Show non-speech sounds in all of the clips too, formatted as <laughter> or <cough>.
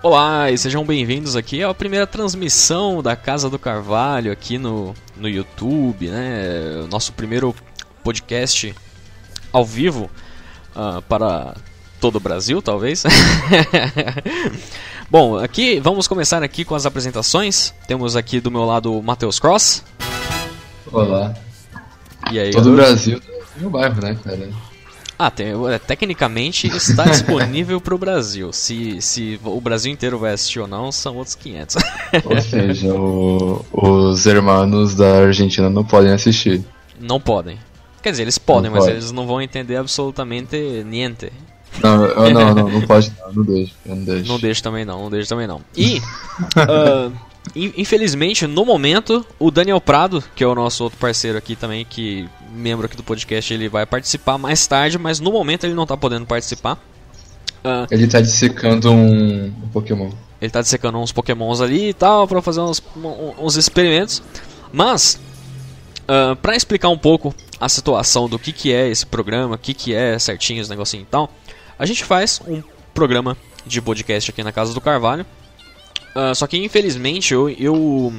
Olá e sejam bem-vindos aqui à primeira transmissão da Casa do Carvalho aqui no, no YouTube, né? Nosso primeiro podcast ao vivo uh, para todo o Brasil, talvez. <laughs> Bom, aqui vamos começar aqui com as apresentações. Temos aqui do meu lado o Matheus Cross. Olá. E aí, Todo o Brasil no bairro, né, cara? Ah, tem, é, tecnicamente está <laughs> disponível para o Brasil. Se, se o Brasil inteiro vai assistir ou não, são outros 500. Ou seja, o, os hermanos da Argentina não podem assistir. Não podem. Quer dizer, eles podem, Não mas pode. eles não vão entender absolutamente niente. Não, não, não, não <laughs> pode não, eu não deixo. Não deixo também não, não deixo também não. <laughs> E, in- infelizmente, no momento, o Daniel Prado, que é o nosso outro parceiro aqui também, que membro aqui do podcast, ele vai participar mais tarde, mas no momento ele não tá podendo participar. Ah, Ele tá dissecando um, um Pokémon. ele tá dissecando uns pokémons ali e tal, pra fazer uns, uns experimentos. Mas, pra explicar um pouco a situação do que, que é esse programa, o que, que é certinho esse negocinho e tal, a gente faz um programa de podcast aqui na Casa do Carvalho. Ah, só que infelizmente eu, eu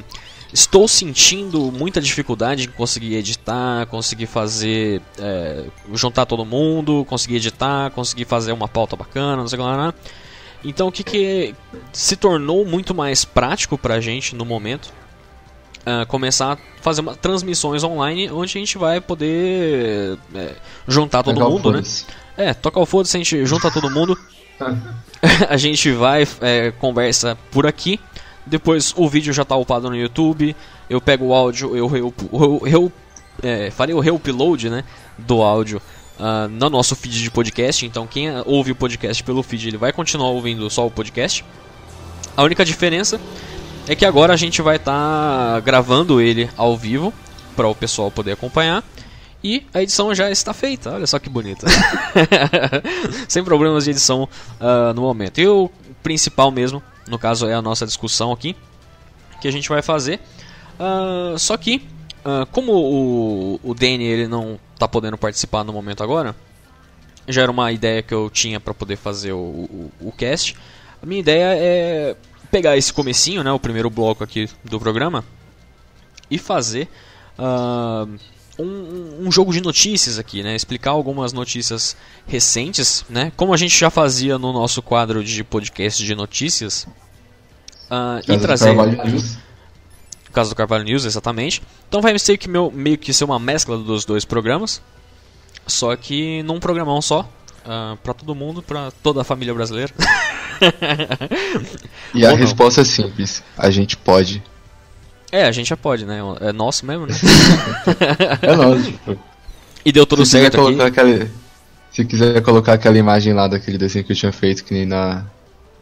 estou sentindo muita dificuldade em conseguir editar, conseguir fazer. é, juntar todo mundo, conseguir editar, conseguir fazer uma pauta bacana, não sei o que lá. lá. Então o que, que se tornou muito mais prático pra gente no momento ah, começar a fazer uma, transmissões online onde a gente vai poder é, juntar todo Legal, mundo, né? É, toca o foda-se, a gente junta todo mundo. <laughs> a gente vai, é, conversa por aqui. Depois o vídeo já tá upado no YouTube. Eu pego o áudio, eu, eu, eu, eu é, farei o reupload né, do áudio ah, no nosso feed de podcast. Então quem ouve o podcast pelo feed ele vai continuar ouvindo só o podcast. A única diferença é que agora a gente vai estar gravando ele ao vivo para o pessoal poder acompanhar. E a edição já está feita, olha só que bonito. <laughs> Sem problemas de edição ah, no momento. E o principal mesmo, no caso, é a nossa discussão aqui, que a gente vai fazer. Ah, só que, ah, como o, o Danny ele não está podendo participar no momento agora, já era uma ideia que eu tinha para poder fazer o, o, o cast. A minha ideia é pegar esse comecinho, né, o primeiro bloco aqui do programa, e fazer ah, um, um jogo de notícias aqui, né? Explicar algumas notícias recentes, né? Como a gente já fazia no nosso quadro de podcast de notícias. ah, e trazer. No caso do Carvalho News, exatamente. Então vai ser que meu, meio que ser uma mescla dos dois programas. Só que num programão só. ah, pra todo mundo, pra toda a família brasileira. <laughs> E a Ou não. resposta é simples, a gente pode. É, a gente já pode, né? É nosso mesmo, né? <laughs> É lógico. E deu tudo se certo aqui. aquela, se quiser colocar aquela imagem lá daquele desenho que eu tinha feito que nem na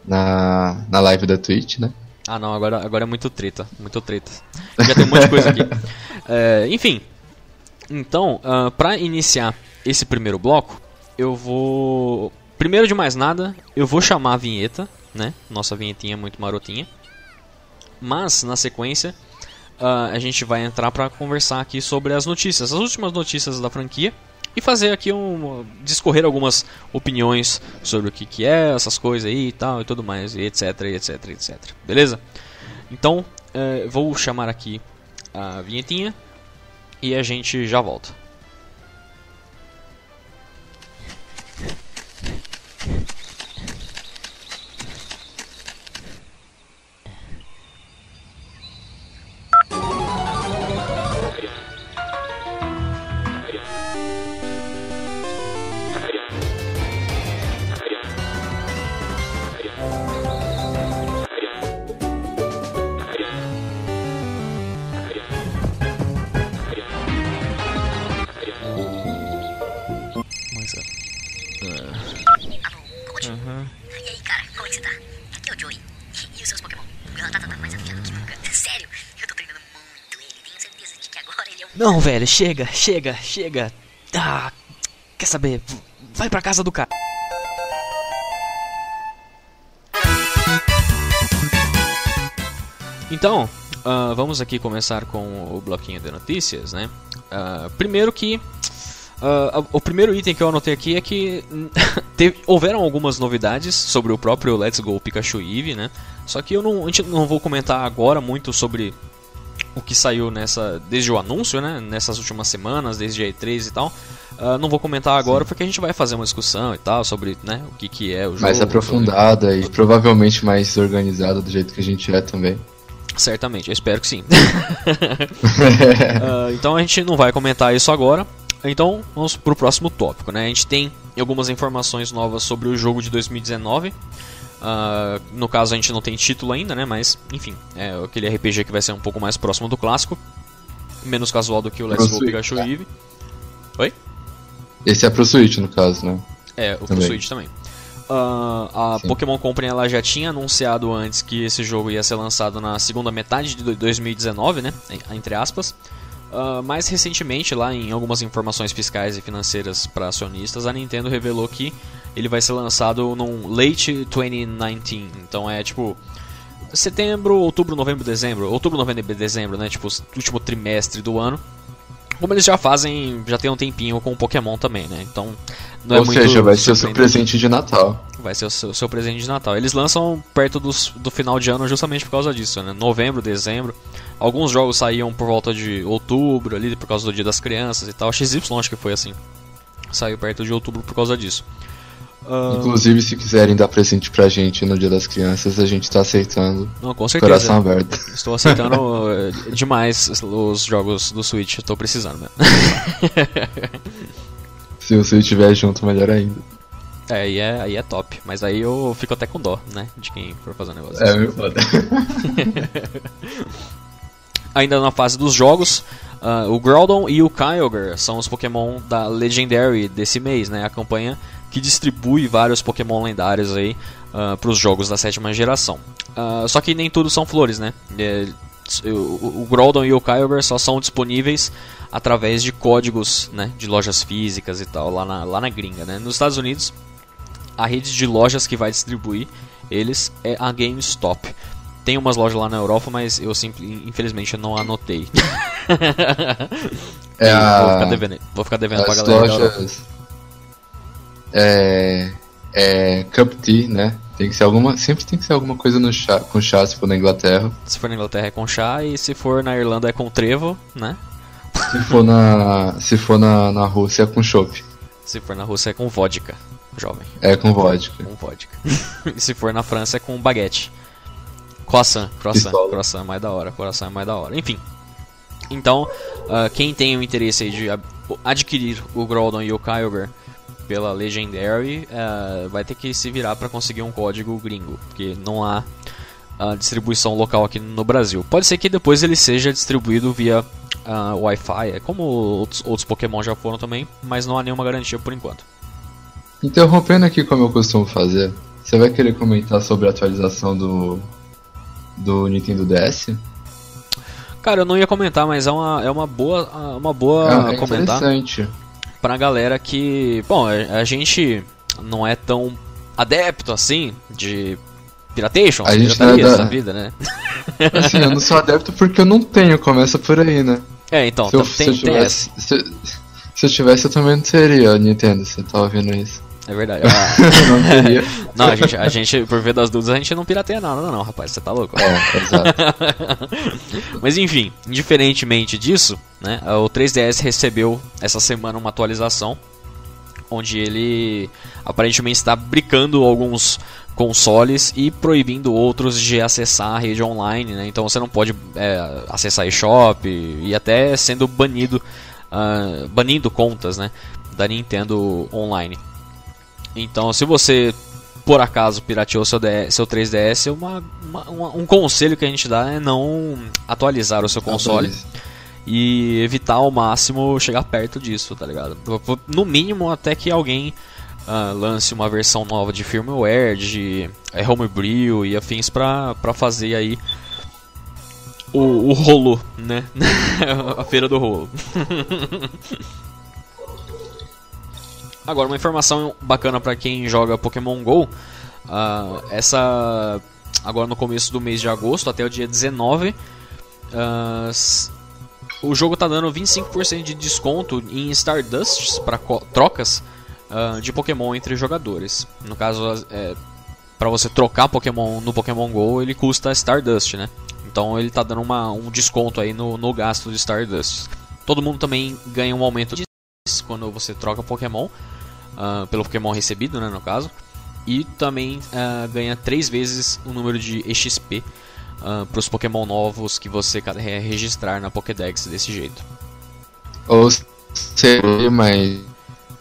na, na live da Twitch, né? Ah não, agora, agora é muito treta, muito treta. Já tem um monte de coisa aqui. <laughs> É, enfim, então, ah, pra iniciar esse primeiro bloco, eu vou. Primeiro de mais nada, eu vou chamar a vinheta, né? Nossa vinhetinha é muito marotinha. Mas, na sequência, ah, a gente vai entrar pra conversar aqui sobre as notícias, as últimas notícias da franquia. E fazer aqui um. discorrer algumas opiniões sobre o que, que é, essas coisas aí e tal e tudo mais, e etc, etc, etc. Beleza? Então, eh, vou chamar aqui a vinhetinha e a gente já volta. Não, velho, chega, chega, chega. Ah, quer saber? Vai pra casa do cara. Então, ah, vamos aqui começar com o bloquinho de notícias, né? Ah, primeiro que Uh, o primeiro item que eu anotei aqui é que <laughs> teve, houveram algumas novidades sobre o próprio Let's Go Pikachu Eevee, né? Só que eu não, não vou comentar agora muito sobre o que saiu nessa desde o anúncio, né? Nessas últimas semanas, desde a E3 e tal. Uh, não vou comentar agora Sim. porque a gente vai fazer uma discussão e tal sobre né, o que, que é o jogo. Mais aprofundada e provavelmente mais organizada do jeito que a gente é também. Certamente, eu espero que sim. uh, <laughs> <laughs> então a gente não vai comentar isso agora. Então vamos pro próximo tópico, né? A gente tem algumas informações novas sobre o jogo de 2019. Uh, no caso a gente não tem título ainda, né? Mas enfim, é aquele RPG que vai ser um pouco mais próximo do clássico, menos casual do que o Let's Go Pikachu é. Eevee. Oi? Esse é pro Switch, no caso, né? É, o também. pro Switch também. Uh, a Sim. Pokémon Company ela já tinha anunciado antes que esse jogo ia ser lançado na segunda metade de 2019, né? Entre aspas. Uh, mais recentemente, lá em algumas informações fiscais e financeiras para acionistas, a Nintendo revelou que ele vai ser lançado num late 2019. Então é tipo setembro, outubro, novembro, dezembro, outubro, novembro e dezembro, né? Tipo último trimestre do ano. Como eles já fazem, já tem um tempinho com o Pokémon também, né? Então, não é Ou muito. Ou seja, vai ser o seu presente de Natal. Vai ser o seu, seu, presente de Natal. Eles lançam perto dos, do final de ano justamente por causa disso, né? Novembro, dezembro. Alguns jogos saíam por volta de outubro, ali, por causa do Dia das Crianças e tal. XY acho que foi assim. Saiu perto de outubro por causa disso. Uh... Inclusive, se quiserem dar presente pra gente no Dia das Crianças, a gente tá aceitando. Não, com certeza. Coração aberto. Estou aceitando <laughs> eh, demais os jogos do Switch, estou precisando mesmo. <laughs> se o Switch estiver junto, melhor ainda. É, aí é, aí é top. Mas aí eu fico até com dó, né? De quem for fazer o negócio. É, meu foda. <laughs> Ainda na fase dos jogos, uh, o Groudon e o Kyogre são os Pokémon da Legendary desse mês, né? A campanha que distribui vários Pokémon lendários aí uh, ah, para os jogos da sétima geração. Uh, só que nem tudo são flores, né? É, o, o Groudon e o Kyogre só são disponíveis através de códigos né, de lojas físicas e tal, lá na, lá na gringa. Né? Nos Estados Unidos, a rede de lojas que vai distribuir eles é a GameStop. Tem umas lojas lá na Europa, mas eu infelizmente não anotei. <laughs> é a... Vou ficar devendo, vou ficar devendo pra galera. Lojas é, é Cup Tea, né? Tem que ser alguma, sempre tem que ser alguma coisa no chá, com chá se for na Inglaterra. Se for na Inglaterra é com chá e se for na Irlanda é com trevo, né? Se for na, se for na, na Rússia é com chopp. Se for na Rússia é com vodka, jovem. É com vodka. Com vodka. <laughs> e se for na França é com baguete. Croissant, croissant, Pistola. croissant é mais da hora, croissant é mais da hora. Enfim. Então, uh, quem tem o interesse de adquirir o Groudon e o Kyogre pela Legendary, uh, vai ter que se virar para conseguir um código gringo, porque não há uh, distribuição local aqui no Brasil. Pode ser que depois ele seja distribuído via uh, Wi-Fi, é como outros, outros Pokémon já foram também, mas não há nenhuma garantia por enquanto. Interrompendo aqui como eu costumo fazer, você vai querer comentar sobre a atualização do, do Nintendo DS? Cara, eu não ia comentar, mas é uma, é uma boa, uma boa é, é comentar. Interessante pra galera que, bom, a, gente não é tão adepto assim de piratation, a gente pirataria é da... essa vida, né? <laughs> Assim, eu não sou adepto porque eu não tenho, começa por aí, né? É, então, se eu, tem, se eu tivesse, se, se, eu tivesse, eu também não seria, Nintendo, você tá ouvindo isso. É verdade. <laughs> Não <laughs> não, a gente, a gente, por ver das dúvidas, a gente não pirateia nada, não, não, rapaz, você tá louco? É, exato. <laughs> Mas enfim, indiferentemente disso, né, o 3DS recebeu essa semana uma atualização onde ele aparentemente está brincando alguns consoles e proibindo outros de acessar a rede online, né? Então você não pode é, acessar eShop e até sendo banido, uh, banindo contas, né, da Nintendo online. Então, se você por acaso pirateou seu, DS, seu 3DS, uma, uma, um conselho que a gente dá é não atualizar o seu console e evitar ao máximo chegar perto disso, tá ligado? No mínimo até que alguém uh, lance uma versão nova de firmware, de é, homebrew e afins pra, pra fazer aí o, o rolo, né? <laughs> a feira do rolo. <laughs> Agora, uma informação bacana para quem joga Pokémon GO. Uh, essa. Agora no começo do mês de agosto, até o dia 19. Uh, o jogo tá dando 25% de desconto em Stardust para trocas uh, de Pokémon entre jogadores. No caso, é, para você trocar Pokémon no Pokémon GO, ele custa Stardust, né? Então ele tá dando uma, um desconto aí no, no gasto de Stardust. Todo mundo também ganha um aumento de quando você troca Pokémon, uh, pelo Pokémon recebido, né, no caso. E também uh, ganha 3 vezes o número de EXP uh, para os Pokémon novos que você registrar na Pokédex desse jeito. Ou seja, mas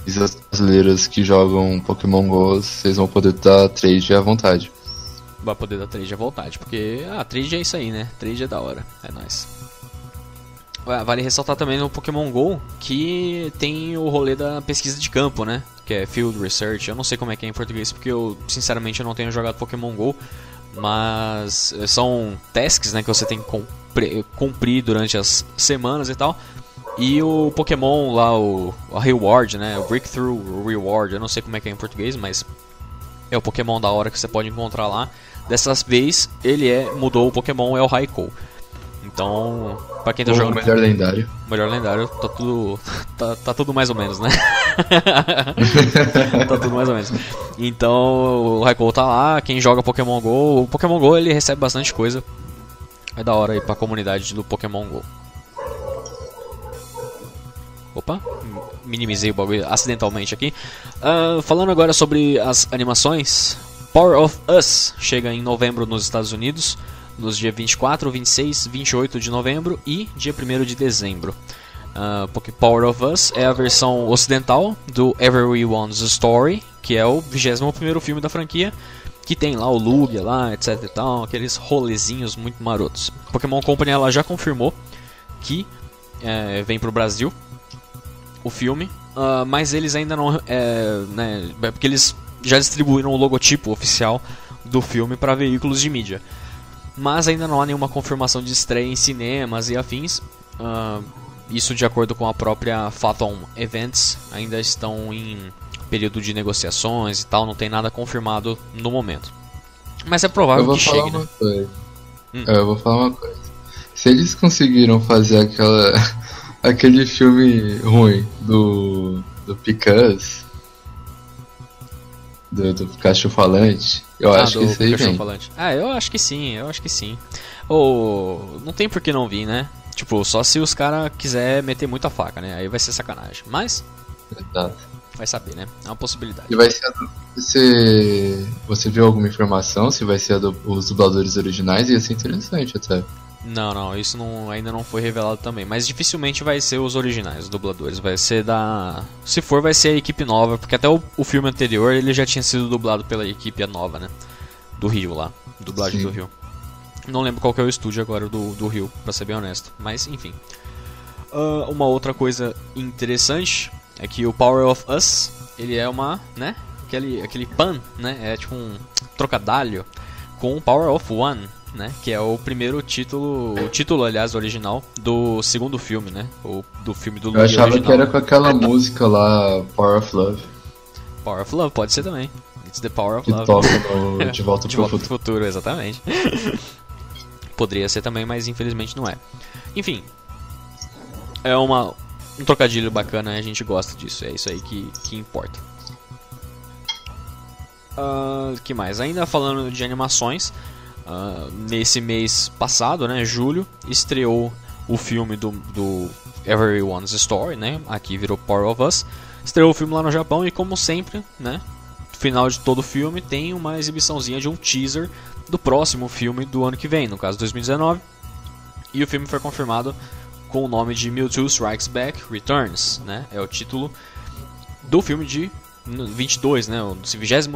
os brasileiros que jogam Pokémon GO, vocês vão poder dar trade à vontade. Vai poder dar trade à vontade, porque ah, trade é isso aí, né? Trade é da hora, é nóis. Vale ressaltar também no Pokémon GO que tem o rolê da pesquisa de campo, né? Que é Field Research. Eu não sei como é que é em português, porque eu, sinceramente, eu não tenho jogado Pokémon GO mas eh, são tasks né, que você tem que cumprir durante as semanas e tal. E o Pokémon lá, o, o Reward, né, o Breakthrough Reward, eu não sei como é que é em português, mas é o Pokémon da hora que você pode encontrar lá. Dessa vez ele é mudou o Pokémon é o Raikou. Então, pra quem tá o jogando. melhor lendário. Melhor lendário, tá tudo. <laughs> Tá, tá tudo mais ou menos, né? <laughs> tá tudo mais ou menos. Então, o Raikou tá lá, quem joga Pokémon GO. O Pokémon GO ele recebe bastante coisa. É da hora aí pra comunidade do Pokémon GO. Opa, minimizei o bagulho acidentalmente aqui. Uh, falando agora sobre as animações. Power of Us chega em novembro nos Estados Unidos nos dias 24, 26, 28 de novembro e dia 1 de dezembro. Uh, porque Power of Us é a versão ocidental do Everyone's Story, que é o 21 filme da franquia, que tem lá o Lugia lá, etc e tal, aqueles rolezinhos muito marotos. Pokémon Company ela já confirmou que é, vem pro Brasil o filme, uh, mas eles ainda não, é, né, porque eles já distribuíram o logotipo oficial do filme para veículos de mídia mas ainda não há nenhuma confirmação de estreia em cinemas e afins. Uh, isso de acordo com a própria Phantom Events, ainda estão em período de negociações e tal, não tem nada confirmado no momento. Mas é provável que chegue, né? Hum. Eu vou falar uma coisa. Se eles conseguiram fazer aquela <laughs> aquele filme ruim do do Picas do, do Pikachu falante, eu ah, acho que isso aí vem. Falante. Ah, eu acho que sim, eu acho que sim. Ou não tem por que não vir, né? Tipo, só se os caras quiser meter muita faca, né? Aí vai ser sacanagem. Mas Exato. vai saber, né? É uma possibilidade. E vai ser do... você você viu alguma informação se vai ser do... os dubladores originais? Ia ser interessante até. Não, não, isso não, ainda não foi revelado também. Mas dificilmente vai ser os originais, os dubladores. Vai ser da. Se for, vai ser a equipe nova, porque até o, o filme anterior ele já tinha sido dublado pela equipe nova, né? Do Rio lá. Dublagem Sim. do Rio. Não lembro qual é o estúdio agora do, do Rio, pra ser bem honesto. Mas enfim. Uh, uma outra coisa interessante é que o Power of Us, ele é uma, né? Aquele, aquele pan, né? É tipo um trocadilho com o Power of One né? Que é o primeiro título, o título, aliás, original do segundo filme, né? Ou do filme do Eu achava original. que era com aquela música lá, Power of Love. Power of Love, pode ser também. It's the Power of que Love. toca no <laughs> De Volta, De pro, volta futuro. futuro. exatamente. <laughs> Poderia ser também, mas infelizmente não é. Enfim, é uma, um trocadilho bacana, a gente gosta disso, é isso aí que, que importa. Uh, que mais? Ainda falando de animações, Uh, nesse mês passado, né, julho, estreou o filme do, do Everyone's Story, né? Aqui virou Power of Us. Estreou o filme lá no Japão e como sempre, né? No final de todo o filme tem uma exibiçãozinha de um teaser do próximo filme do ano que vem, no caso 2019. E o filme foi confirmado com o nome de Mewtwo Strikes Back Returns, né? É o título do filme de 22, né? O 22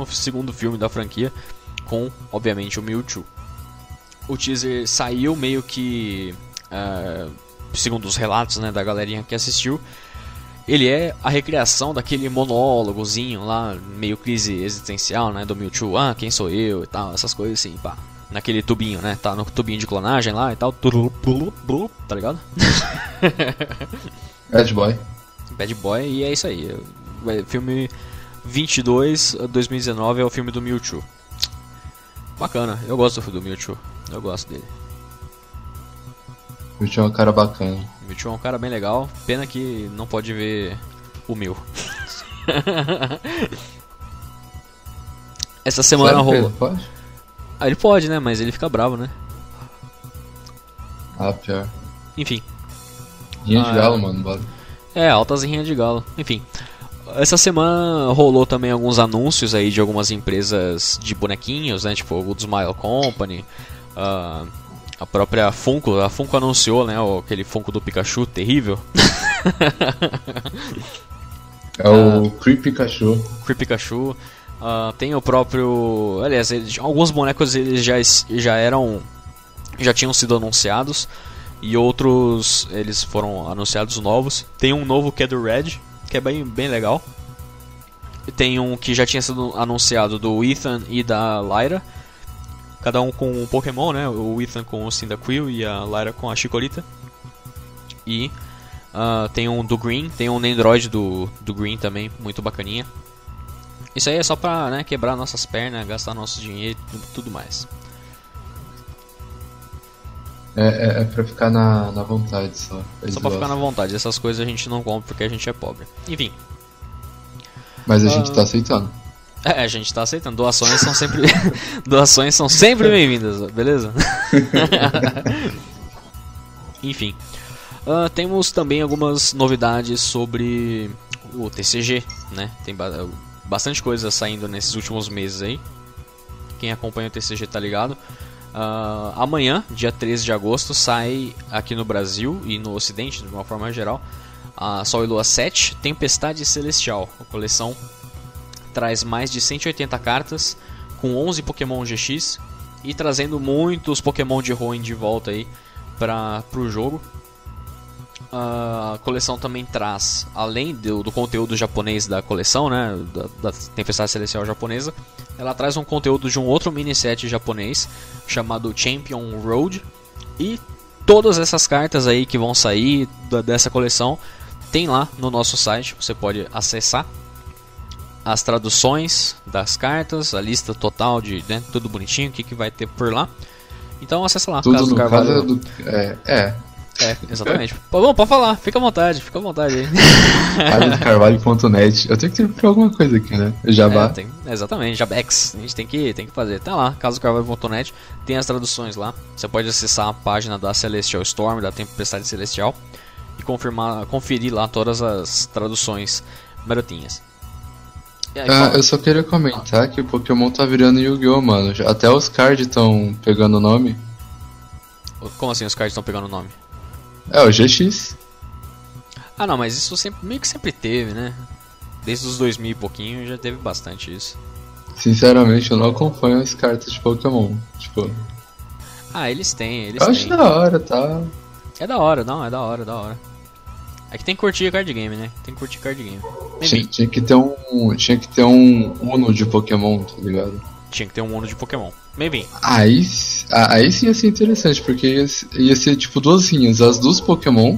filme da franquia com, obviamente, o Mewtwo o teaser saiu meio que. Uh, segundo os relatos né, da galerinha que assistiu, ele é a recriação daquele monólogozinho lá, meio crise existencial, né? Do Mewtwo, ah, quem sou eu e tal, essas coisas assim, pá. Naquele tubinho, né? Tá no tubinho de clonagem lá e tal. Tá ligado? <laughs> Bad Boy. Bad Boy, e é isso aí. Filme 22, 2019 é o filme do Mewtwo. Bacana, eu gosto do Mewtwo. Eu gosto dele. Mewtwo é um cara bacana. Mewtwo é um cara bem legal. Pena que não pode ver o meu. <laughs> Essa semana Sério, rolou. Pedro? Pode? Ah, ele pode, né? Mas ele fica bravo, né? Ah, pior. Enfim. Rinha Ah, de galo, mano. bora. É, altas rinhas de galo. Enfim. Essa semana rolou também alguns anúncios aí de algumas empresas de bonequinhos, né? Tipo o Good Smile Company. Ah, a própria Funko. A Funko anunciou, né? Aquele Funko do Pikachu terrível. É o Creepy Cachorro. Creep Pikachu. Ah, tem o próprio. Aliás, eles- alguns bonecos eles já, já eram. Já tinham sido anunciados. E outros eles foram anunciados novos. Tem um novo que é do Red, que é bem, bem legal. Tem um que já tinha sido anunciado do Ethan e da Lyra. Cada um com um Pokémon, né? O Ethan com o Cyndaquil e a Lyra com a Chikorita. E ah, tem um do Green, tem um Nendroid do, do Green também, muito bacaninha. Isso aí é só pra né, quebrar nossas pernas, gastar nosso dinheiro e tudo, mais. É, é, é pra ficar na, na vontade só. Eles Só pra ficar na gostam. vontade. Essas coisas a gente não compra porque a gente é pobre. Enfim. Mas a gente Ah. tá aceitando. É, a gente tá aceitando. Doações são sempre. <laughs> Doações são sempre bem-vindas, beleza? <laughs> Enfim. Ah, temos também algumas novidades sobre o TCG, né? Tem ba- bastante coisa saindo nesses últimos meses aí. Quem acompanha o TCG tá ligado. Ah, amanhã, dia 13 de agosto, sai aqui no Brasil e no Ocidente, de uma forma geral, a Sol e Lua 7 Tempestade Celestial, a coleção traz mais de 180 cartas com 11 Pokémon GX e trazendo muitos Pokémon de Hoenn de volta aí para o jogo. A coleção também traz, além do, do conteúdo japonês da coleção, né, da, da Tempestade Celestial japonesa, ela traz um conteúdo de um outro mini set japonês chamado Champion Road e todas essas cartas aí que vão sair da- dessa coleção tem lá no nosso site, você pode acessar as traduções das cartas, a lista total de né, tudo bonitinho, o que, que vai ter por lá. Então acessa lá, Tudo Casa do Carvalho. caso do. É, é. É, exatamente. <laughs> Bom, pode falar, fica à vontade, fica à vontade aí. <laughs> casadocarvalho.net. Eu tenho que ter alguma coisa aqui, né? Jabá. É, tem, exatamente, Jabex. A gente tem que, tem que fazer. Tá lá, casocarvalho.net, tem as traduções lá. Você pode acessar a página da Celestial Storm, da Tempestade Celestial, e confirmar, conferir lá todas as traduções marotinhas. Ah, eu só queria comentar que o Pokémon tá virando Yu-Gi-Oh, mano. Até os cards estão pegando o nome. Como assim os cards estão pegando o nome? É, o GX. Ah, não, mas isso sempre, meio que sempre teve, né? Desde os 2000 e pouquinho já teve bastante isso. Sinceramente, eu não acompanho as cartas de Pokémon. Tipo, Ah, eles têm, eles eu acho têm. da hora, tá? É da hora, não, é da hora, é da hora. É que tem que curtir card game, né? Tem que curtir card game. Tinha, tinha que ter um. Tinha que ter um Uno de Pokémon, tá ligado? tinha que ter um Uno de Pokémon. Bem-vindo. Aí, aí sim ia ser interessante, porque ia, ia ser tipo duas linhas, as dos Pokémon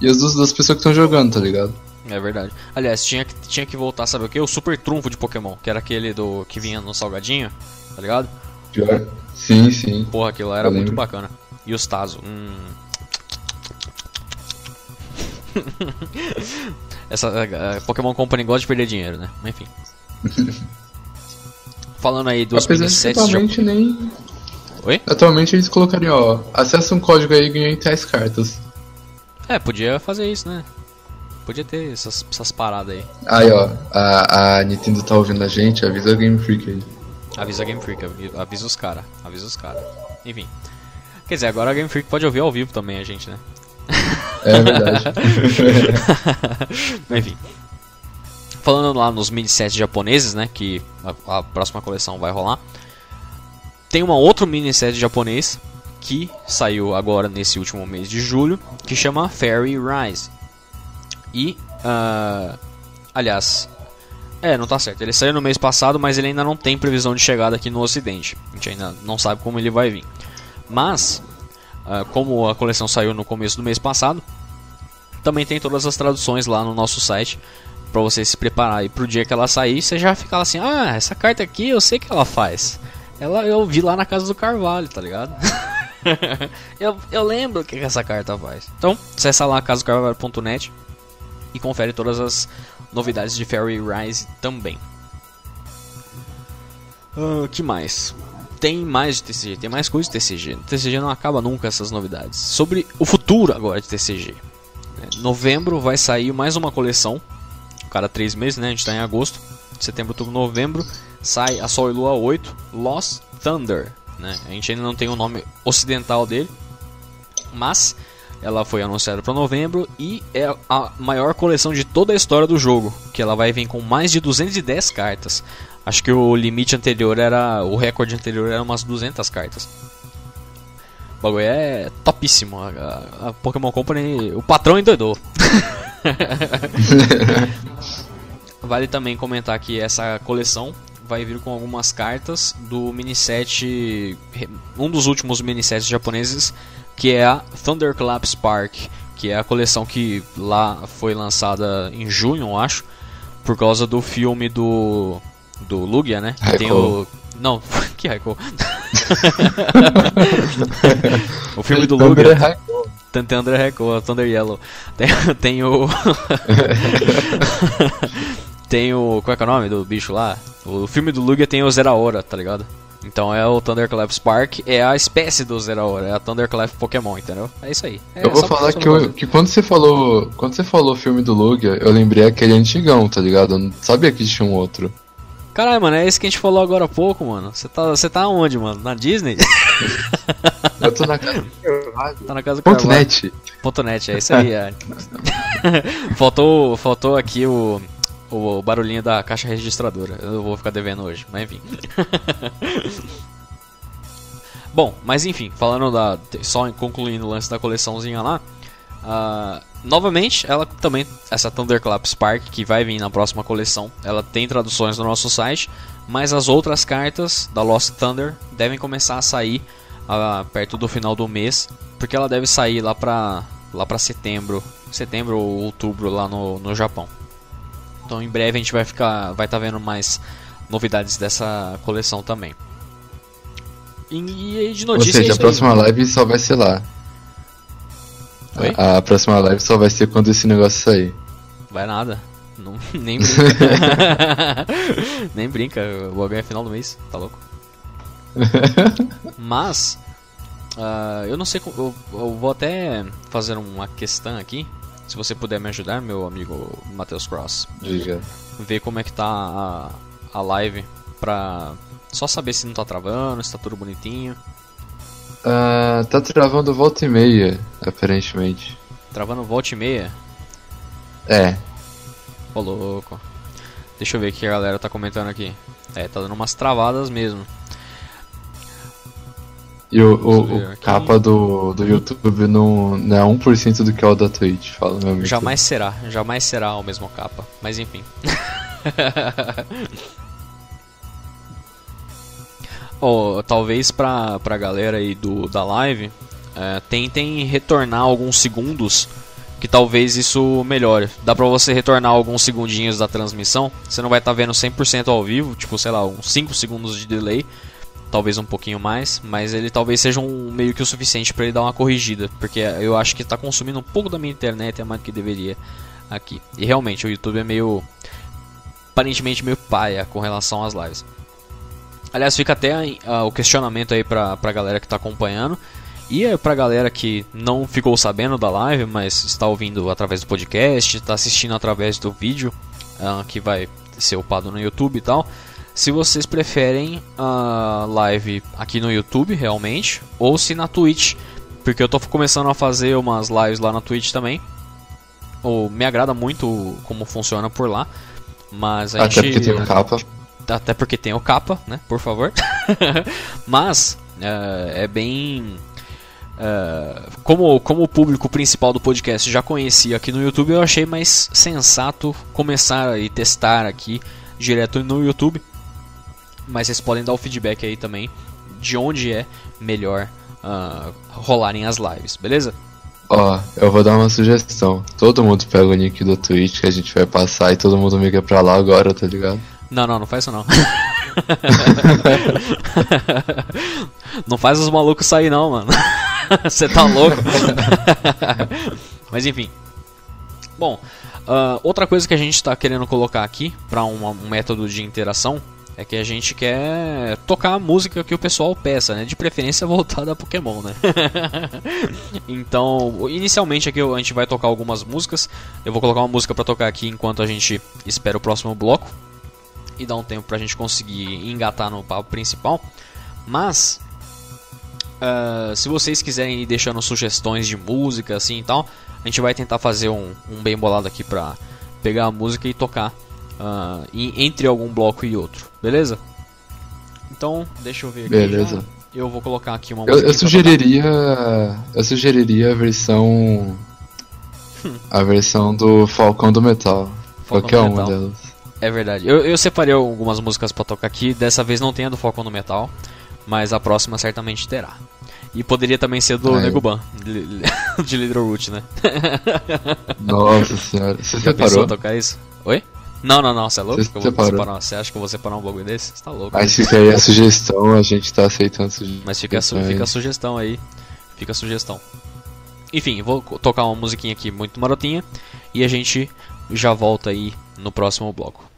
e as dos, das pessoas que estão jogando, tá ligado? É verdade. Aliás, tinha que, tinha que voltar, sabe o que? O Super Trunfo de Pokémon, que era aquele do que vinha no salgadinho, tá ligado? Pior. Sim, sim. Porra, aquilo era Eu muito bacana. E os Tazo. Hum. <laughs> Essa a- a Pokémon Company gosta de perder dinheiro, né? Mas Enfim. Falando aí dos Apesar de atualmente nem. Oi? Atualmente eles colocariam, ó, acessa um código aí e ganha em tais cartas. É, podia fazer isso, né? Podia ter essas, essas paradas aí. Aí, ó, a, a Nintendo tá ouvindo a gente, avisa a Game Freak aí. Avisa a Game Freak, avi- avisa os cara, avisa os cara. Enfim. Quer dizer, agora a Game Freak pode ouvir ao vivo também a gente, né? É verdade. <laughs> Enfim. Falando lá nos mini sets japoneses, né? Que a, a próxima coleção vai rolar. Tem uma outro mini set japonês que saiu agora nesse último mês de julho, que chama Fairy Rise. E, ah, aliás, é, não tá certo. Ele saiu no mês passado, mas ele ainda não tem previsão de chegada aqui no Ocidente. A gente ainda não sabe como ele vai vir. Mas, ah, como a coleção saiu no começo do mês passado, também tem todas as traduções lá no nosso site para você se preparar aí pro dia que ela sair, você já fica assim: "Ah, essa carta aqui eu sei que ela faz. Ela eu vi lá na casa do Carvalho, tá ligado?" <laughs> eu, eu lembro o que essa carta faz. Então, acessa lá casocarvalho.net e confere todas as novidades de Fairy Rise também. O uh, que mais? Tem mais de TCG, tem mais coisa de TCG. TCG não acaba nunca essas novidades. Sobre o futuro agora de TCG. É, novembro vai sair mais uma coleção. Cada três meses, né? A gente está em agosto. Setembro, outubro, novembro. Sai a Sol e Lua 8, Lost Thunder. Né? A gente ainda não tem o nome ocidental dele. Mas ela foi anunciada para novembro e é a maior coleção de toda a história do jogo, que ela vai vir com mais de 210 cartas. Acho que o limite anterior era, o recorde anterior era umas 200 cartas. O bagulho é topíssimo. A, a Pokémon Company, o patrão endoidou. <laughs> vale também comentar que essa coleção vai vir com algumas cartas do mini set, um dos últimos mini sets japoneses que é a Thunderclap Spark, que é a coleção que lá foi lançada em junho, eu acho, por causa do filme do do Lugia, né? Que tem o não, <laughs> que Raikou? <laughs> o filme do Lugia. Tem, tem André Raikou, Thunder Yellow. Tem, tem o <laughs> tem o qual é, que é o nome do bicho lá? O filme do Lugia tem o Zeraora, tá ligado? Então é o Thunderclap Spark, é a espécie do Zeraora, é a Thunderclap Pokémon, entendeu? É isso aí. É, eu vou falar que, eu, que quando você falou. Quando você falou o filme do Lugia, eu lembrei aquele antigão, tá ligado? Eu não sabia que tinha um outro. Caralho, mano, é esse que a gente falou agora há pouco, mano. Você tá, você tá onde, mano? Na Disney? <laughs> eu tô na casa Tá na casa do Ponto net. Ponto net, é isso aí. É. <laughs> faltou, faltou aqui o o barulhinho da caixa registradora. Eu vou ficar devendo hoje, mas enfim. <laughs> Bom, mas enfim, falando da. Só concluindo o lance da coleçãozinha lá. Uh, novamente, ela também, essa Thunderclap Spark, que vai vir na próxima coleção, ela tem traduções no nosso site, mas as outras cartas da Lost Thunder devem começar a sair uh, perto do final do mês, porque ela deve sair lá pra, lá pra setembro, setembro ou outubro lá no, no Japão. Então em breve a gente vai ficar, vai estar tá vendo mais novidades dessa coleção também. E, e de notícias. Ou seja, a próxima live só vai ser lá. A, a, próxima live só vai ser quando esse negócio sair. Vai nada. Não, <laughs> nem <laughs> brinca. <laughs> nem brinca, o bagulho é final do mês, tá louco? Mas, uh, eu não sei, eu, eu vou até fazer uma questão aqui se você puder me ajudar, meu amigo Matheus Cross. Diga. Ver como é que tá a, a live pra só saber se não tá travando, se tá tudo bonitinho. Uh, tá travando volta e meia, aparentemente. Travando volta e meia? É. Ô louco. Deixa eu ver o que a galera tá comentando aqui. É, tá dando umas travadas mesmo. E o, o, o capa do, do YouTube não, não é 1% do que é o da Twitch, fala meu amigo. Jamais será, jamais será o mesmo capa, mas enfim. <laughs> oh, talvez pra, pra galera aí do, da live, é, tentem retornar alguns segundos, que talvez isso melhore. Dá pra você retornar alguns segundinhos da transmissão, você não vai estar tá vendo 100% ao vivo, tipo, sei lá, uns 5 segundos de delay talvez um pouquinho mais, mas ele talvez seja um meio que o suficiente para ele dar uma corrigida, porque eu acho que está consumindo um pouco da minha internet é mais do que deveria aqui. E realmente o YouTube é meio aparentemente meio paia com relação às lives. Aliás, fica até uh, o questionamento aí pra, pra galera que está acompanhando. E é pra galera que não ficou sabendo da live, mas está ouvindo através do podcast, está assistindo através do vídeo uh, que vai ser upado no YouTube e tal se vocês preferem a live aqui no YouTube realmente ou se na Twitch, porque eu tô começando a fazer umas lives lá na Twitch também. Ou me agrada muito como funciona por lá, mas a até gente porque tem capa. Até porque tem o capa, né? Por favor. <laughs> mas uh, é bem Uh, como, como o público principal do podcast já conhecia aqui no YouTube, eu achei mais sensato começar e testar aqui direto no YouTube mas vocês podem dar o feedback aí também de onde é melhor uh, rolarem as lives, beleza? Ó, eu vou dar uma sugestão. Todo mundo pega o link do Twitch que a gente vai passar e todo mundo migra pra lá agora, tá ligado? Não, não, não faz isso não. <laughs> não faz os malucos sair não, mano. <laughs> Você tá louco? <laughs> Mas enfim. Bom, uh, outra coisa que a gente está querendo colocar aqui para um método de interação é que a gente quer tocar a música que o pessoal peça, né? De preferência voltada a Pokémon, né? então, inicialmente aqui a gente vai tocar algumas músicas. Eu vou colocar uma música para tocar aqui enquanto a gente espera o próximo bloco e dar um tempo pra gente conseguir engatar no papo principal. Mas uh, se vocês quiserem ir deixando sugestões de música assim e tal, a gente vai tentar fazer um, um bem bolado aqui pra pegar a música e tocar uh, entre algum bloco e outro, beleza? Então, deixa eu ver aqui. Beleza. Já. Eu vou colocar aqui uma música. Eu, eu sugeriria. Eu sugeriria a versão. Hum. A versão do Falcão do Metal. Falcão Qualquer uma delas. É verdade. Eu, eu separei algumas músicas para tocar aqui. Dessa vez não tem a do Falcão do Metal. Mas a próxima certamente terá. E poderia também ser do Ai. Neguban, de, <laughs> de Little Root, né? Nossa senhora. <laughs> Você Já separou? tocar isso? Oi? Não, não, não, você é louco? Você, separar, você acha que eu vou separar um bagulho desse? Você tá louco. Mas fica aí a sugestão, a gente tá aceitando sugestão. Mas fica a, su fica a sugestão aí. Fica a sugestão. Enfim, vou tocar uma musiquinha aqui muito marotinha. E a gente já volta aí no próximo bloco.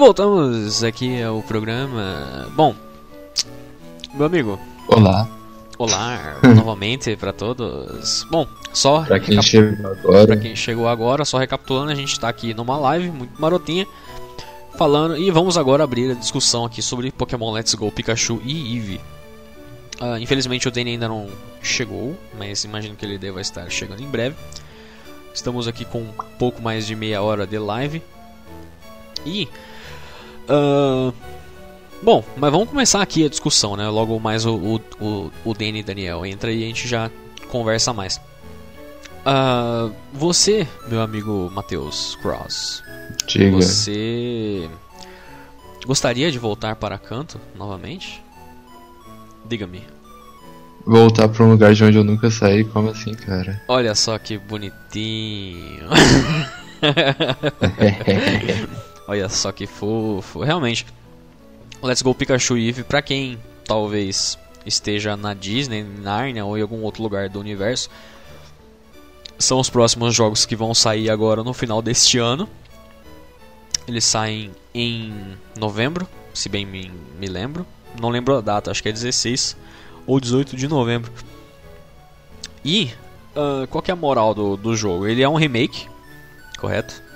Voltamos aqui ao programa. Bom, meu amigo. Olá. Olá, <laughs> novamente para todos. Bom, só pra quem chegou agora. Pra quem chegou agora, só recapitulando, a gente tá aqui numa live muito marotinha falando e vamos agora abrir a discussão aqui sobre Pokémon Let's Go Pikachu e Eevee. Uh, infelizmente o Danny ainda não chegou, mas imagino que ele deva estar chegando em breve. Estamos aqui com um pouco mais de meia hora de live. E. Uh, bom, mas vamos começar aqui a discussão, né? Logo mais o, o, o, Danny e Daniel entra e a gente já conversa mais. Uh, você, meu amigo Matheus Cross, Diga. você gostaria de voltar para Canto novamente? Diga-me. Voltar para um lugar de onde eu nunca saí? Como assim, cara? Olha só que bonitinho. <laughs> <laughs> Olha só que fofo. Realmente, Let's Go Pikachu Eve, pra quem talvez esteja na Disney, Narnia ou em algum outro lugar do universo, são os próximos jogos que vão sair agora no final deste ano. Eles saem em novembro, se bem me, me lembro. Não lembro a data, acho que é 16 ou 18 de novembro. E uh, qual é a moral do, do jogo? Ele é um remake, correto?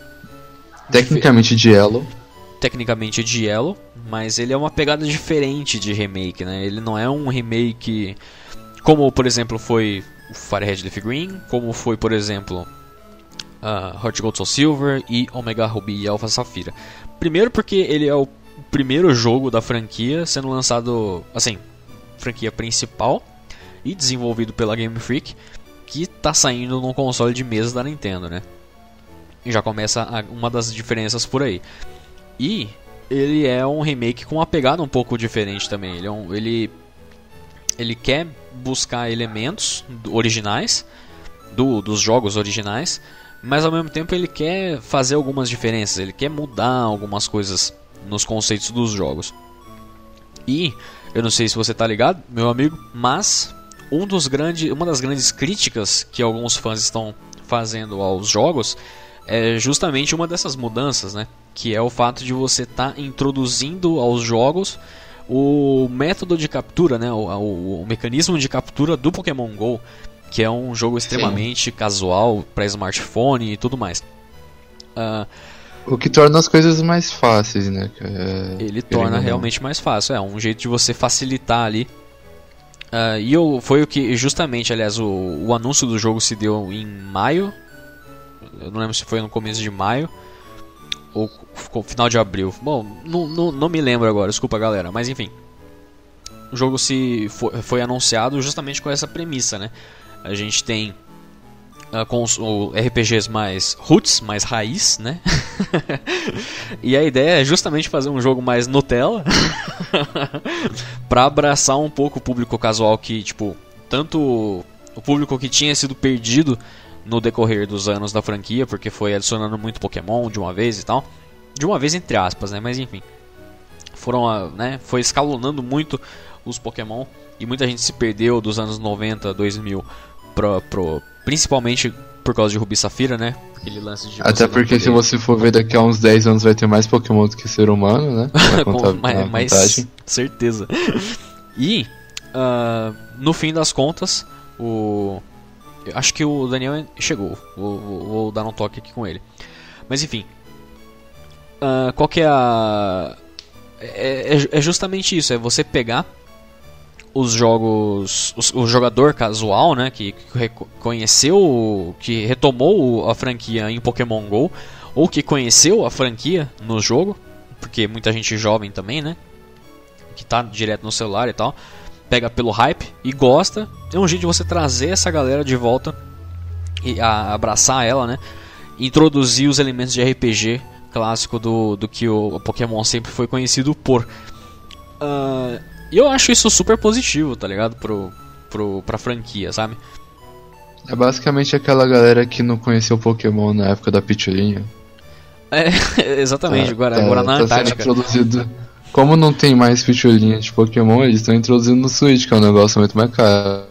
Tecnicamente de Yellow. Tecnicamente de Yellow, mas ele é uma pegada diferente de remake, né? Ele não é um remake como, por exemplo, foi o Fire Red Leaf Green, como foi, por exemplo, uh, Hot Gold Soul Silver e Omega Ruby e Alpha Safira. Primeiro porque ele é o primeiro jogo da franquia sendo lançado, assim, franquia principal e desenvolvido pela Game Freak, que está saindo no console de mesa da Nintendo, né? Já começa a, uma das diferenças por aí. E ele é um remake com uma pegada um pouco diferente também. Ele, é um, ele, ele quer buscar elementos originais do, dos jogos originais, mas ao mesmo tempo ele quer fazer algumas diferenças. Ele quer mudar algumas coisas nos conceitos dos jogos. E eu não sei se você tá ligado, meu amigo, mas um dos grande, uma das grandes críticas que alguns fãs estão fazendo aos jogos é justamente uma dessas mudanças, né? Que é o fato de você estar tá introduzindo aos jogos o método de captura, né? O, o, o, mecanismo de captura do Pokémon Go, que é um jogo extremamente Sim. casual para smartphone e tudo mais. Uh, o que torna as coisas mais fáceis, né? É, ele torna realmente mais fácil. É um jeito de você facilitar ali. Uh, e eu, foi o que, justamente, aliás, o, o anúncio do jogo se deu em maio. Eu não lembro se foi no começo de maio ou final de abril. Bom, não, não, não me lembro agora, desculpa galera, mas enfim. O jogo se foi, foi anunciado justamente com essa premissa, né? A gente tem uh, com os RPGs mais roots, mais raiz, né? <laughs> e a ideia é justamente fazer um jogo mais Nutella <laughs> para abraçar um pouco o público casual que, tipo, tanto o público que tinha sido perdido no decorrer dos anos da franquia, porque foi adicionando muito Pokémon de uma vez e tal. De uma vez entre aspas, né? Mas enfim. Foram, ah, né? Foi escalonando muito os Pokémon e muita gente se perdeu dos anos 90, 2000 pro, pro principalmente por causa de Rubi Safira, né? Aquele lance de Até porque se você for ver daqui a uns 10 anos vai ter mais Pokémon do que ser humano, né? <laughs> Contar, mais, mais certeza. E uh, no fim das contas, o acho que o Daniel chegou. Vou, vou, vou, dar um toque aqui com ele. Mas enfim, uh, qual que é a é, é, é justamente isso, é você pegar os jogos, os, o jogador casual, né, que, que conheceu, que retomou a franquia em Pokémon Go, ou que conheceu a franquia no jogo, porque muita gente jovem também, né, que tá direto no celular e tal, pega pelo hype e gosta, é um jeito de você trazer essa galera de volta e abraçar ela, né, introduzir os elementos de RPG clássico do, do que o Pokémon sempre foi conhecido por. Uh, e eu acho isso super positivo, tá ligado? Pro, pro, pra franquia, sabe? É basicamente aquela galera que não conheceu Pokémon na época da Pitulinha. É, <laughs> exatamente, tá, agora, tá, agora na tá Antártica. Introduzido... Como não tem mais Pitulinha de Pokémon, eles estão introduzindo no Switch, que é um negócio muito mais caro.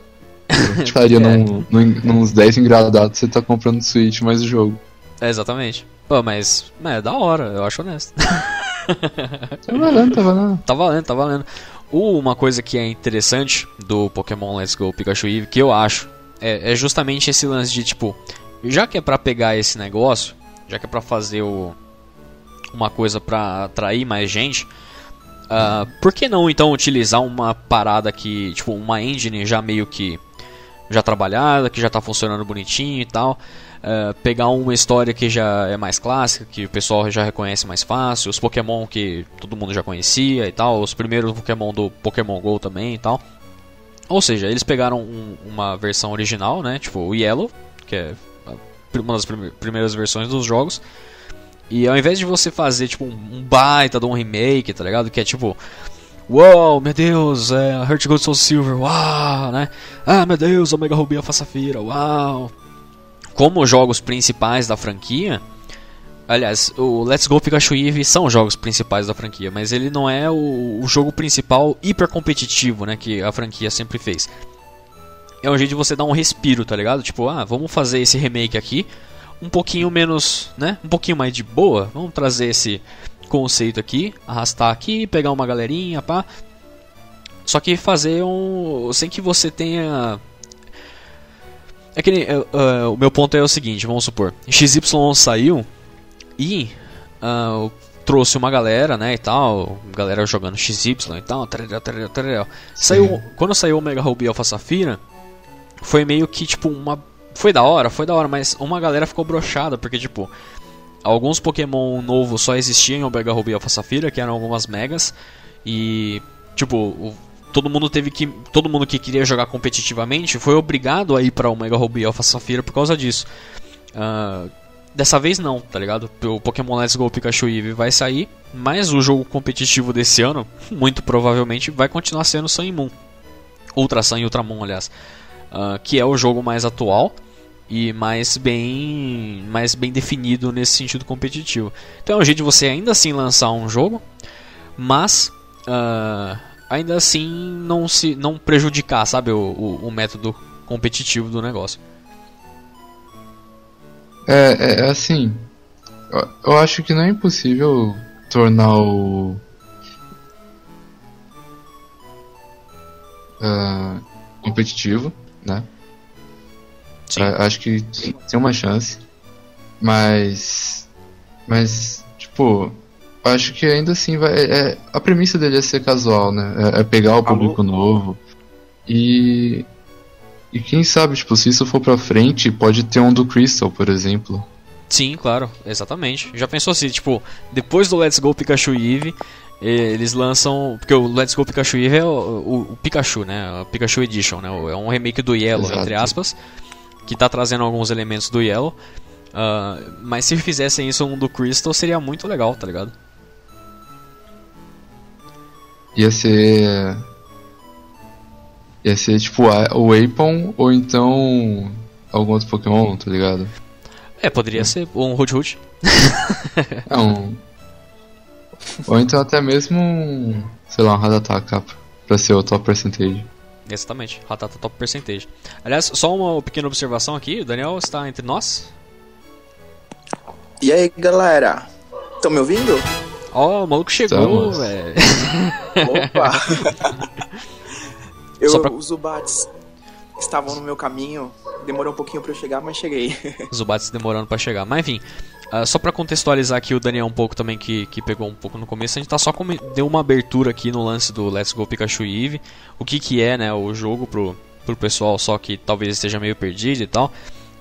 <laughs> Ficaria é. num, num, nos 10 engradados você tá comprando Switch mais o jogo. É, exatamente. Pô, mas, mas é da hora, eu acho honesto. tá valendo, tá valendo. <laughs> Tá valendo, tá valendo. Uma coisa que é interessante do Pokémon Let's Go Pikachu Eevee, que eu acho, é, é justamente esse lance de tipo, já que é pra pegar esse negócio, já que é pra fazer o, uma coisa pra atrair mais gente, uh, por que não então utilizar uma parada que, tipo, uma engine já meio que já trabalhada, que já está funcionando bonitinho e tal. Uh, pegar uma história que já é mais clássica, que o pessoal já reconhece mais fácil, os Pokémon que todo mundo já conhecia e tal, os primeiros Pokémon do Pokémon GO também e tal. Ou seja, eles pegaram um, uma versão original, né, tipo o Yellow, que é uma das primeiras versões dos jogos, e ao invés de você fazer tipo um baita de um remake, tá ligado? Que é tipo Uou, meu Deus, é Heart Gold Soul Silver, uau, né? Ah, meu Deus, Omega Ruby Alpha Safira, uau. Como jogos principais da franquia, aliás, o Let's Go Pikachu Eevee são jogos principais da franquia, mas ele não é o, o jogo principal hiper competitivo, né, que a franquia sempre fez. É um jeito de você dar um respiro, tá ligado? Tipo, ah, vamos fazer esse remake aqui um pouquinho menos, né? Um pouquinho mais de boa. Vamos trazer esse conceito aqui, arrastar aqui, pegar uma galerinha, pá. Só que fazer um. sem que você tenha. É que uh, uh, o meu ponto é o seguinte, vamos supor, XY saiu e uh, trouxe uma galera, né, e tal, galera jogando XY e tal, tarará, tarará, tarará. Saiu, quando saiu o Mega Ruby Alpha Safira, foi meio que tipo uma foi da hora, foi da hora, mas uma galera ficou brochada porque tipo, alguns Pokémon novos só existiam em Omega Ruby e Alpha Safira, que eram algumas megas, e tipo, o, todo mundo teve que todo mundo que queria jogar competitivamente foi obrigado a ir para Omega Ruby e Alpha Safira por causa disso. Uh, dessa vez não, tá ligado? O Pokémon Let's Go Pikachu Eevee vai sair, mas o jogo competitivo desse ano, muito provavelmente, vai continuar sendo Sun e Moon. Ultra Sun e Ultramon, aliás. Uh, que é o jogo mais atual e mais bem mais bem definido nesse sentido competitivo. Então é um jeito de você ainda assim lançar um jogo, mas uh, ainda assim não se não prejudicar, sabe, o, o, o método competitivo do negócio. É, é, é assim, eu, eu acho que não é impossível tornar o uh, competitivo, né? Acho que tem uma chance. Mas. Mas, tipo. Acho que ainda assim vai. É, a premissa dele é ser casual, né? É, é pegar o público Alô? novo. E. E quem sabe, tipo, se isso for pra frente, pode ter um do Crystal, por exemplo. Sim, claro, exatamente. Já pensou assim, tipo, depois do Let's Go Pikachu Eevee, eles lançam. Porque o Let's Go Pikachu Eevee é o, o, o Pikachu, né? Pikachu Edition, né? É um remake do Yellow, Exato. entre aspas que tá trazendo alguns elementos do Yellow. Uh, mas se fizessem isso um do Crystal seria muito legal, tá ligado? Ia ser. Ia ser tipo o Apon ou então algum outro Pokémon, tá ligado? É, poderia é. ser um Hoot Hoot. <laughs> é um. Ou então até mesmo um. Sei lá, um Radataka pra ser o top percentage. Exatamente, Ratata Top Percentage. Aliás, só uma pequena observação aqui, o Daniel está entre nós. E aí, galera? Estão me ouvindo? Ó, oh, o maluco chegou, velho. Opa! <laughs> Eu, pra... Os Zubats estavam no meu caminho, demorou um pouquinho para eu chegar, mas cheguei. <laughs> Zubats demorando para chegar. Mas enfim, Uh, só para contextualizar aqui o Daniel um pouco também, que, que pegou um pouco no começo, a gente tá só com, deu uma abertura aqui no lance do Let's Go Pikachu Eve, o que que é né, o jogo pro, pro pessoal só que talvez esteja meio perdido e tal,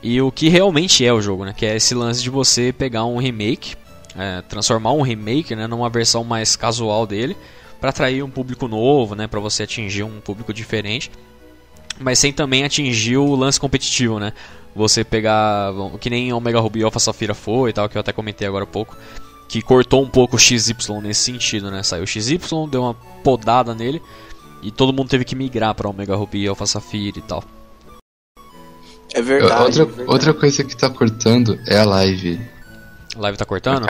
e o que realmente é o jogo, né, que é esse lance de você pegar um remake, é, transformar um remake né, numa versão mais casual dele, para atrair um público novo, né, para você atingir um público diferente, mas sem também atingir o lance competitivo, né? Você pegar, que nem Omega Ruby e Alpha Safira foi e tal, que eu até comentei agora há pouco, que cortou um pouco o XY nesse sentido, né? Saiu o XY, deu uma podada nele e todo mundo teve que migrar para Omega Ruby e Alpha Safira e tal. É verdade, outra, é verdade. outra coisa que tá cortando é a live. A live tá cortando?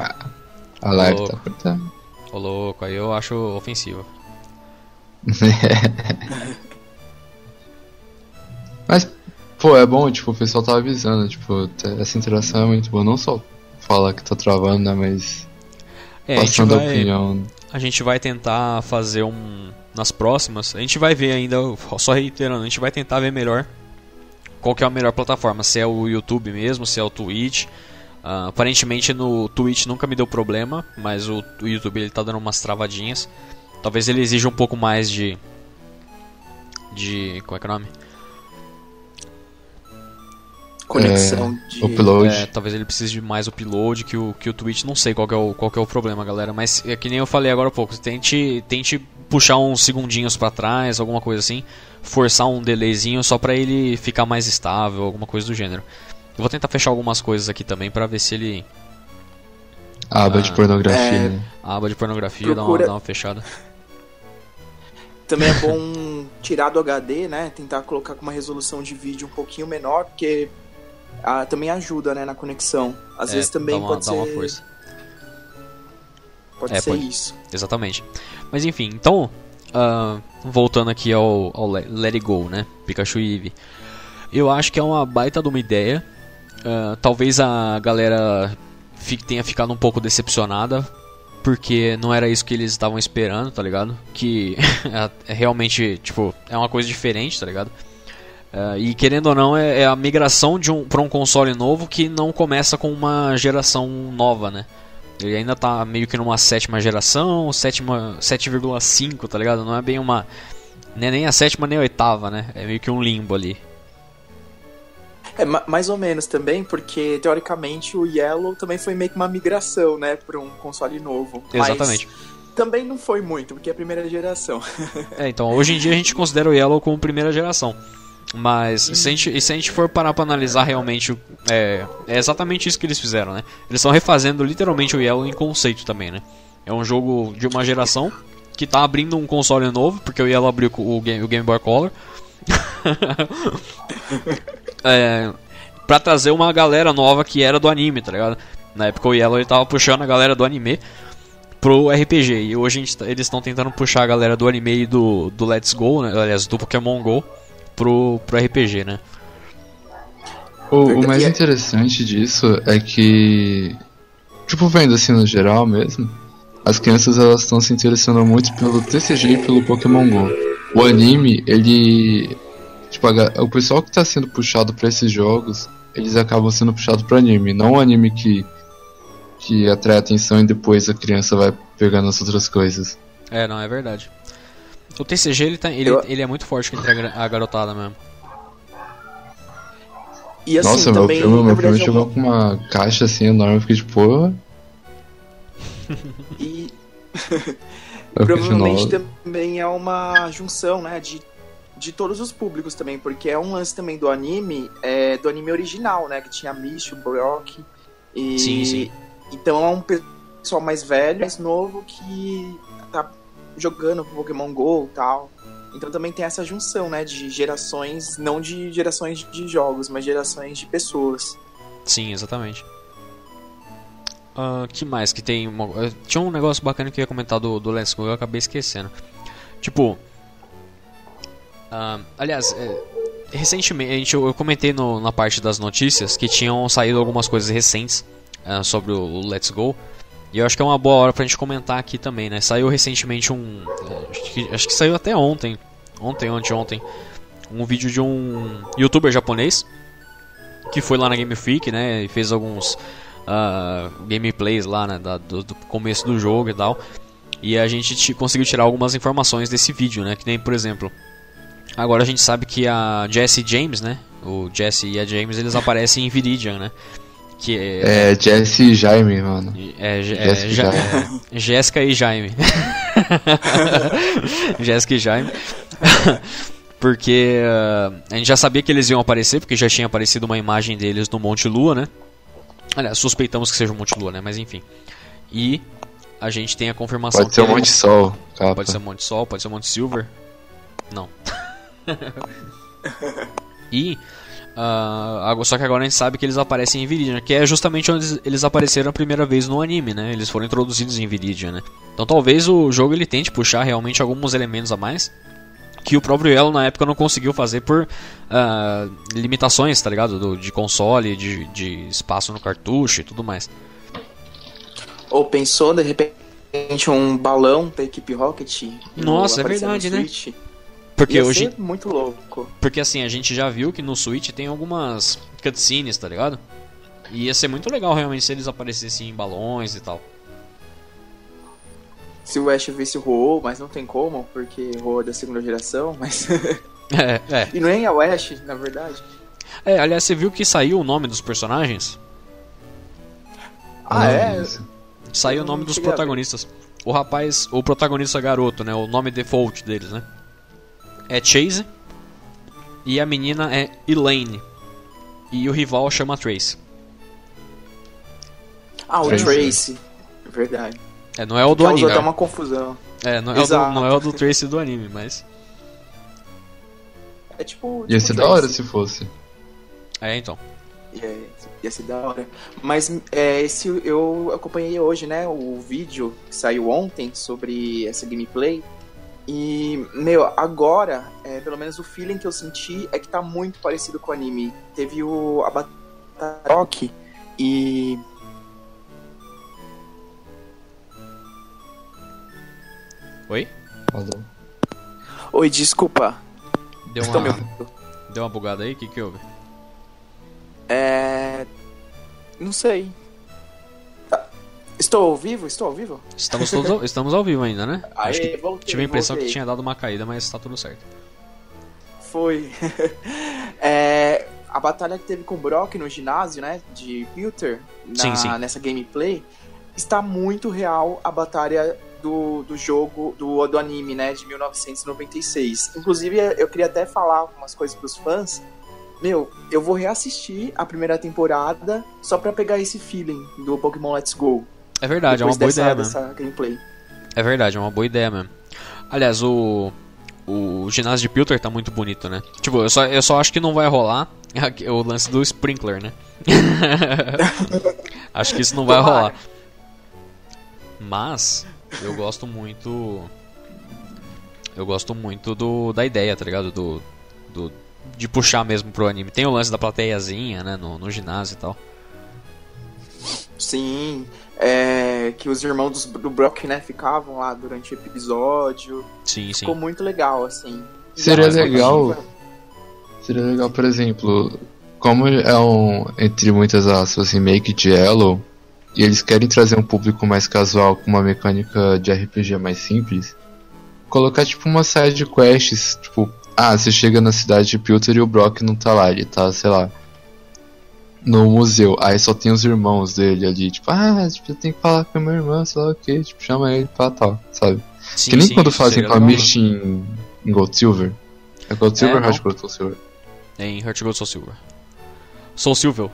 A live tá cortando. Ô louco, aí eu acho ofensivo. <laughs> <laughs> Mas Pô, é bom, tipo, o pessoal tá avisando, tipo, essa interação é muito boa. Não só falar que tá travando, né, mas. É, a gente, passando a vai, opinião. a gente vai tentar fazer um. Nas próximas, a gente vai ver ainda, só reiterando, a gente vai tentar ver melhor qual que é a melhor plataforma. Se é o YouTube mesmo, se é o Twitch. Ah, aparentemente no Twitch nunca me deu problema, mas o, o YouTube ele tá dando umas travadinhas. Talvez ele exija um pouco mais de. De. Qual é que é o nome? Conexão de. Upload. É, talvez ele precise de mais upload que o, que o Twitch. Não sei qual que, é o, qual que é o problema, galera. Mas é que nem eu falei agora há pouco. Tente, tente puxar uns segundinhos pra trás, alguma coisa assim. Forçar um delayzinho só pra ele ficar mais estável, alguma coisa do gênero. Eu vou tentar fechar algumas coisas aqui também pra ver se ele. A aba de Ah, pornografia. é. né? A aba de pornografia dá, uma, Procura- dá uma fechada. <laughs> Também é <laughs> bom tirar do HD, né? Tentar colocar com uma resolução de vídeo um pouquinho menor, porque ah, também ajuda, né, na conexão. Às É, vezes também uma, pode ser. uma força. Pode É, ser pode. isso. Exatamente. Mas enfim, então, ah, voltando aqui ao, ao Le- Let It Go, né? Pikachu e Eevee. Eu acho que é uma baita de uma ideia. Ah, talvez a galera fi- tenha ficado um pouco decepcionada. Porque não era isso que eles estavam esperando, tá ligado? Que <laughs> é realmente, tipo, é uma coisa diferente, tá ligado? Ah, e querendo ou não, é, é a migração de um, pra um console novo que não começa com uma geração nova, né? Ele ainda tá meio que numa sétima geração, sétima 7,5, tá ligado? Não é bem uma. Não é nem a sétima nem a oitava, né? É meio que um limbo ali. É, ma- mais ou menos também, porque teoricamente o Yellow também foi meio que uma migração, né, pra um console novo. Mas Exatamente. também não foi muito, porque é a primeira geração. <laughs> É, então hoje em dia a gente considera o Yellow como primeira geração. Mas se a gente, se a gente for parar pra analisar realmente, é, é exatamente isso que eles fizeram, né? Eles estão refazendo literalmente o Yellow em conceito também, né? É um jogo de uma geração que tá abrindo um console novo, porque o Yellow abriu o Game, o Game Boy Color. <laughs> é, pra trazer uma galera nova que era do anime, tá ligado? Na época o Yellow ele tava puxando a galera do anime pro RPG. E hoje gente tá- eles estão tentando puxar a galera do anime e do, do Let's Go, né? aliás, do Pokémon Go, pro, pro RPG, né? O, o mais interessante disso é que, tipo, vendo assim no geral mesmo, as crianças elas estão se interessando muito pelo TCG e pelo Pokémon Go. O anime, ele. Tipo, a o pessoal que tá sendo puxado pra esses jogos, eles acabam sendo puxados pro anime, não o anime que, que atrai atenção e depois a criança vai pegando as outras coisas. É, não, é verdade. O TCG ele, tá, ele, Eu- ele é muito forte entre a garotada mesmo. E assim, Nossa, meu também, meu primo verdade, é chegou uma- com uma caixa assim enorme, eu fiquei tipo, porra. <laughs> E fiquei provavelmente tipo, também é uma junção, né, de, de todos os públicos também, porque é um lance também do anime, é, do anime original, né, que tinha a Mish, o Brock, e... Sim, sim. Então é um pessoal mais velho, mais novo, que tá jogando Pokémon GO e tal. Então também tem essa junção, né, de gerações, não de gerações de jogos, mas gerações de pessoas. Sim, exatamente. Ah, que mais que tem? uma- eh, tinha um negócio bacana que eu ia comentar do, do Let's Go eu acabei esquecendo. Tipo. ah, aliás, é, recentemente eu, eu comentei no- na parte das notícias que tinham saído algumas coisas recentes ah, sobre o, o Let's Go. E eu acho que é uma boa hora pra gente comentar aqui também, né? Saiu recentemente um. Acho que, acho que saiu até ontem. Ontem, anteontem. Um vídeo de um youtuber japonês que foi lá na Game Freak, né, e fez alguns ah, gameplays lá, né, da- do, do começo do jogo e tal. E a gente conseguiu tirar algumas informações desse vídeo, né, que nem, por exemplo, agora a gente sabe que a Jesse James, né, o Jesse e a James, eles aparecem em Viridian, né, que é... É Jesse e Jaime, mano. É, é, Jéssica e Ja- Jaime. <laughs> é, Jéssica e Jaime. <laughs> Jéssica e Jaime. <laughs> porque ah, a gente já sabia que eles iam aparecer, porque já tinha aparecido uma imagem deles no Monte Lua, né? Aliás, suspeitamos que seja o Monte Lua, né? Mas enfim. E a gente tem a confirmação Pode ser um Monte Sol, capa. Pode ser Monte Sol, pode ser Monte Silver. Não. e. agora- só que agora a gente sabe que eles aparecem em Viridian, que é justamente onde eles- apareceram a primeira vez no anime, né? Eles foram introduzidos em Viridian, né? Então talvez o jogo ele tente puxar realmente alguns elementos a mais que o próprio Elo na época não conseguiu fazer por ah, limitações, tá ligado? Do- de console, de, de espaço no cartucho e tudo mais. Ou pensou, de repente, um balão da equipe Rocket? Nossa, é verdade, né? Switch? Porque Ia hoje. ser muito louco. Porque assim, a gente já viu que no Switch tem algumas cutscenes, tá ligado? E ia ser muito legal realmente se eles aparecessem em balões e tal. Se o Ash visse o Ho, mas não tem como, porque Ho é da segunda geração, mas... <laughs> É, é. e nem é o Ash, na verdade. É, aliás, você viu que saiu o nome dos personagens? Ah, é? Saiu o nome dos protagonistas. O rapaz, o protagonista garoto, né? O nome default deles, né? É Chase. E a menina é Elaine. E o rival chama Trace. Ah, o Tracy. Tracy. Verdade. É, não é o do Causou anime. até é- uma confusão. É, não é, o do, não é o do Trace do anime, mas. <laughs> É tipo... Ia tipo ser da hora se fosse. É, então. Ia, ia ser da hora. Mas é, esse eu acompanhei hoje, né? O vídeo que saiu ontem sobre essa gameplay. E, meu, agora, é, pelo menos o feeling que eu senti é que tá muito parecido com o anime. Teve o a Batalha Rock e. Oi? Falou. Oi, desculpa. Deu uma, deu uma bugada aí? O que, que houve? É. Não sei. Estou ao vivo? Estou ao vivo? Estamos, todos ao, estamos ao vivo ainda, né? <laughs> Acho que Aê, voltei, tive a impressão voltei. que tinha dado uma caída, mas tá tudo certo. Foi. <laughs> É, a batalha que teve com o Brock no ginásio, né? De sim. nessa gameplay, está muito real a batalha do, do jogo, do, do anime, né? De 1996. Inclusive, eu queria até falar algumas coisas pros fãs. Meu, eu vou reassistir a primeira temporada só pra pegar esse feeling do Pokémon Let's Go. É verdade, é uma boa dessa, ideia mesmo. dessa gameplay. É verdade, é uma boa ideia mesmo. Aliás, o. O ginásio de Pilter tá muito bonito, né? Tipo, eu só, eu só acho que não vai rolar <laughs> o lance do sprinkler, né? <laughs> acho que isso não vai Tomara. rolar. Mas, eu gosto muito. Eu gosto muito do, da ideia, tá ligado? Do, do, de puxar mesmo pro anime. Tem o lance da plateiazinha, né? No, no ginásio e tal. Sim, é, que os irmãos dos- do Brock, né, ficavam lá durante o episódio. Sim, sim. Ficou muito legal, assim. Seria legal- Seria legal, por exemplo, como é um, entre muitas aspas, remake de Yellow, e eles querem trazer um público mais casual com uma mecânica de RPG mais simples, colocar tipo uma série de quests, tipo, ah, você chega na cidade de Pilter e o Brock não tá lá, ele tá, sei lá, no museu, aí só tem os irmãos dele ali, tipo, ah, tipo, eu tenho que falar com meu irmão, sei lá o que, tipo, chama ele pra tal, sabe? Sim, que nem sim, quando fazem com a? Misty em, em Gold Silver. É Gold Silver É, ou. Heart Gold Silver? Em Heart Gold Soul Silver. Soul Silver.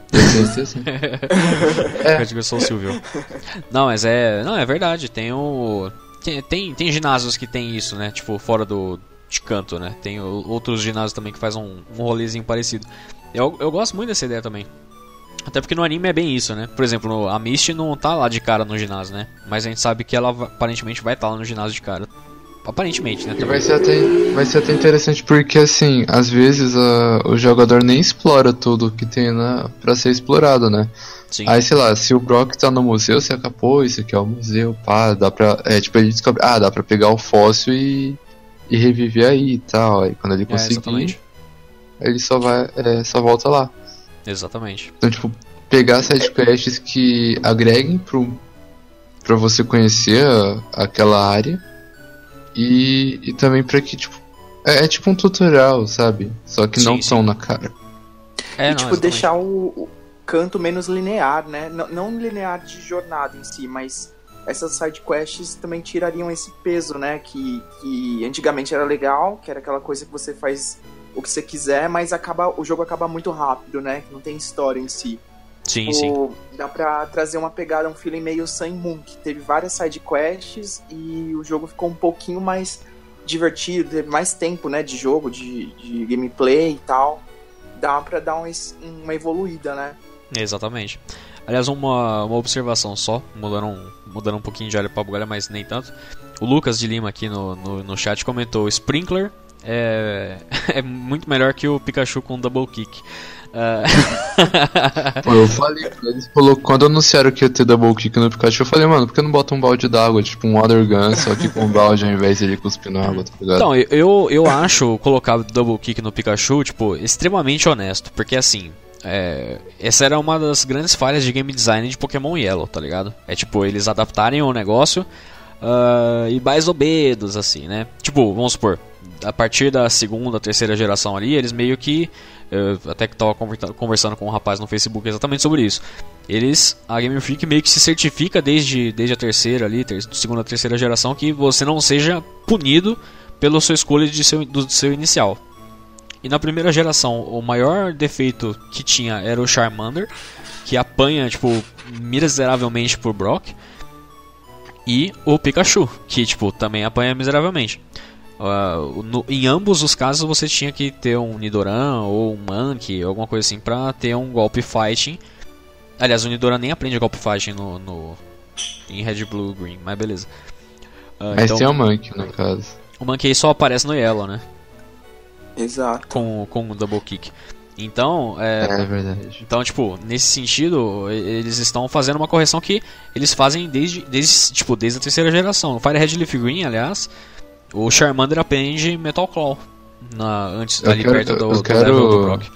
Assim. <laughs> Heart Gold Soul Silver. Não, mas é. Não, é verdade. Tem o. Tem, tem, tem ginásios que tem isso, né? Tipo, fora do. De canto, né? Tem o- outros ginásios também que faz um, um rolezinho parecido. Eu, eu gosto muito dessa ideia também. Até porque no anime é bem isso, né? Por exemplo, a Misty não tá lá de cara no ginásio, né? Mas a gente sabe que ela aparentemente vai estar lá no ginásio de cara. Aparentemente, né? Vai ser, até, vai ser até interessante porque, assim, às vezes a- o jogador nem explora tudo que tem na, pra ser explorado, né? Sim. Aí, sei lá, se o Brock tá no museu, você acabou, isso aqui é o museu, pá, dá pra. É, tipo, ele descobre, ah, dá pra pegar o fóssil e, e reviver aí e tal. Aí quando ele É, conseguir, exatamente. ele só vai, é, só volta lá. Exatamente. Então, tipo, pegar sidequests que agreguem pro, pra você conhecer a- aquela área e, e também pra que, tipo, é, é tipo um tutorial, sabe? Só que não Sim, sim. tão na cara. É, e, não, tipo, exatamente. deixar o, o canto menos linear, né? Não, não linear de jornada em si, mas essas side quests também tirariam esse peso, né? Que, que antigamente era legal, que era aquela coisa que você faz o que você quiser, mas acaba, o jogo acaba muito rápido, né? Não tem história em si. Sim, sim. Tipo, dá pra trazer uma pegada, um feeling meio Sun Moon, que teve várias side quests e o jogo ficou um pouquinho mais divertido, teve mais tempo, né, de jogo, de, de gameplay e tal. Dá pra dar um es- uma evoluída, né? Exatamente. Aliás, uma, uma observação só, mudando um, mudando um pouquinho de área pra bugalha, mas nem tanto. O Lucas de Lima aqui no, no, no chat comentou: Sprinkler é, <laughs> é muito melhor que o Pikachu com Double Kick. Uh... <laughs> Pô, eu falei eles, falou, quando anunciaram que ia ter double kick no Pikachu, eu falei, mano, por que não bota um balde d'água, tipo um water gun, só que com um balde ao invés de ele cuspindo água, tá ligado? Então, eu, eu acho colocar double kick no Pikachu, tipo, extremamente honesto, porque assim, é, essa era uma das grandes falhas de game design de Pokémon Yellow, tá ligado? É tipo, eles adaptarem o negócio uh, e mais obedos, assim, né? Tipo, vamos supor, a partir da segunda, terceira geração ali, eles meio que. Eu até que estava conversando com um rapaz no Facebook exatamente sobre isso. Eles, a Game Freak meio que se certifica desde, desde a terceira ali, ter, segunda, terceira geração, que você não seja punido pela sua escolha de seu, do seu inicial. E na primeira geração, o maior defeito que tinha era o Charmander, que apanha, tipo, miseravelmente por Brock. E o Pikachu, que, tipo, também apanha miseravelmente. Uh, no, em ambos os casos você tinha que ter um Nidoran ou um Monkey, alguma coisa assim, pra ter um golpe fighting. Aliás, o Nidoran nem aprende golpe fighting no, no em Red, Blue, Green, mas beleza. Uh, mas então, tem o Monkey no caso. O Monkey só aparece no Yellow, né? Exato. Com, com o Double Kick. Então, é, é verdade. Então, tipo, nesse sentido, eles estão fazendo uma correção que eles fazem desde, desde, tipo, desde a terceira geração. No Fire Red Leaf Green, aliás, o Charmander aprende Metal Claw na, antes eu ali quero, perto do, eu do quero, do Brock.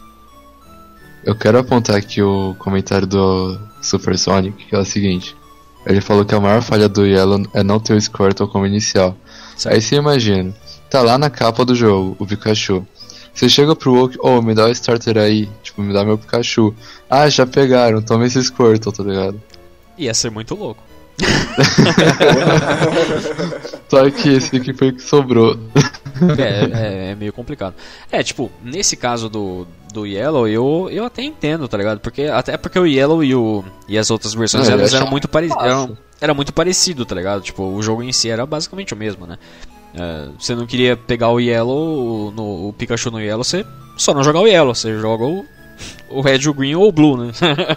Eu quero apontar aqui o comentário do Super Sonic, que é o seguinte. Ele falou que a maior falha do Yellow é não ter o Squirtle como inicial. Certo. Aí você imagina, tá lá na capa do jogo, o Pikachu. Você chega pro Oak, oh, me dá o starter aí, tipo, me dá meu Pikachu. Ah, já pegaram, toma esse Squirtle, tá ligado? Ia ser muito louco. <laughs> Só que esse aqui foi o que sobrou. É, é, é, meio complicado. É, tipo, nesse caso do, do Yellow, eu, eu até entendo, tá ligado? Porque, até porque o Yellow e, o, e as outras versões elas eram muito parecidas. Eram, era muito parecido, tá ligado? Tipo, o jogo em si era basicamente o mesmo, né? É, você não queria pegar o Yellow, no, o Pikachu no Yellow, você só não jogar o Yellow, você joga o, o Red, o Green ou o Blue, né?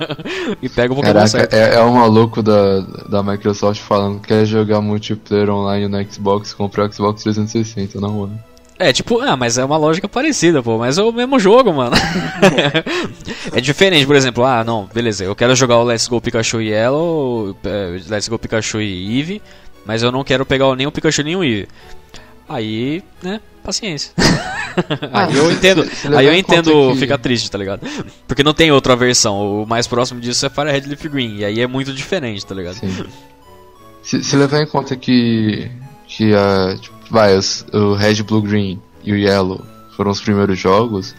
<laughs> e pega o Pokémon Caraca, certo. É, é um maluco da, da Microsoft falando que quer jogar multiplayer online no Xbox, comprar o Xbox 360, não, mano. É, tipo, ah, mas é uma lógica parecida, pô, mas é o mesmo jogo, mano. <laughs> é diferente, por exemplo, ah, não, beleza, eu quero jogar o Let's Go Pikachu e Yellow, é, Let's Go Pikachu e Eevee, mas eu não quero pegar nem o Pikachu nem o Eevee. Aí, né, paciência. <laughs> aí eu entendo, aí eu entendo que... ficar triste, tá ligado? Porque não tem outra versão, o mais próximo disso é Fire Red Leaf Green, e aí é muito diferente, tá ligado? Sim. Se, se levar em conta que, que a, tipo, vai, os, o Red, Blue, Green e o Yellow foram os primeiros jogos,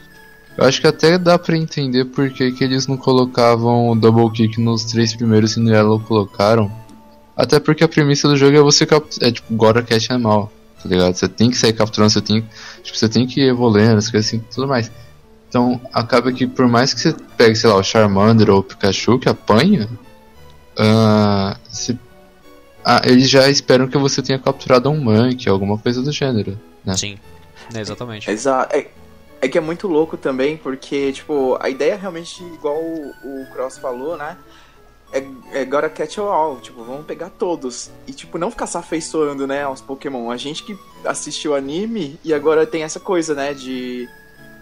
eu acho que até dá pra entender por que, que eles não colocavam o Double Kick nos três primeiros e no Yellow colocaram. Até porque a premissa do jogo é você capturar, é tipo, Gora Cat Animal tá ligado? Você tem que sair capturando, você tem, tipo, você tem que ir evoluindo, as coisas assim, tudo mais. Então, acaba que por mais que você pegue, sei lá, o Charmander ou o Pikachu que apanha, uh, se, ah, eles já esperam que você tenha capturado um Monkey, alguma coisa do gênero, né? Sim, é exatamente. Exato. É, é que é muito louco também, porque, tipo, a ideia é realmente, igual o, o Cross falou, né? É, é agora catch all, tipo, vamos pegar todos. E, tipo, não ficar se afeiçoando, né, aos Pokémon. A gente que assistiu anime e agora tem essa coisa, né, de.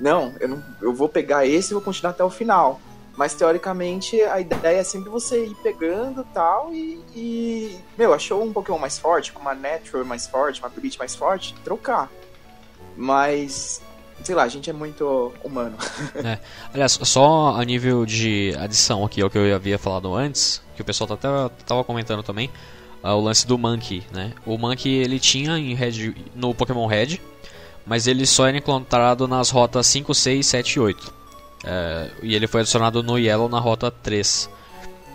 Não, eu, não, eu vou pegar esse e vou continuar até o final. Mas teoricamente a ideia é sempre você ir pegando tal e, e. Meu, achou um Pokémon mais forte, com uma Natural mais forte, uma Beat mais forte, trocar. Mas sei lá, a gente é muito humano. <laughs> é. Aliás, só a nível de adição aqui ao que eu havia falado antes, que o pessoal tá até tava comentando também, uh, o lance do Monkey, né? O Monkey ele tinha em Red, no Pokémon Red, mas ele só era encontrado nas rotas 5, 6, 7 e 8. É, e ele foi adicionado no Yellow na rota 3.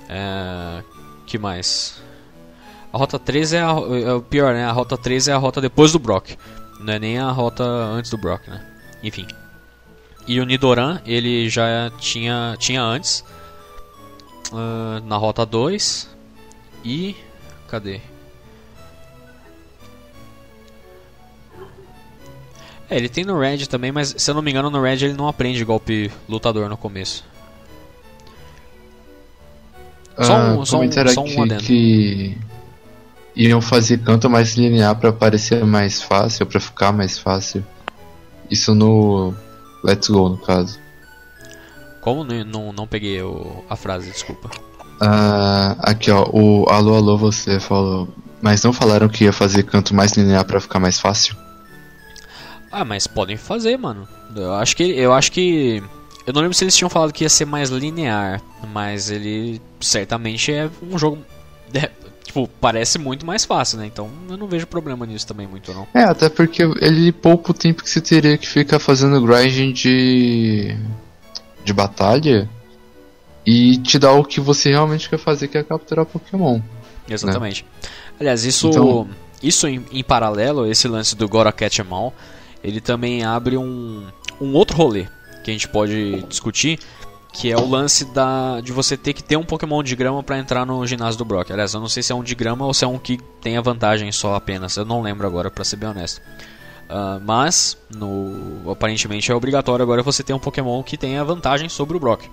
É, que mais? A rota 3 é, a, é o pior, né? A rota 3 é a rota depois do Brock. Não é nem a rota antes do Brock, né? Enfim. E o Nidoran, ele já tinha, tinha antes. Uh, na rota 2. E. Cadê? É, ele tem no Red também, mas se eu não me engano, no Red ele não aprende golpe lutador no começo. Só um, uh, só um, só um adendo. que iam fazer canto mais linear para parecer mais fácil, para ficar mais fácil. Isso no Let's Go, no caso. Como? Não, não, peguei o, a frase, desculpa. Ah, aqui ó, o alô alô você falou, mas não falaram que ia fazer canto mais linear pra ficar mais fácil? Ah, mas podem fazer, mano. Eu acho que eu acho que eu não lembro se eles tinham falado que ia ser mais linear, mas ele certamente é um jogo tipo, parece muito mais fácil, né? Então eu não vejo problema nisso também muito não. É, até porque ele poupa o tempo que você teria que ficar fazendo grinding de de batalha e te dá o que você realmente quer fazer, que é capturar Pokémon. Exatamente. Né? Aliás, isso então... isso em, em, paralelo, esse lance do Gora Catch 'em All, ele também abre um, um outro rolê que a gente pode discutir, que é o lance da, de você ter que ter um Pokémon de grama para entrar no ginásio do Brock. Aliás, eu não sei se é um de grama ou se é um que tem a vantagem só apenas. Eu não lembro agora, para ser bem honesto. Uh, mas, no, aparentemente é obrigatório agora você ter um Pokémon que tenha vantagem sobre o Brock.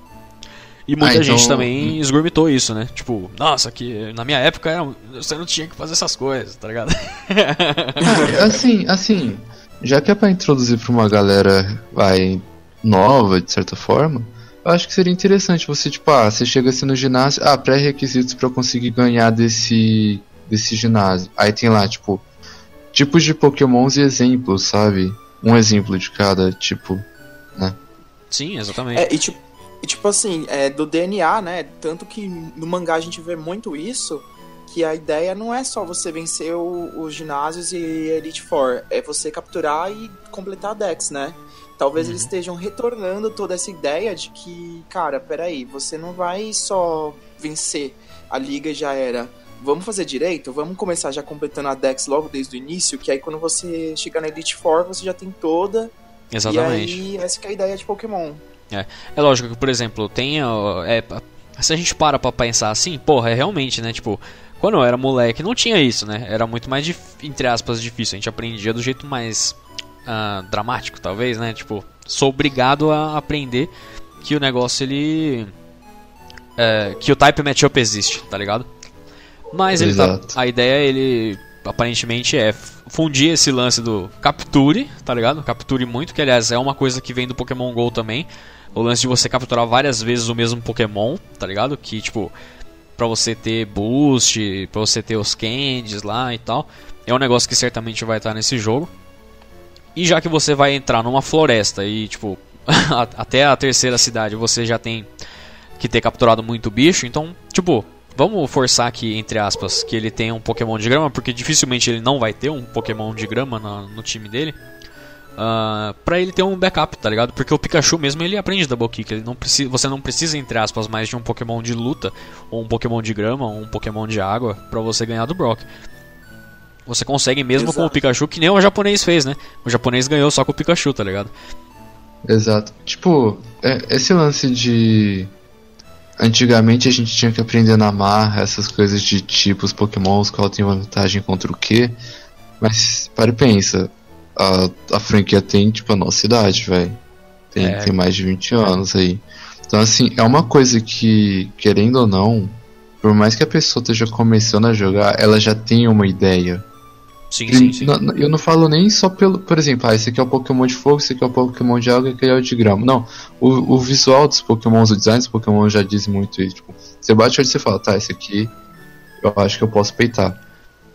E muita ah, então... gente também esgurmitou isso, né? Tipo, nossa, que na minha época era, você não tinha que fazer essas coisas, tá ligado? <laughs> assim, assim, já que é pra introduzir pra uma galera vai, nova, de certa forma, eu acho que seria interessante você, tipo, ah, você chega assim no ginásio, ah, pré-requisitos para conseguir ganhar desse, desse ginásio. Aí tem lá, tipo, tipos de pokémons e exemplos, sabe? Um exemplo de cada tipo, né? Sim, exatamente. É, e tipo, e, tipo assim, é, do DNA, né? Tanto que no mangá a gente vê muito isso, que a ideia não é só você vencer o, os ginásios e Elite Four, é você capturar e completar a Dex, né? Talvez uhum. eles estejam retornando toda essa ideia de que, cara, peraí, você não vai só vencer a liga e já era. Vamos fazer direito? Vamos começar já completando a Dex logo desde o início, que aí quando você chegar na Elite Four, você já tem toda. Exatamente. E aí, essa que é a ideia de Pokémon. É, é lógico que, por exemplo, tem. É, se a gente para pra pensar assim, porra, é realmente, né? Tipo, quando eu era moleque não tinha isso, né? Era muito mais, entre aspas, difícil. A gente aprendia do jeito mais uh, dramático, talvez, né? Tipo, sou obrigado a aprender que o negócio ele. É, que o type matchup existe, tá ligado? Mas ele tá, a ideia ele aparentemente é fundir esse lance do capture, tá ligado? Capture muito, que aliás é uma coisa que vem do Pokémon GO também. O lance de você capturar várias vezes o mesmo Pokémon, tá ligado? Que tipo, pra você ter boost, pra você ter os candies lá e tal. É um negócio que certamente vai estar nesse jogo. E já que você vai entrar numa floresta e, tipo, <laughs> até a terceira cidade você já tem que ter capturado muito bicho, então, tipo, vamos forçar aqui, entre aspas, que ele tenha um Pokémon de grama, porque dificilmente ele não vai ter um Pokémon de grama no, no time dele. Uh, pra ele ter um backup, tá ligado? Porque o Pikachu mesmo ele aprende Double Kick. Ele não precisa, você não precisa, entre aspas, mais de um Pokémon de luta, ou um Pokémon de grama, ou um Pokémon de água, pra você ganhar do Brock. Você consegue mesmo Exato. com o Pikachu, que nem o japonês fez, né? O japonês ganhou só com o Pikachu, tá ligado? Exato. Tipo, é, esse lance de. Antigamente a gente tinha que aprender na marra essas coisas de tipos pokémons, qual tem vantagem contra o que. Mas, para e pensa, a, a franquia tem, tipo, a nossa idade, velho. Tem, é. tem mais de 20 anos aí. Então, assim, é uma coisa que, querendo ou não, por mais que a pessoa esteja começando a jogar, ela já tem uma ideia Sim, sim, sim. eu não falo nem só pelo. Por exemplo, ah, esse aqui é o Pokémon de fogo, esse aqui é o Pokémon de água e aquele é o de grama. Não. O, o visual dos Pokémons, o design dos Pokémon já diz muito isso. Tipo, você bate o olho e você fala, tá, esse aqui eu acho que eu posso peitar.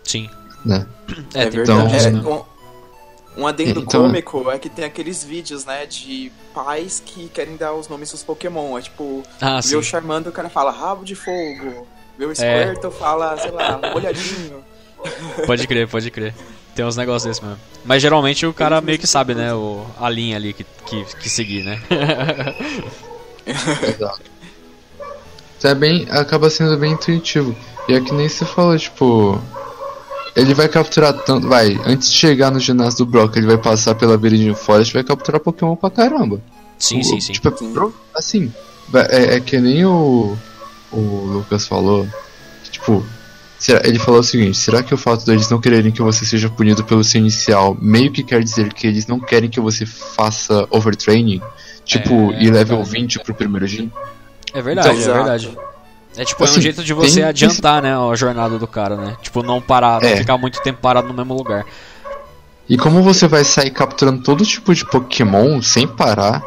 Sim. Né? É, é então, verdade. É, um, um adendo então, cômico é que tem aqueles vídeos, né, de pais que querem dar os nomes dos Pokémon. É tipo, ah, vê o Charmander, o cara fala rabo de fogo. É. Squirtle, é. fala, sei lá, molhadinho. Pode crer, pode crer. Tem uns negócios desses mesmo. Mas geralmente o cara meio que sabe, né? O, a linha ali que, que, que seguir, né? Exato. É bem, acaba sendo bem intuitivo. E é que nem você falou, tipo. Ele vai capturar tanto. Vai, antes de chegar no ginásio do Brock, ele vai passar pela Viridian Forest vai capturar Pokémon pra caramba. Sim, o, sim, sim. Tipo, é, assim, é, é que nem o, o Lucas falou. Que, tipo, ele falou o seguinte: será que o fato deles não quererem que você seja punido pelo seu inicial meio que quer dizer que eles não querem que você faça overtraining? Tipo, é, e level é 20 pro primeiro gym? É verdade, então, é verdade. É tipo, assim, é um assim, jeito de você adiantar, né, a jornada do cara, né? Tipo, não parar, não é. ficar muito tempo parado no mesmo lugar. E como você vai sair capturando todo tipo de Pokémon sem parar,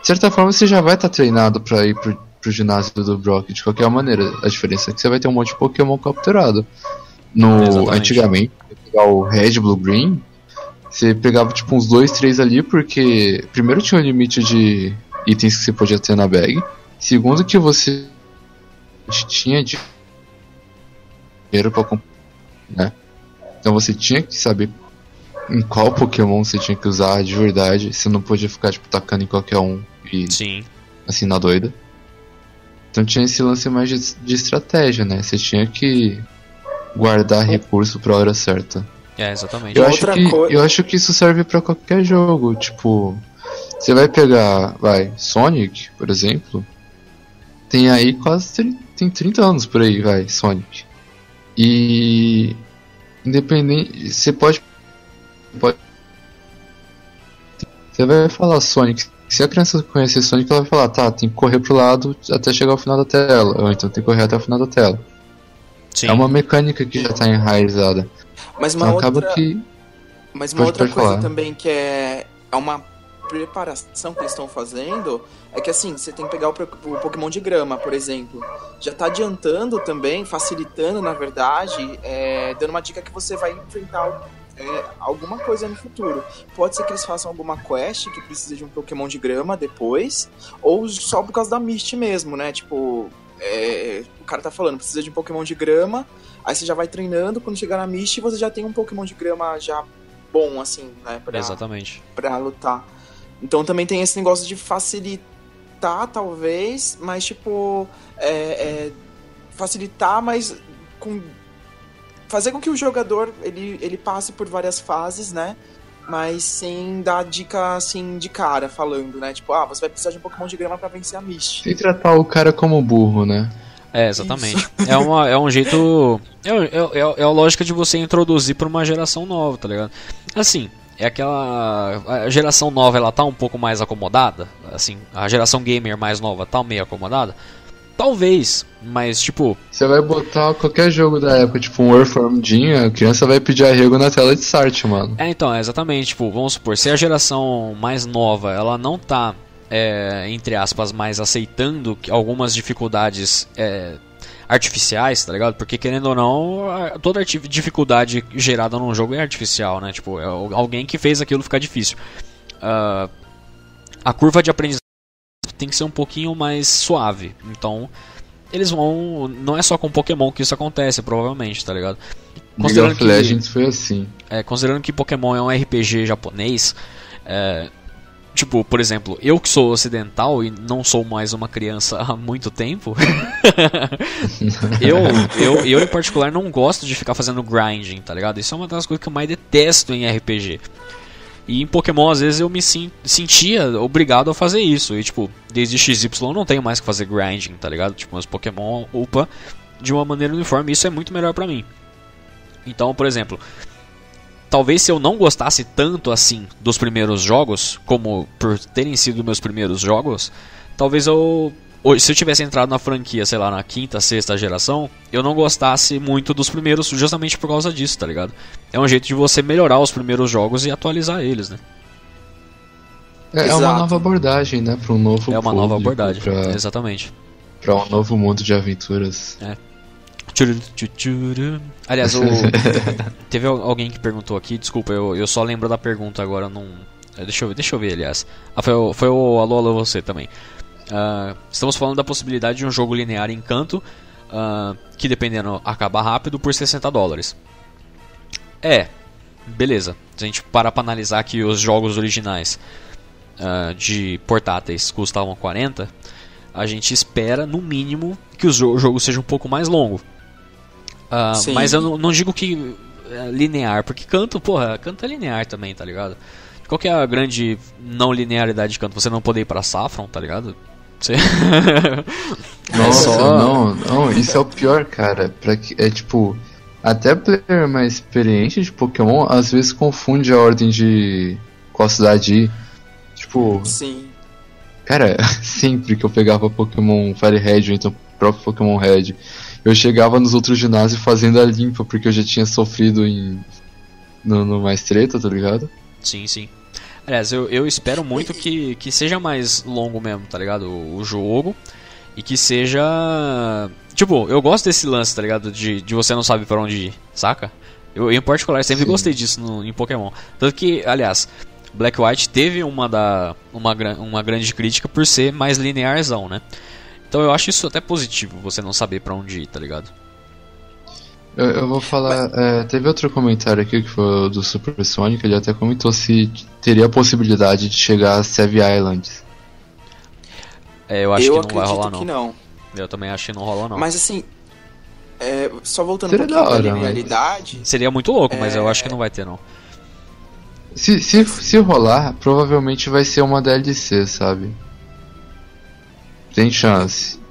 de certa forma você já vai estar tá treinado para ir pro, pro ginásio do Brock de qualquer maneira. A diferença é que você vai ter um monte de Pokémon capturado. No, Exatamente. antigamente, pegar o Red, Blue, Green, você pegava tipo uns dois, três ali, porque primeiro tinha um limite de itens que você podia ter na bag. Segundo que você tinha dinheiro para comprar, né? Então você tinha que saber em qual Pokémon você tinha que usar de verdade. Você não podia ficar tipo tacando em qualquer um e Sim. assim na doida. Então tinha esse lance mais de, de estratégia, né? Você tinha que guardar recurso pra hora certa. É, exatamente. Eu, acho que, eu acho que isso serve para qualquer jogo. Tipo, você vai pegar, vai, Sonic, por exemplo. Tem aí quase tem 30 anos por aí, vai, Sonic. E independente, você pode pode você vai falar Sonic. Se a criança conhecer Sonic, ela vai falar, tá, tem que correr pro lado até chegar ao final da tela, ou então tem que correr até o final da tela. Sim. É uma mecânica que já está enraizada. Mas uma então, outra, acaba que mas uma outra coisa falar. também que é é uma preparação que eles estão fazendo é que assim, você tem que pegar o, o, Pokémon de grama, por exemplo. Já tá adiantando também, facilitando, na verdade, é, dando uma dica que você vai enfrentar é, alguma coisa no futuro. Pode ser que eles façam alguma quest que precisa de um Pokémon de grama depois, ou só por causa da Mist mesmo, né? Tipo, é, o cara tá falando, precisa de um Pokémon de grama, aí você já vai treinando, quando chegar na Mist você já tem um Pokémon de grama já bom, assim, né? Pra, Exatamente. Pra lutar. Então também tem esse negócio de facilitar, talvez, mas tipo. É, é, facilitar, mas com. Fazer com que o jogador ele, ele passe por várias fases, né? Mas sem dar dica assim de cara, falando, né? Tipo, ah, você vai precisar de um Pokémon de grama para vencer a Mist. Sem tratar o cara como burro, né? É, exatamente. é, uma, é um jeito. É, é, é, é a lógica de você introduzir para uma geração nova, tá ligado? Assim, é aquela a geração nova ela tá um pouco mais acomodada, assim, a geração gamer mais nova tá meio acomodada. Talvez, mas tipo, você vai botar qualquer jogo da época, tipo um Earthwormdinho, a criança vai pedir arrego na tela de start, mano. É, então, exatamente, tipo, vamos supor, se a geração mais nova, ela não tá é, entre aspas, mais aceitando algumas dificuldades é, artificiais, tá ligado? Porque querendo ou não, toda dificuldade gerada num jogo é artificial, né? Tipo, é alguém que fez aquilo ficar difícil. Uh, a curva de aprendizagem tem que ser um pouquinho mais suave. Então, eles vão. Não é só com Pokémon que isso acontece, provavelmente, tá ligado? Considerando League of que, Legends foi assim. É, considerando que Pokémon é um RPG japonês, é, Tipo, por exemplo, eu que sou ocidental e não sou mais uma criança <laughs> há muito tempo, <laughs> eu, eu, eu em particular não gosto de ficar fazendo grinding, tá ligado? Isso é uma das coisas que eu mais detesto em RPG. E em Pokémon, às vezes, eu me sentia obrigado a fazer isso. E, tipo, desde XY eu não tenho mais que fazer grinding, tá ligado? Tipo, meus Pokémon upa de uma maneira uniforme. Isso é muito melhor pra mim. Então, por exemplo, talvez se eu não gostasse tanto assim dos primeiros jogos, como por terem sido meus primeiros jogos, talvez eu se eu tivesse entrado na franquia, sei lá, na quinta, sexta geração, eu não gostasse muito dos primeiros justamente por causa disso, tá ligado? É um jeito de você melhorar os primeiros jogos e atualizar eles, né? É, é uma nova abordagem, né, para um novo É uma público, nova abordagem, pra, exatamente. Para um novo mundo de aventuras. É. Aliás, o... <laughs> teve alguém que perguntou aqui, desculpa, eu, eu só lembro da pergunta agora, não. É, deixa eu ver, deixa eu ver, aliás. Ah, foi, o, foi o Alô Alô Você também. Uh, estamos falando da possibilidade de um jogo linear em canto, uh, que dependendo acaba rápido por 60 dólares. É, beleza. Se a gente parar para analisar que os jogos originais uh, de portáteis custavam 40, a gente espera no mínimo que o jogo seja um pouco mais longo. Mas eu não, não, digo que é linear, porque canto, porra, canto é linear também, tá ligado? Qual que é a grande não linearidade de canto? Você não poder ir pra Saffron, tá ligado? Você... <laughs> Nossa, é só... não, não, isso é o pior, cara. Pra que, é tipo, até player mais experiente de Pokémon às vezes confunde a ordem de qual cidade ir. Tipo. Sim. Cara, <laughs> sempre que eu pegava Pokémon Fire Red ou então próprio Pokémon Red eu chegava nos outros ginásios fazendo a limpa, porque eu já tinha sofrido em. no, no mais treta, tá ligado? Sim, sim. Aliás, eu, eu espero muito que, que seja mais longo mesmo, tá ligado? O, o jogo. E que seja. Tipo, eu gosto desse lance, tá ligado? De, de você não sabe para onde ir, saca? Eu, em particular, sempre Sim. gostei disso no, em Pokémon. Tanto que, aliás, Black White teve uma, da, uma, uma grande crítica por ser mais linearzão, né? Então eu acho isso até positivo, você não saber para onde ir, tá ligado? Eu, eu vou falar. Mas... É, teve outro comentário aqui que foi do Super Sonic, ele até comentou se teria a possibilidade de chegar a Seven Islands. É, eu acho eu que não vai rolar não. não. Eu também acho que não rola não. Mas assim, é, só voltando Seria um pouquinho hora, linearidade. Mas... Seria muito louco, mas eu acho que não vai ter não. Se, se, se rolar, provavelmente vai ser uma DLC, sabe? Tem chance.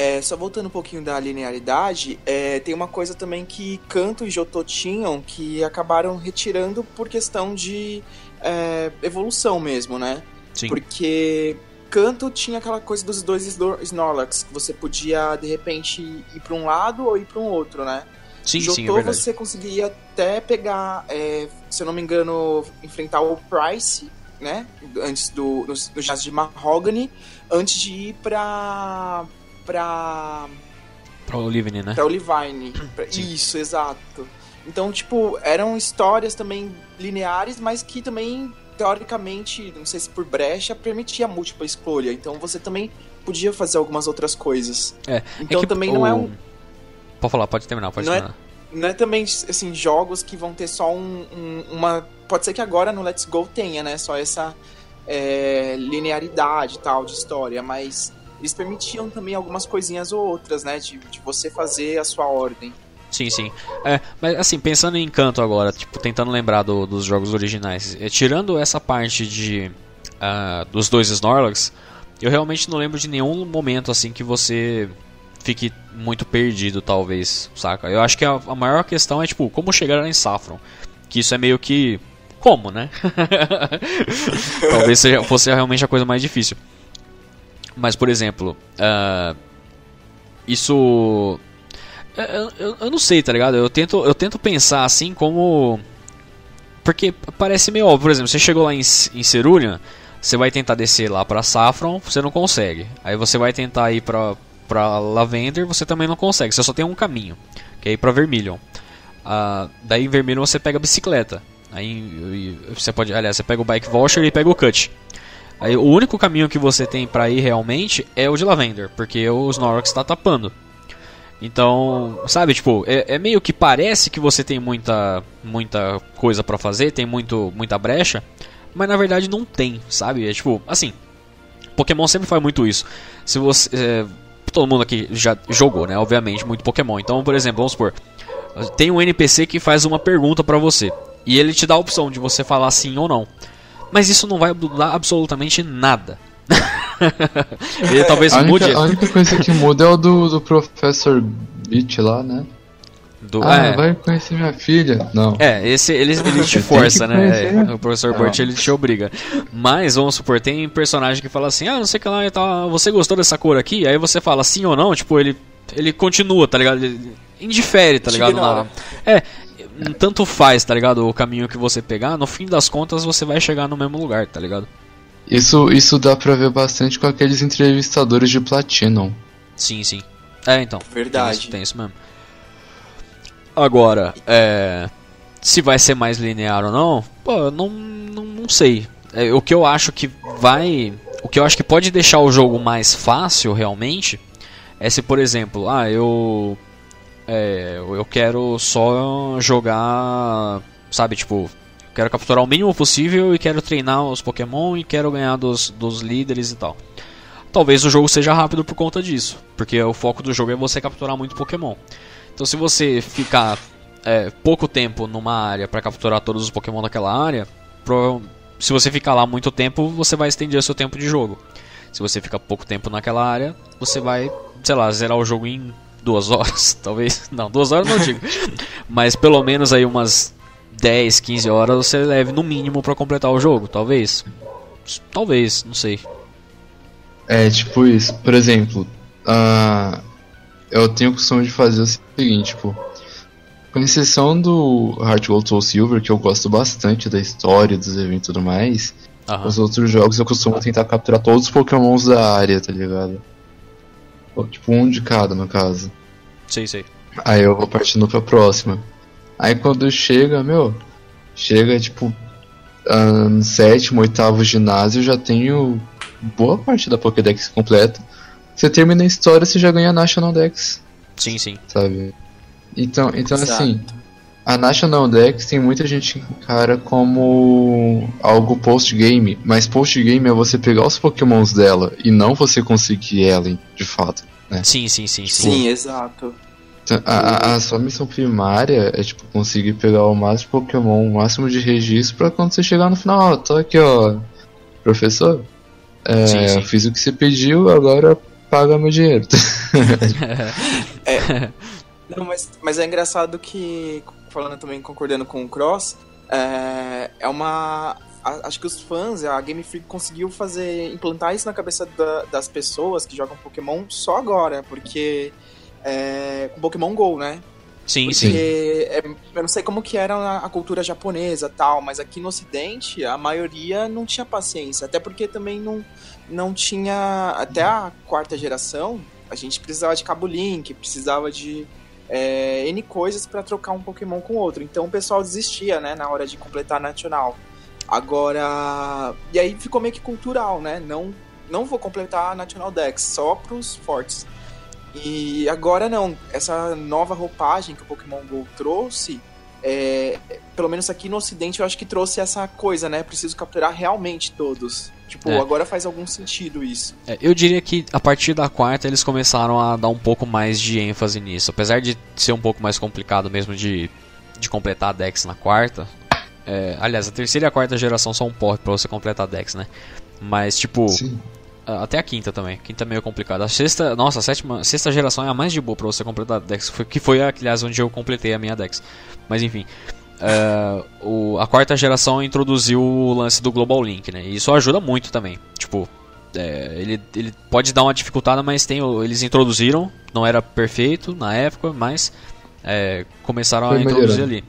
É, só voltando um pouquinho da linearidade, é, tem uma coisa também que Kanto e Jotô tinham que acabaram retirando por questão de é, evolução mesmo, né? Sim. Porque Kanto tinha aquela coisa dos dois Snorlax, que você podia, de repente, ir para um lado ou ir para um outro, né? Sim, Jotô, sim, é você conseguia até pegar, é, se eu não me engano, enfrentar o Price, né? Antes do no, no ginásio de Mahogany, antes de ir pra pra pra Olivine, né? Pra Olivine. Pra, isso, exato. Então, tipo, eram histórias também lineares, mas que também teoricamente, não sei se por brecha, permitia múltipla escolha. Então você também podia fazer algumas outras coisas. É. é então é que, também não é um. Pode falar, pode terminar, pode não é terminar. É, não é também, assim, jogos que vão ter só um, um, uma. Pode ser que agora no Let's Go tenha, né? Só essa é, linearidade tal de história, mas eles permitiam também algumas coisinhas ou outras, né? De, de você fazer a sua ordem. Sim, sim. É, mas assim, pensando em Encanto agora, tipo, tentando lembrar do, dos jogos originais, é, tirando essa parte de uh, dos dois Snorlax, eu realmente não lembro de nenhum momento assim que você fique muito perdido, talvez, saca? Eu acho que a, a maior questão é tipo como chegar em Saffron, que isso é meio que como, né? <laughs> talvez seja, fosse realmente a coisa mais difícil. Mas, por exemplo, uh, isso. Eu, eu, eu, não sei, tá ligado? Eu tento, eu tento pensar assim como. Porque parece meio óbvio, por exemplo, você chegou lá em, em Cerulean, você vai tentar descer lá pra Saffron, você não consegue. Aí você vai tentar ir pra, pra Lavender, você também não consegue. Você só tem um caminho, que é ir pra Vermilion. Uh, daí em Vermilion você pega a bicicleta. Aí você pode, aliás, você pega o Bike Voucher e pega o Cut. Aí o único caminho que você tem para ir realmente é o de Lavender, porque o Snorlax está tapando. Então, sabe, tipo, é, é, meio que parece que você tem muita muita coisa para fazer, tem muito muita brecha, mas na verdade não tem, sabe? É tipo, assim, Pokémon sempre faz muito isso. Se você é, todo mundo aqui já jogou, né? Obviamente, muito Pokémon. Então, por exemplo, vamos supor, tem um NPC que faz uma pergunta para você e ele te dá a opção de você falar sim ou não. Mas isso não vai mudar absolutamente nada. <laughs> Ele talvez a mude. Única, a única coisa que muda é o do, do Professor Beach lá, né? Do, ah, é. vai conhecer minha filha. Não. É, esse ele, ele te força, né? É, o professor Burt ele te obriga. Mas, vamos supor, tem personagem que fala assim: ah, não sei o que lá e tal, você gostou dessa cor aqui? Aí você fala sim ou não, tipo, ele, ele continua, tá ligado? Ele indifere, tá ligado? Na, é, tanto faz, tá ligado? O caminho que você pegar, no fim das contas você vai chegar no mesmo lugar, tá ligado? Isso, isso dá pra ver bastante com aqueles entrevistadores de Platinum. Sim, sim. É, então. Verdade. Tem isso, tem isso mesmo. Agora, é, se vai ser mais linear ou não, pô, não, não, não sei. É, o que eu acho que vai. O que eu acho que pode deixar o jogo mais fácil realmente é se, por exemplo, ah, eu é, eu quero só jogar, sabe, tipo, quero capturar o mínimo possível e quero treinar os Pokémon e quero ganhar dos, dos líderes e tal. Talvez o jogo seja rápido por conta disso, porque o foco do jogo é você capturar muito Pokémon. Então se você ficar é, pouco tempo numa área para capturar todos os Pokémon daquela área, se você ficar lá muito tempo, você vai estender o seu tempo de jogo. Se você ficar pouco tempo naquela área, você vai, sei lá, zerar o jogo em duas horas, <laughs> talvez. Não, duas horas não digo. Mas pelo menos aí umas 10, 15 horas você leve no mínimo para completar o jogo, talvez. Talvez, não sei. É, tipo isso. Por exemplo, uh, eu tenho o costume de fazer o seguinte, tipo. Com exceção do Heart Gold Soul Silver, que eu gosto bastante da história, dos eventos e tudo mais, Aham. os outros jogos eu costumo tentar capturar todos os pokémons da área, tá ligado? Tipo, um de cada, no caso. Sei, sei. Aí eu vou partindo pra próxima. Aí quando chega, meu, chega tipo ah, no sétimo, oitavo ginásio, eu já tenho boa parte da Pokédex completa. Você termina a história, você já ganha a National Dex, Sim, sim. sabe? Então, então Exato. assim, a National Dex tem muita gente que encara como algo post-game, mas post-game é você pegar os pokémons dela e não você conseguir ela, de fato. Sim, sim, sim, sim. Sim, exato. Então, A, a- a sua missão primária é tipo conseguir pegar o máximo de Pokémon, o máximo de registro pra quando você chegar no final, ó, tô aqui ó, professor, é, Sim, sim. fiz o que você pediu, agora paga meu dinheiro. <laughs> Não, mas, mas é engraçado que, falando também, concordando com o Cross, é, é uma. a- acho que os fãs, a Game Freak conseguiu fazer, implantar isso na cabeça da- das pessoas que jogam Pokémon só agora, porque. É, com Pokémon GO, né? Sim, sim. Porque é, eu não sei como que era a, a cultura japonesa tal, mas aqui no ocidente a maioria não tinha paciência. Até porque também não, não tinha. Até a quarta geração, a gente precisava de cabo link, precisava de é, N coisas para trocar um Pokémon com outro. Então o pessoal desistia, né, na hora de completar a Nacional. Agora. E aí ficou meio que cultural, né? Não, não vou completar a National Dex, só pros fortes. E agora não, essa nova roupagem que o Pokémon GO trouxe, é, pelo menos aqui no ocidente eu acho que trouxe essa coisa, né? Preciso capturar realmente todos. Tipo, É. agora faz algum sentido isso. É, eu diria que a partir da quarta eles começaram a dar um pouco mais de ênfase nisso. Apesar de ser um pouco mais complicado mesmo de, de completar a Dex na quarta. é, aliás, a terceira e a quarta geração são um porre pra você completar a Dex, né? Mas, tipo, Sim. até a quinta também. A quinta é meio complicado. A sexta, nossa, a sétima, a sexta geração é a mais de boa pra você completar a Dex. Foi, que foi, aliás, onde eu completei a minha Dex. Mas enfim. É, o- a quarta geração introduziu o lance do Global Link, né? E isso ajuda muito também. Tipo, é, ele, ele pode dar uma dificultada, mas tem, eles introduziram. Não era perfeito na época, mas é, começaram Foi a introduzir melhorando. ali.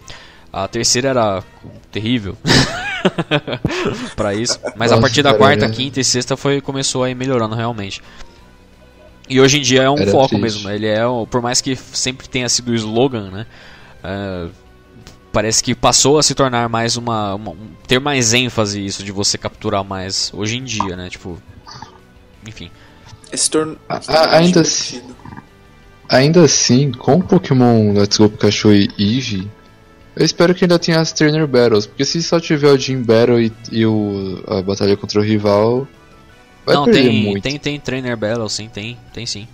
A terceira era terrível <laughs> pra isso, mas a Nossa, partir da quarta, quinta e sexta foi começou a ir melhorando realmente. E hoje em dia é um Era foco triste. mesmo. Ele é, por mais que sempre tenha sido o slogan, né? é, parece que passou a se tornar mais uma, uma- um- ter mais ênfase isso de você capturar mais hoje em dia, né? Tipo, enfim. Esse torno. A- esse a- torno ainda. Ainda assim, com Pokémon Let's Go Pikachu e Eevee, eu espero que ainda tenha as Trainer Battles, porque se só tiver o Gym Battle e, e o, a batalha contra o rival, vai Não, perder tem, muito. tem tem Trainer Battle, sim, tem, tem sim.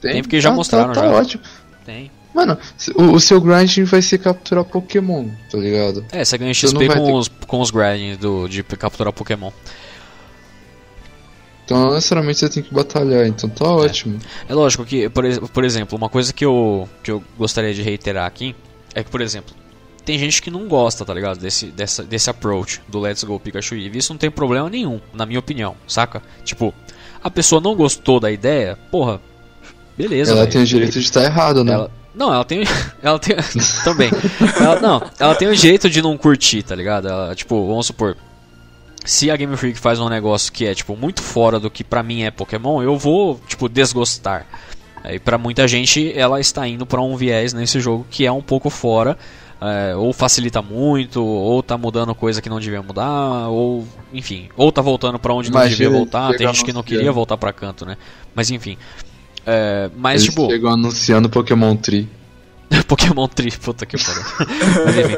Tem? tem porque já Ah, mostraram tá, tá já. ótimo. Tem. Mano, o, o seu grind vai ser capturar Pokémon, tá ligado? É, você ganha XP vai com ter- os, com os grindings do, de capturar Pokémon. Então não necessariamente você tem que batalhar, então tá ótimo. É lógico que, por, por exemplo, uma coisa que eu, que eu gostaria de reiterar aqui é que, por exemplo, tem gente que não gosta, tá ligado? Desse, dessa, desse approach do Let's Go Pikachu Eevee. Isso não tem problema nenhum, na minha opinião, saca? Tipo, a pessoa não gostou da ideia, porra, beleza. Ela velho. tem o direito de estar errada, né? Ela- não, ela tem. <laughs> Ela tem. <laughs> também. Ela, não, ela tem o direito de não curtir, tá ligado? Ela, tipo, vamos supor. Se a Game Freak faz um negócio que é, tipo, muito fora do que pra mim é Pokémon, eu vou, tipo, desgostar. E pra muita gente, ela está indo pra um viés nesse jogo que é um pouco fora. é, ou facilita muito, ou tá mudando coisa que não devia mudar, ou, enfim, ou tá voltando pra onde não Imagina devia voltar. Tem gente que não anunciando. queria voltar pra canto, né? Mas enfim. É, mas, Eles tipo. chegam anunciando Pokémon Tree. <laughs> Pokémon Tree, puta que pariu. Mas enfim.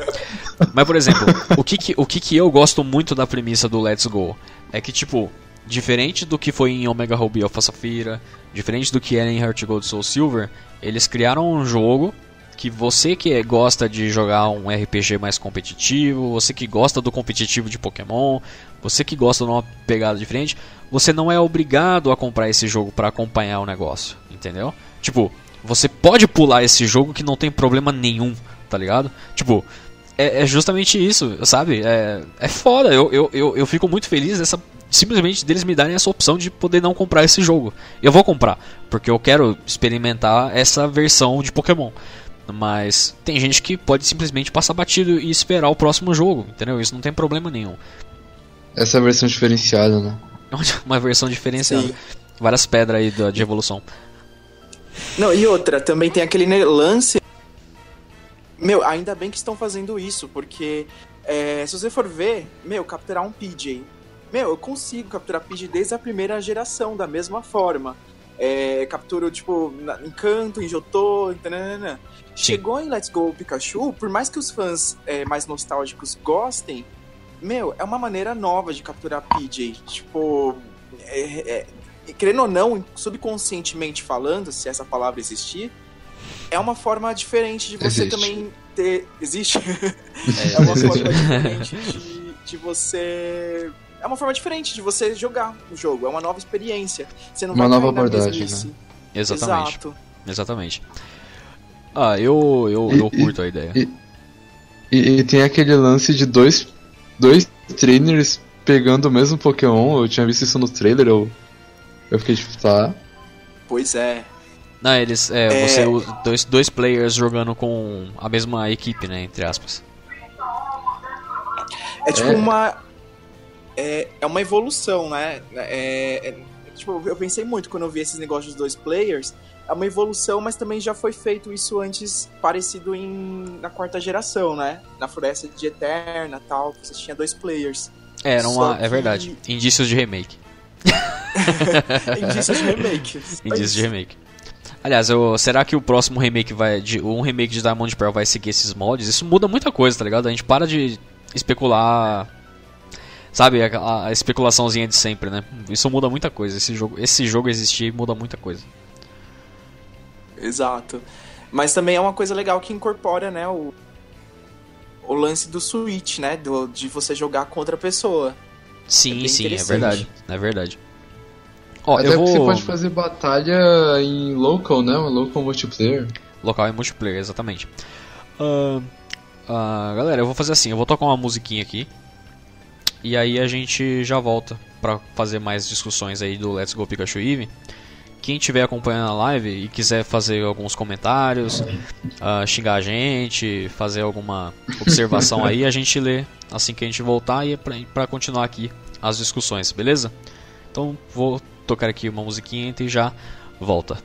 Mas por exemplo, o que que, o que que eu gosto muito da premissa do Let's Go é que tipo, diferente do que foi em Omega Ruby Alpha Safira, diferente do que era em Heart Gold Soul Silver, eles criaram um jogo que você que gosta de jogar um RPG mais competitivo, você que gosta do competitivo de Pokémon, você que gosta de uma pegada diferente, você não é obrigado a comprar esse jogo para acompanhar o negócio, entendeu? Tipo, você pode pular esse jogo que não tem problema nenhum, tá ligado? Tipo, é, é justamente isso, sabe? É, é foda, eu, eu, eu, eu fico muito feliz dessa, simplesmente deles me darem essa opção de poder não comprar esse jogo. Eu vou comprar, porque eu quero experimentar essa versão de Pokémon. Mas tem gente que pode simplesmente passar batido e esperar o próximo jogo, entendeu? Isso não tem problema nenhum. Essa é a versão diferenciada, né? <laughs> Uma versão diferenciada. Sim. Várias pedras aí de evolução. Não, e outra, também tem aquele lance. Meu, ainda bem que estão fazendo isso, porque é, se você for ver, meu, capturar um PJ. Meu, eu consigo capturar PJ desde a primeira geração, da mesma forma. É, capturo, tipo, em Canto, em Jotô, tanana. Chegou em Let's Go Pikachu, por mais que os fãs é, mais nostálgicos gostem, meu, é uma maneira nova de capturar PJ. Tipo, é, é, querendo ou não, subconscientemente falando, se essa palavra existir, é uma forma diferente de você Existe. também ter. Existe? <laughs> é uma forma diferente de, de você é uma forma diferente de você jogar o jogo. É uma nova experiência. Você não uma nova abordagem, né? Exatamente. Exato. Exatamente. Ah, eu, eu, e, eu curto a ideia. E, e, e, tem aquele lance de dois, dois trainers pegando o mesmo Pokémon. Eu tinha visto isso no trailer, eu, eu fiquei tipo, tá. Pois é. Não, eles. É, é... Você, dois, dois players jogando com a mesma equipe, né? Entre aspas. É tipo é. uma é, é uma evolução, né? É, é, tipo, eu pensei muito quando eu vi esses negócios dos dois players. É uma evolução, mas também já foi feito isso antes, parecido em, na quarta geração, né? Na Floresta de Eterna tal, você tinha dois players. É, era uma, é verdade. Indícios de remake. <laughs> Indícios de remake. <laughs> Indícios de remake. Aliás, eu, será que o próximo remake vai. De, um remake de Diamond Pearl vai seguir esses moldes? Isso muda muita coisa, tá ligado? A gente para de especular Sabe, a, a, especulaçãozinha de sempre, né? Isso muda muita coisa. Esse jogo, esse jogo existir muda muita coisa. Exato. Mas também é uma coisa legal que incorpora, né, o, o lance do Switch, né? Do, de você jogar contra a pessoa. Sim, é sim, é verdade. É verdade. Ó, Até eu vou... você pode fazer batalha em local, né? Local multiplayer. Local e multiplayer, exatamente. Uh, uh, galera, eu vou fazer assim, eu vou tocar uma musiquinha aqui. E aí a gente já volta para fazer mais discussões aí do Let's Go Pikachu Eevee. Quem estiver acompanhando a live e quiser fazer alguns comentários, uh, xingar a gente, fazer alguma observação aí, a gente lê assim que a gente voltar e é para continuar aqui as discussões, beleza? Então vou tocar aqui uma musiquinha e já volta.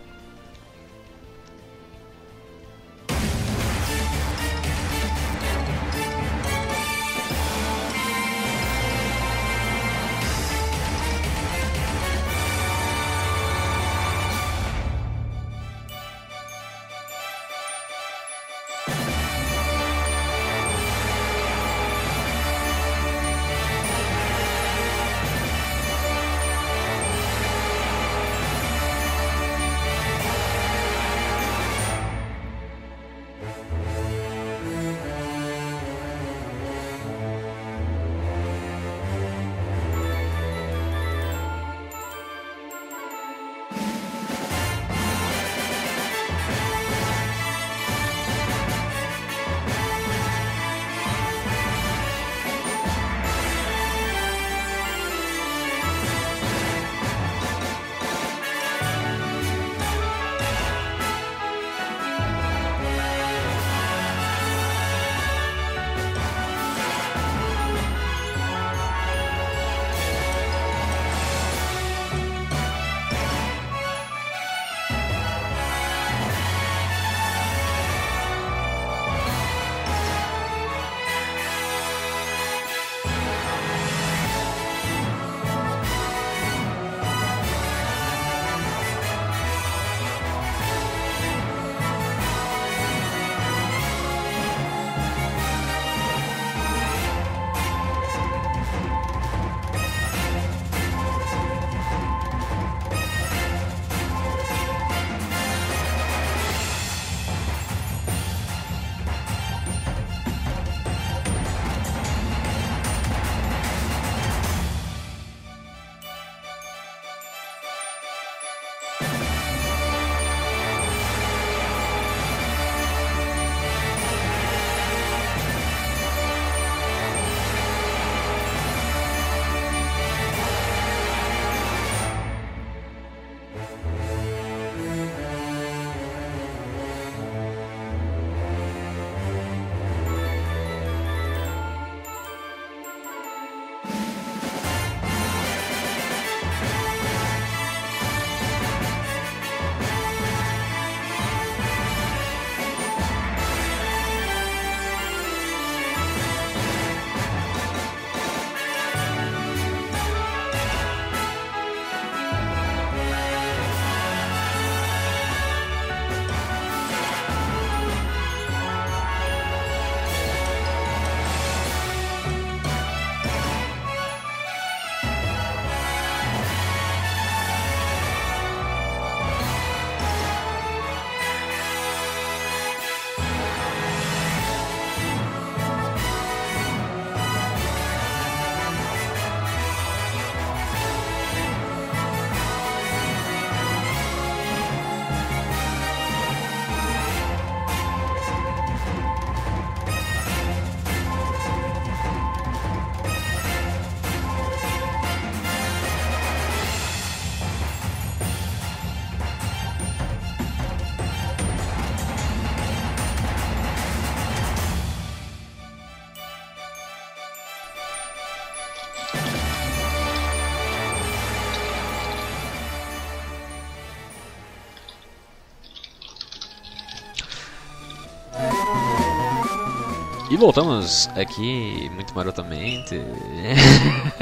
Voltamos aqui muito marotamente.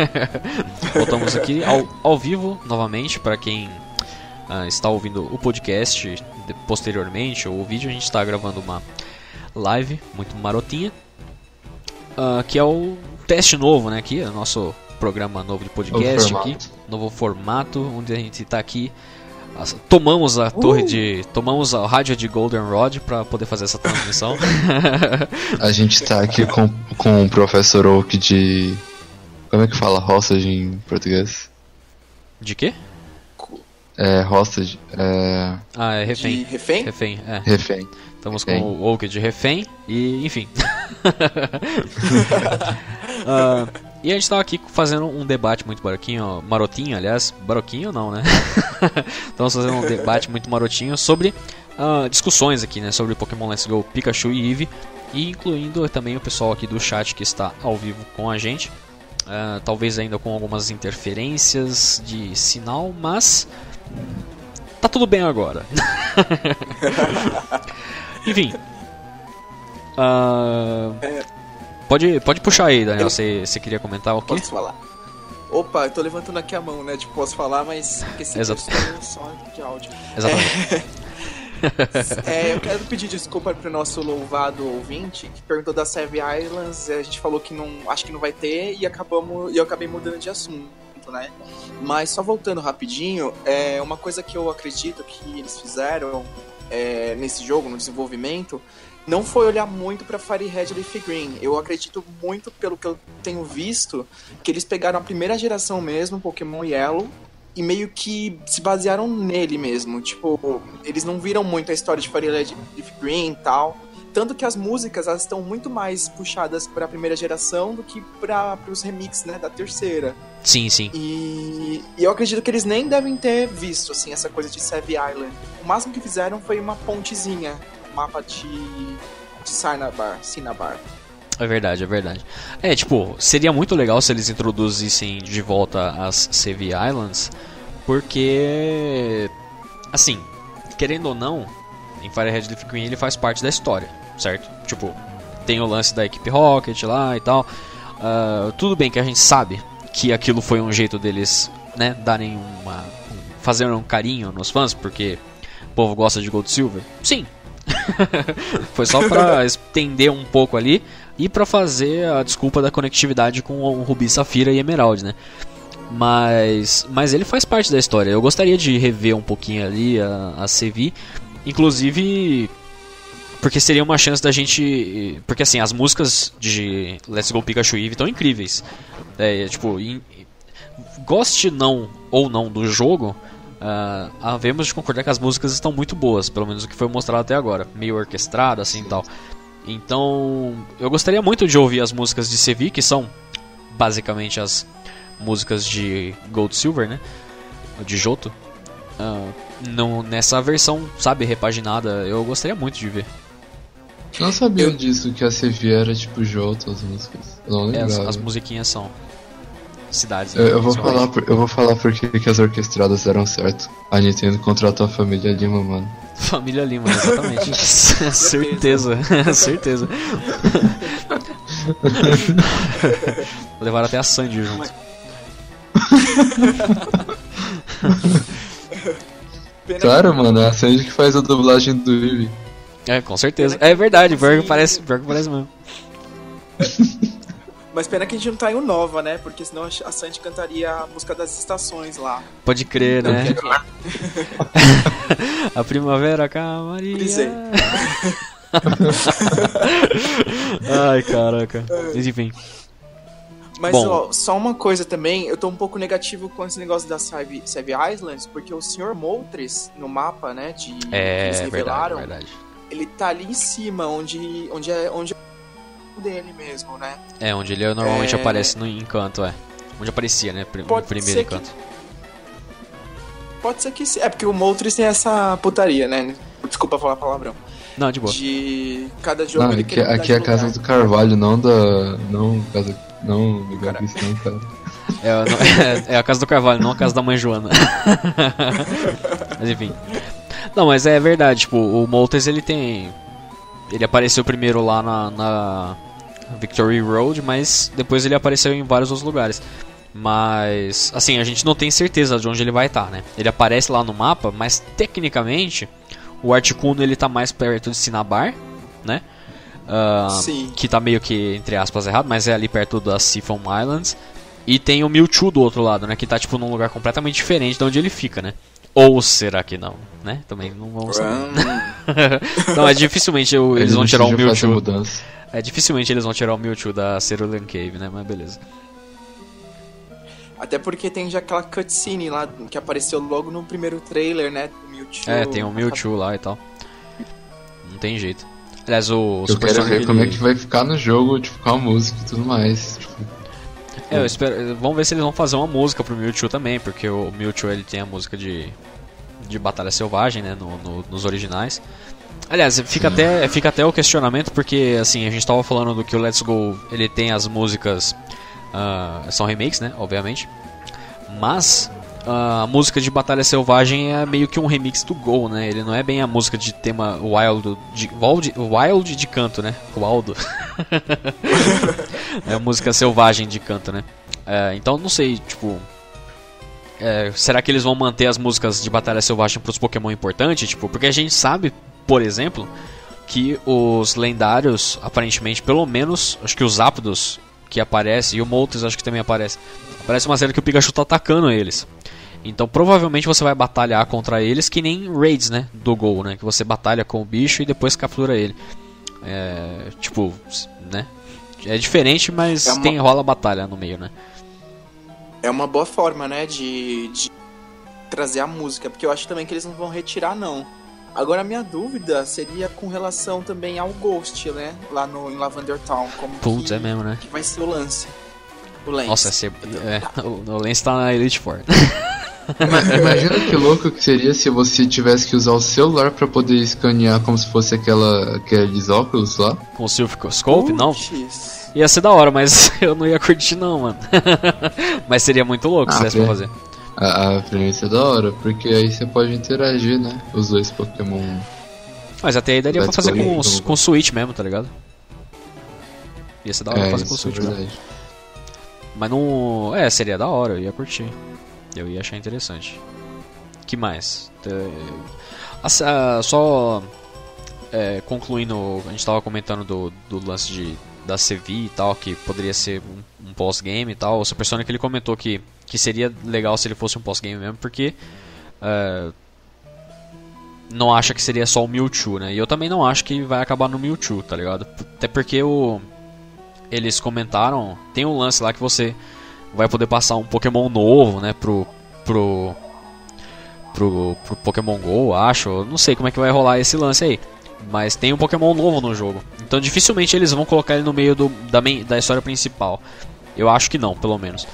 <laughs> voltamos aqui ao, ao vivo novamente para quem uh, está ouvindo o podcast de, posteriormente ou o vídeo. A gente está gravando uma live muito marotinha, uh, que é o teste novo, né? Aqui, é o nosso programa novo de podcast novo aqui, novo formato, onde a gente está aqui tomamos a uh! torre de. Tomamos a rádio de Goldenrod para poder fazer essa transmissão. <laughs> a gente está aqui com, com o professor Oak de. Como é que fala hostage em português? De quê? É, hostage. É... Ah, é refém. De refém? Refém, é. Refém. Estamos refém. com o Oak de refém e, enfim. uh, <laughs> <laughs> E a gente estava aqui fazendo um debate muito baroquinho, marotinho, aliás, baroquinho não, né? <laughs> Estamos fazendo um debate muito marotinho sobre uh, discussões aqui, né? Sobre Pokémon Let's Go, Pikachu e Eevee, e incluindo também o pessoal aqui do chat que está ao vivo com a gente. Uh, talvez ainda com algumas interferências de sinal, mas tá tudo bem agora. <laughs> Enfim. Uh, Pode, pode puxar aí, Daniel. Você, você queria comentar o quê? Posso falar? Opa, eu tô levantando aqui a mão, né? Tipo, posso falar, mas esse Exato. só de áudio. Exatamente. <laughs> É, eu quero pedir desculpa pro nosso louvado ouvinte que perguntou da Save Islands. A gente falou que não, acho que não vai ter e acabamos, e eu acabei mudando de assunto, né? Mas só voltando rapidinho, é uma coisa que eu acredito que eles fizeram é, nesse jogo, no desenvolvimento, não foi olhar muito para Firehead Leaf Green. Eu acredito muito, pelo que eu tenho visto, que eles pegaram a primeira geração mesmo, Pokémon Yellow, e meio que se basearam nele mesmo. Tipo, eles não viram muito a história de Firehead Leaf Green e tal. Tanto que as músicas elas estão muito mais puxadas para a primeira geração do que para os remixes né, da terceira. Sim, sim. E, e, eu acredito que eles nem devem ter visto assim essa coisa de Save Island. O máximo que fizeram foi uma pontezinha mapa de, de Sinabar. É verdade, é verdade. É, tipo, seria muito legal se eles introduzissem de volta as Save Islands, porque, assim, querendo ou não, em Firehead Leaf Green ele faz parte da história, certo? Tipo, tem o lance da equipe Rocket lá e tal. Uh, tudo bem que a gente sabe que aquilo foi um jeito deles, né, darem uma. fazer um carinho nos fãs, porque o povo gosta de Gold Silver. Sim, <laughs> Foi só para estender um pouco ali e para fazer a desculpa da conectividade com o Rubi, Safira e Emerald, né? Mas, mas ele faz parte da história. Eu gostaria de rever um pouquinho ali a, a CV, inclusive porque seria uma chance da gente, porque assim as músicas de Let's Go Pikachu Eve estão incríveis. É, tipo, in, goste não ou não do jogo, Uh, havemos de concordar que as músicas estão muito boas, pelo menos o que foi mostrado até agora, meio orquestrado assim tal. Então, eu gostaria muito de ouvir as músicas de Sevi, que são basicamente as músicas de Gold Silver, né? De Joto. Uh, não, nessa versão, sabe, repaginada, eu gostaria muito de ver. Não sabia eu... disso, que a Sevi era tipo Joto as músicas. Não é, as, as musiquinhas são cidades. Eu, eu vou falar, por, eu vou falar porque que as orquestradas deram certo. A Nintendo contratou a família Lima, mano. <laughs> Família Lima, exatamente. <laughs> certeza, <laughs> certeza. Levaram até a Sandy junto. claro, mano, é a Sandy que faz a dublagem do Eevee. É, com certeza. É verdade, pior que parece, parece mesmo. Mas pena que a gente não tá em Nova, né? Porque senão a Sandy cantaria a música das estações lá. Pode crer, né? <laughs> a primavera calmaria. <laughs> Ai, caraca. Mas enfim. Mas ó, só uma coisa também, eu tô um pouco negativo com esse negócio da Save, Save Islands, porque o Sr. Moltres, no mapa, né, de é, que eles revelaram, verdade, verdade. ele tá ali em cima, onde, onde é onde dele mesmo, né? É, onde ele normalmente é... aparece no encanto, é. Onde aparecia, né? no primeiro encanto. Que... Pode ser que sim. É porque o Moltres tem essa putaria, né? Desculpa falar palavrão. Não, de boa. De cada jogo não, aqui, aqui é a casa do Carvalho, não da. Não, casa, não do Gabriel, não, cara. <laughs> É, não, é, é, a casa do Carvalho, não a casa da mãe Joana. <laughs> mas enfim. Não, mas é verdade, tipo, o Moltres ele tem ele apareceu primeiro lá na, na Victory Road, mas depois ele apareceu em vários outros lugares. Mas, assim, a gente não tem certeza de onde ele vai estar, tá, né? Ele aparece lá no mapa, mas tecnicamente o Articuno ele tá mais perto de Cinnabar, né? Uh, que tá meio que, entre aspas, errado, mas é ali perto das Siphon Islands. E tem o Mewtwo do outro lado, né? Que tá tipo num lugar completamente diferente de onde ele fica, né? Ou será que não, né? Também não vamos saber. <laughs> não, é dificilmente eu, eles, vão tirar o Mewtwo. É dificilmente eles vão tirar o Mewtwo da Cerulean Cave, né? Mas beleza. Até porque tem já aquela cutscene lá que apareceu logo no primeiro trailer, né? Mewtwo. É, tem o Mewtwo lá e tal. Não tem jeito. Aliás, o Eu Super quero Sonic ver como é que vai ficar no jogo, tipo, com a música e tudo mais. Tipo... É, eu espero. Vamos ver se eles vão fazer uma música pro Mewtwo também, porque o Mewtwo ele tem a música de, de Batalha Selvagem, né? No, no, nos originais. Aliás, fica até, fica até o questionamento, porque assim, a gente tava falando do que o Let's Go ele tem as músicas. Uh, são remakes, né? Obviamente. Mas a música de Batalha Selvagem é meio que um remix do Go, né? Ele não é bem a música de tema wild de, wild, wild de canto, né? Waldo. <laughs> é a música selvagem de canto, né? É, então não sei, tipo. É, será que eles vão manter as músicas de Batalha Selvagem para os Pokémon importantes? Tipo, porque a gente sabe, por exemplo, que os lendários, aparentemente, pelo menos, acho que os Zapdos que aparece e o Moltres acho que também aparece. Aparece uma cena que o Pikachu tá atacando eles. Então provavelmente você vai batalhar contra eles que nem raids, né? Do Gol, né? Que você batalha com o bicho e depois captura ele. É, tipo, né? É diferente, mas é uma... tem rola batalha no meio, né? É uma boa forma, né? De, de trazer a música, porque eu acho também que eles não vão retirar, não. Agora, a minha dúvida seria com relação também ao Ghost, né? Lá no, em Lavender Town. Como Putz, que, é mesmo, né? Que vai ser o lance. O Lance. Nossa, esse, é, o, o Lance tá na Elite Four. <laughs> Imagina <laughs> que louco que seria se você tivesse que usar o celular para poder escanear como se fosse aquela aqueles óculos lá. Com o Silphicoscope? Não. Ia ser da hora, mas <laughs> eu não ia curtir não, mano. mas seria muito louco ah, se desse pra fazer. A, a premissa é da hora, porque aí você pode interagir, né? Os dois Pokémon. Mas até aí daria pra fazer com, com o Switch mesmo, tá ligado? Ia ser da hora é, fazer com o Switch, é verdade. Mas não. É, seria da hora, eu ia curtir. Eu ia achar interessante. que mais? É, só é, concluindo, a gente estava comentando do, do lance de, da CV e tal, que poderia ser um, um pós-game e tal. O Super Sonic ele comentou que, que seria legal se ele fosse um pós-game mesmo, porque é, não acha que seria só o Mewtwo, né? E eu também não acho que vai acabar no Mewtwo, tá ligado? Até porque o, eles comentaram, tem um lance lá que você vai poder passar um Pokémon novo, né, pro pro pro, pro Pokémon Go, acho. Não sei como é que vai rolar esse lance aí. Mas tem um Pokémon novo no jogo. Então dificilmente eles vão colocar ele no meio do, da, da história principal. Eu acho que não, pelo menos.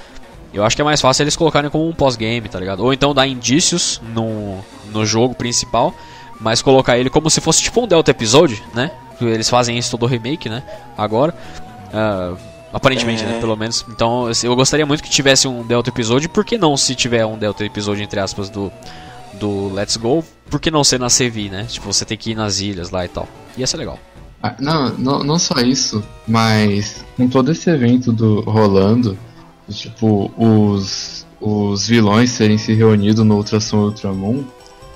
Eu acho que é mais fácil eles colocarem como um pós-game, tá ligado? Ou então dar indícios no, no jogo principal, mas colocar ele como se fosse tipo um Delta Episode, né? Eles fazem isso todo remake, né? Agora. Uh, Aparentemente, né, é. né? Pelo menos. Então, eu gostaria muito que tivesse um Delta episódio. Por que não, se tiver um Delta episódio, entre aspas, do, do Let's Go? Por que não ser na CV, né? Tipo, você tem que ir nas ilhas lá e tal. Ia ser legal. Ah, não, não, não só isso, mas com todo esse evento do rolando, tipo, os, os vilões serem se reunidos no Ultrason Ultramon,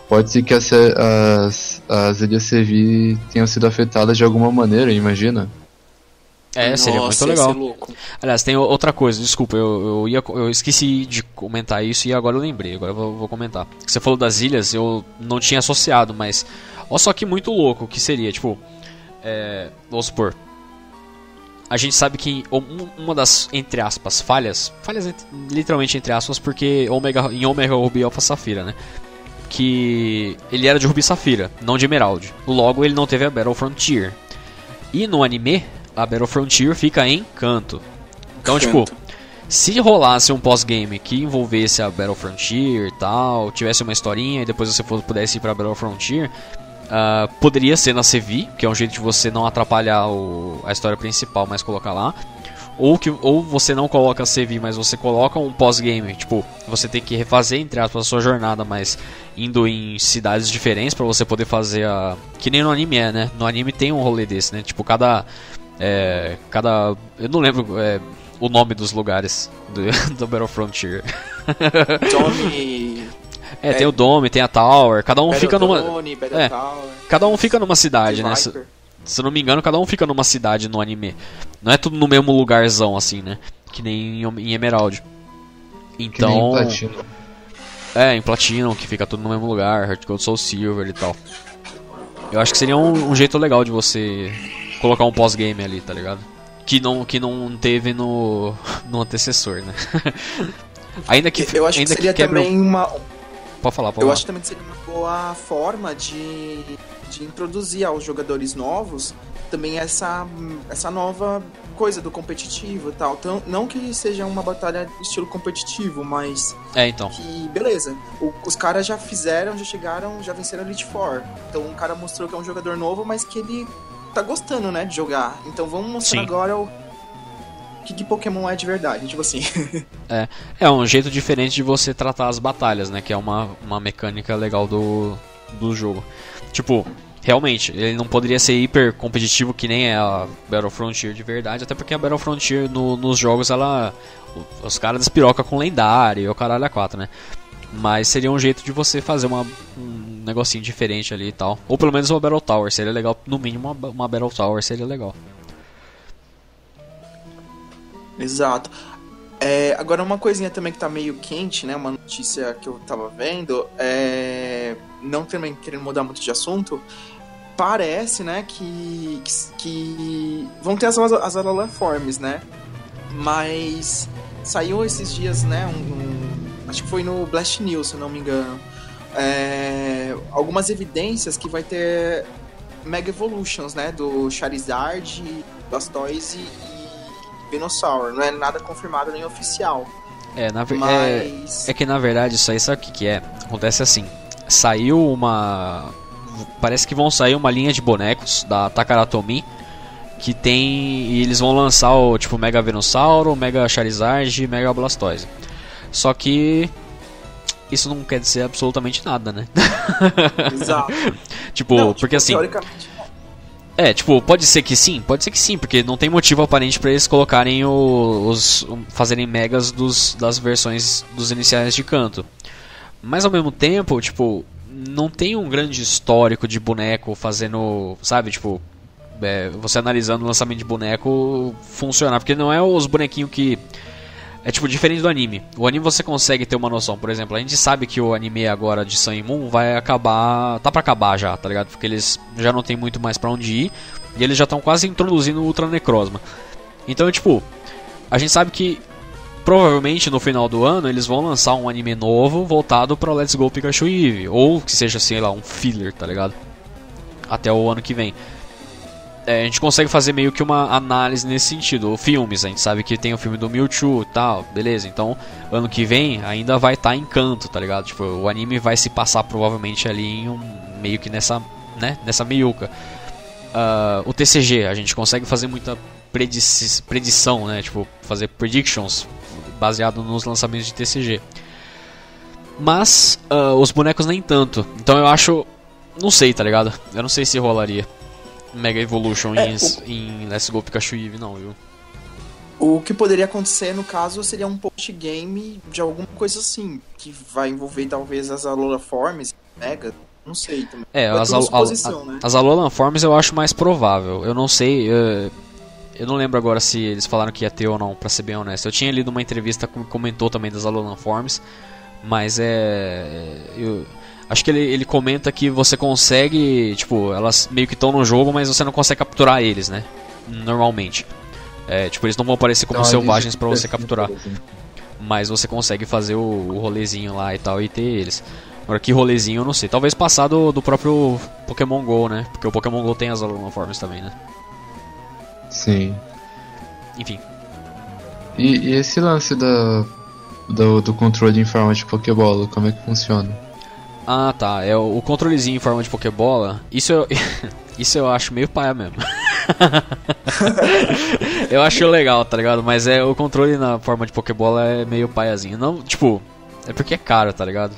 pode ser que as, as, as ilhas CV tenham sido afetadas de alguma maneira, imagina? É, Nossa, seria muito legal. Aliás, tem outra coisa, desculpa, eu, eu, ia, eu esqueci de comentar isso e agora eu lembrei, agora eu vou, vou comentar. Você falou das ilhas, eu não tinha associado, mas. Olha só que muito louco que seria, tipo. É, vamos supor. A gente sabe que uma das, entre aspas, falhas. Falhas literalmente entre aspas, porque Omega, em Omega Ruby Alpha Safira, né? Que ele era de Ruby Safira, não de Emerald. Logo, ele não teve a Battle Frontier. E no anime, a Battle Frontier fica em canto. Então, canto. tipo, se rolasse um pós-game que envolvesse a Battle Frontier e tal, tivesse uma historinha e depois você pudesse ir pra Battle Frontier, uh, poderia ser na CV, que é um jeito de você não atrapalhar o, a história principal, mas colocar lá. Ou, que, ou você não coloca a CV, mas você coloca um pós-game. Tipo, você tem que refazer, entre aspas, a sua jornada, mas indo em cidades diferentes para você poder fazer a. Que nem no anime é, né? No anime tem um rolê desse, né? Tipo, cada É, cada. Eu não lembro é, o nome dos lugares do, <laughs> do Battle Frontier. Tommy. É, tem o Dome, tem a Tower, cada um Battle fica numa. Dome, é. Tower, Cada um fica numa cidade, né? Se, se eu não me engano, cada um fica numa cidade no anime. Não é tudo no mesmo lugarzão, assim, né? Que nem em, em Emerald. Que nem Então. Platinum. É, em Platinum, que fica tudo no mesmo lugar, Heart Gold Soul Silver e tal. Eu acho que seria um, um jeito legal de você colocar um pós-game ali, tá ligado? Que não, que não teve no, <laughs> no antecessor, né? <laughs> ainda que Eu acho que ainda seria quebre um- também uma, Pode falar, pode Eu falar. acho também que seria uma boa forma de, de introduzir aos jogadores novos também essa, essa nova coisa do competitivo e tal. Então, não que seja uma batalha estilo competitivo, mas É, então. que, beleza, o- os caras já fizeram, já chegaram, já venceram Elite Four. Então o cara mostrou que é um jogador novo, mas que ele tá gostando, né, de jogar. Então vamos mostrar Sim. agora o que, que Pokémon é de verdade, tipo assim. <laughs> É um jeito diferente de você tratar as batalhas, né? Que é uma, uma mecânica legal do, do jogo. Tipo, realmente, ele não poderia ser hiper competitivo que nem é a Battle Frontier de verdade, até porque a Battle Frontier no- nos jogos ela. Os caras despiroca com lendário e o caralho a 4, né? Mas seria um jeito de você fazer uma, um negocinho diferente ali e tal. Ou pelo menos uma Battle Tower, seria legal. No mínimo, uma, uma Battle Tower seria legal. Exato. É, agora, uma coisinha também que tá meio quente, né? Uma notícia que eu tava vendo, é, não também querendo mudar muito de assunto, parece, né, que, que vão ter as, as Alola Forms, né? Mas saiu esses dias, né, um, um- acho que foi no Blast News, se não me engano, é, algumas evidências que vai ter Mega Evolutions, né, do Charizard, Blastoise e Venusaur. Não é nada confirmado nem oficial. É, na verdade. Mas. É que na verdade isso aí sabe o que, que é? Acontece assim. Saiu uma. Parece que vão sair uma linha de bonecos da Takaratomi. Que tem. E eles vão lançar o tipo Mega Venusaur, Mega Charizard e Mega Blastoise. Só que. Isso não quer dizer absolutamente nada, né? <laughs> Exato. tipo, Não, tipo, porque assim. Teoricamente, É, tipo, pode ser que sim, pode ser que sim, porque não tem motivo aparente pra eles colocarem os. um, fazerem megas dos, das versões dos iniciais de canto. Mas ao mesmo tempo, tipo, não tem um grande histórico de boneco fazendo. Sabe, tipo. é, você analisando o lançamento de boneco funcionar, porque não é os bonequinhos que. É tipo diferente do anime. O anime você consegue ter uma noção. Por exemplo, a gente sabe que o anime agora de Sun Moon vai acabar. Tá pra acabar já, tá ligado? Porque eles já não tem muito mais pra onde ir. E eles já estão quase introduzindo o Ultra Necrozma. Então, tipo, a gente sabe que provavelmente no final do ano eles vão lançar um anime novo voltado pra Let's Go Pikachu e Eevee. Ou que seja, sei lá, um filler, tá ligado? Até o ano que vem. É, a gente consegue fazer meio que uma análise nesse sentido. Filmes, a gente sabe que tem o filme do Mewtwo e tal, beleza. Então, ano que vem ainda vai estar em canto, tá ligado? Tipo, o anime vai se passar provavelmente ali em um meio que nessa, né, nessa meiuca. Ah, o TCG, a gente consegue fazer muita predici- predição, né? Tipo, fazer predictions baseado nos lançamentos de TCG. Mas ah, os bonecos nem tanto. Então eu acho. Não sei, tá ligado? Eu não sei se rolaria Mega Evolution É, em, o- em Let's Go Pikachu e Eevee, não, viu? O que poderia acontecer, no caso, seria um post-game de alguma coisa assim, que vai envolver talvez as Alola Forms, Mega, não sei também. É, Vai as, al- al- né? as Alolan Forms eu acho mais provável. Eu não sei. eh, eu não lembro agora se eles falaram que ia ter ou não, pra ser bem honesto. Eu tinha lido uma entrevista que comentou também das Alolan Forms, mas é. Eu, acho que ele, ele comenta que você consegue. Tipo, elas meio que estão no jogo, mas você não consegue capturar eles, né? Normalmente. É, tipo, eles não vão aparecer como Então, selvagens pra você capturar exemplo. mas você consegue fazer o, o rolezinho lá e tal e ter eles. Agora que rolezinho eu não sei. Talvez passar do, do próprio Pokémon GO, né? Porque o Pokémon GO tem as Forms também, né? Sim. Enfim. E, e esse lance da, do, do controle em forma de Pokébola, como é que funciona? Ah, tá. É o, controlezinho em forma de Pokébola. Isso eu, <laughs> isso eu acho meio paia mesmo. <laughs> eu acho legal, tá ligado? Mas é o controle na forma de Pokébola é meio paiazinho. Não, tipo, é porque é caro, tá ligado?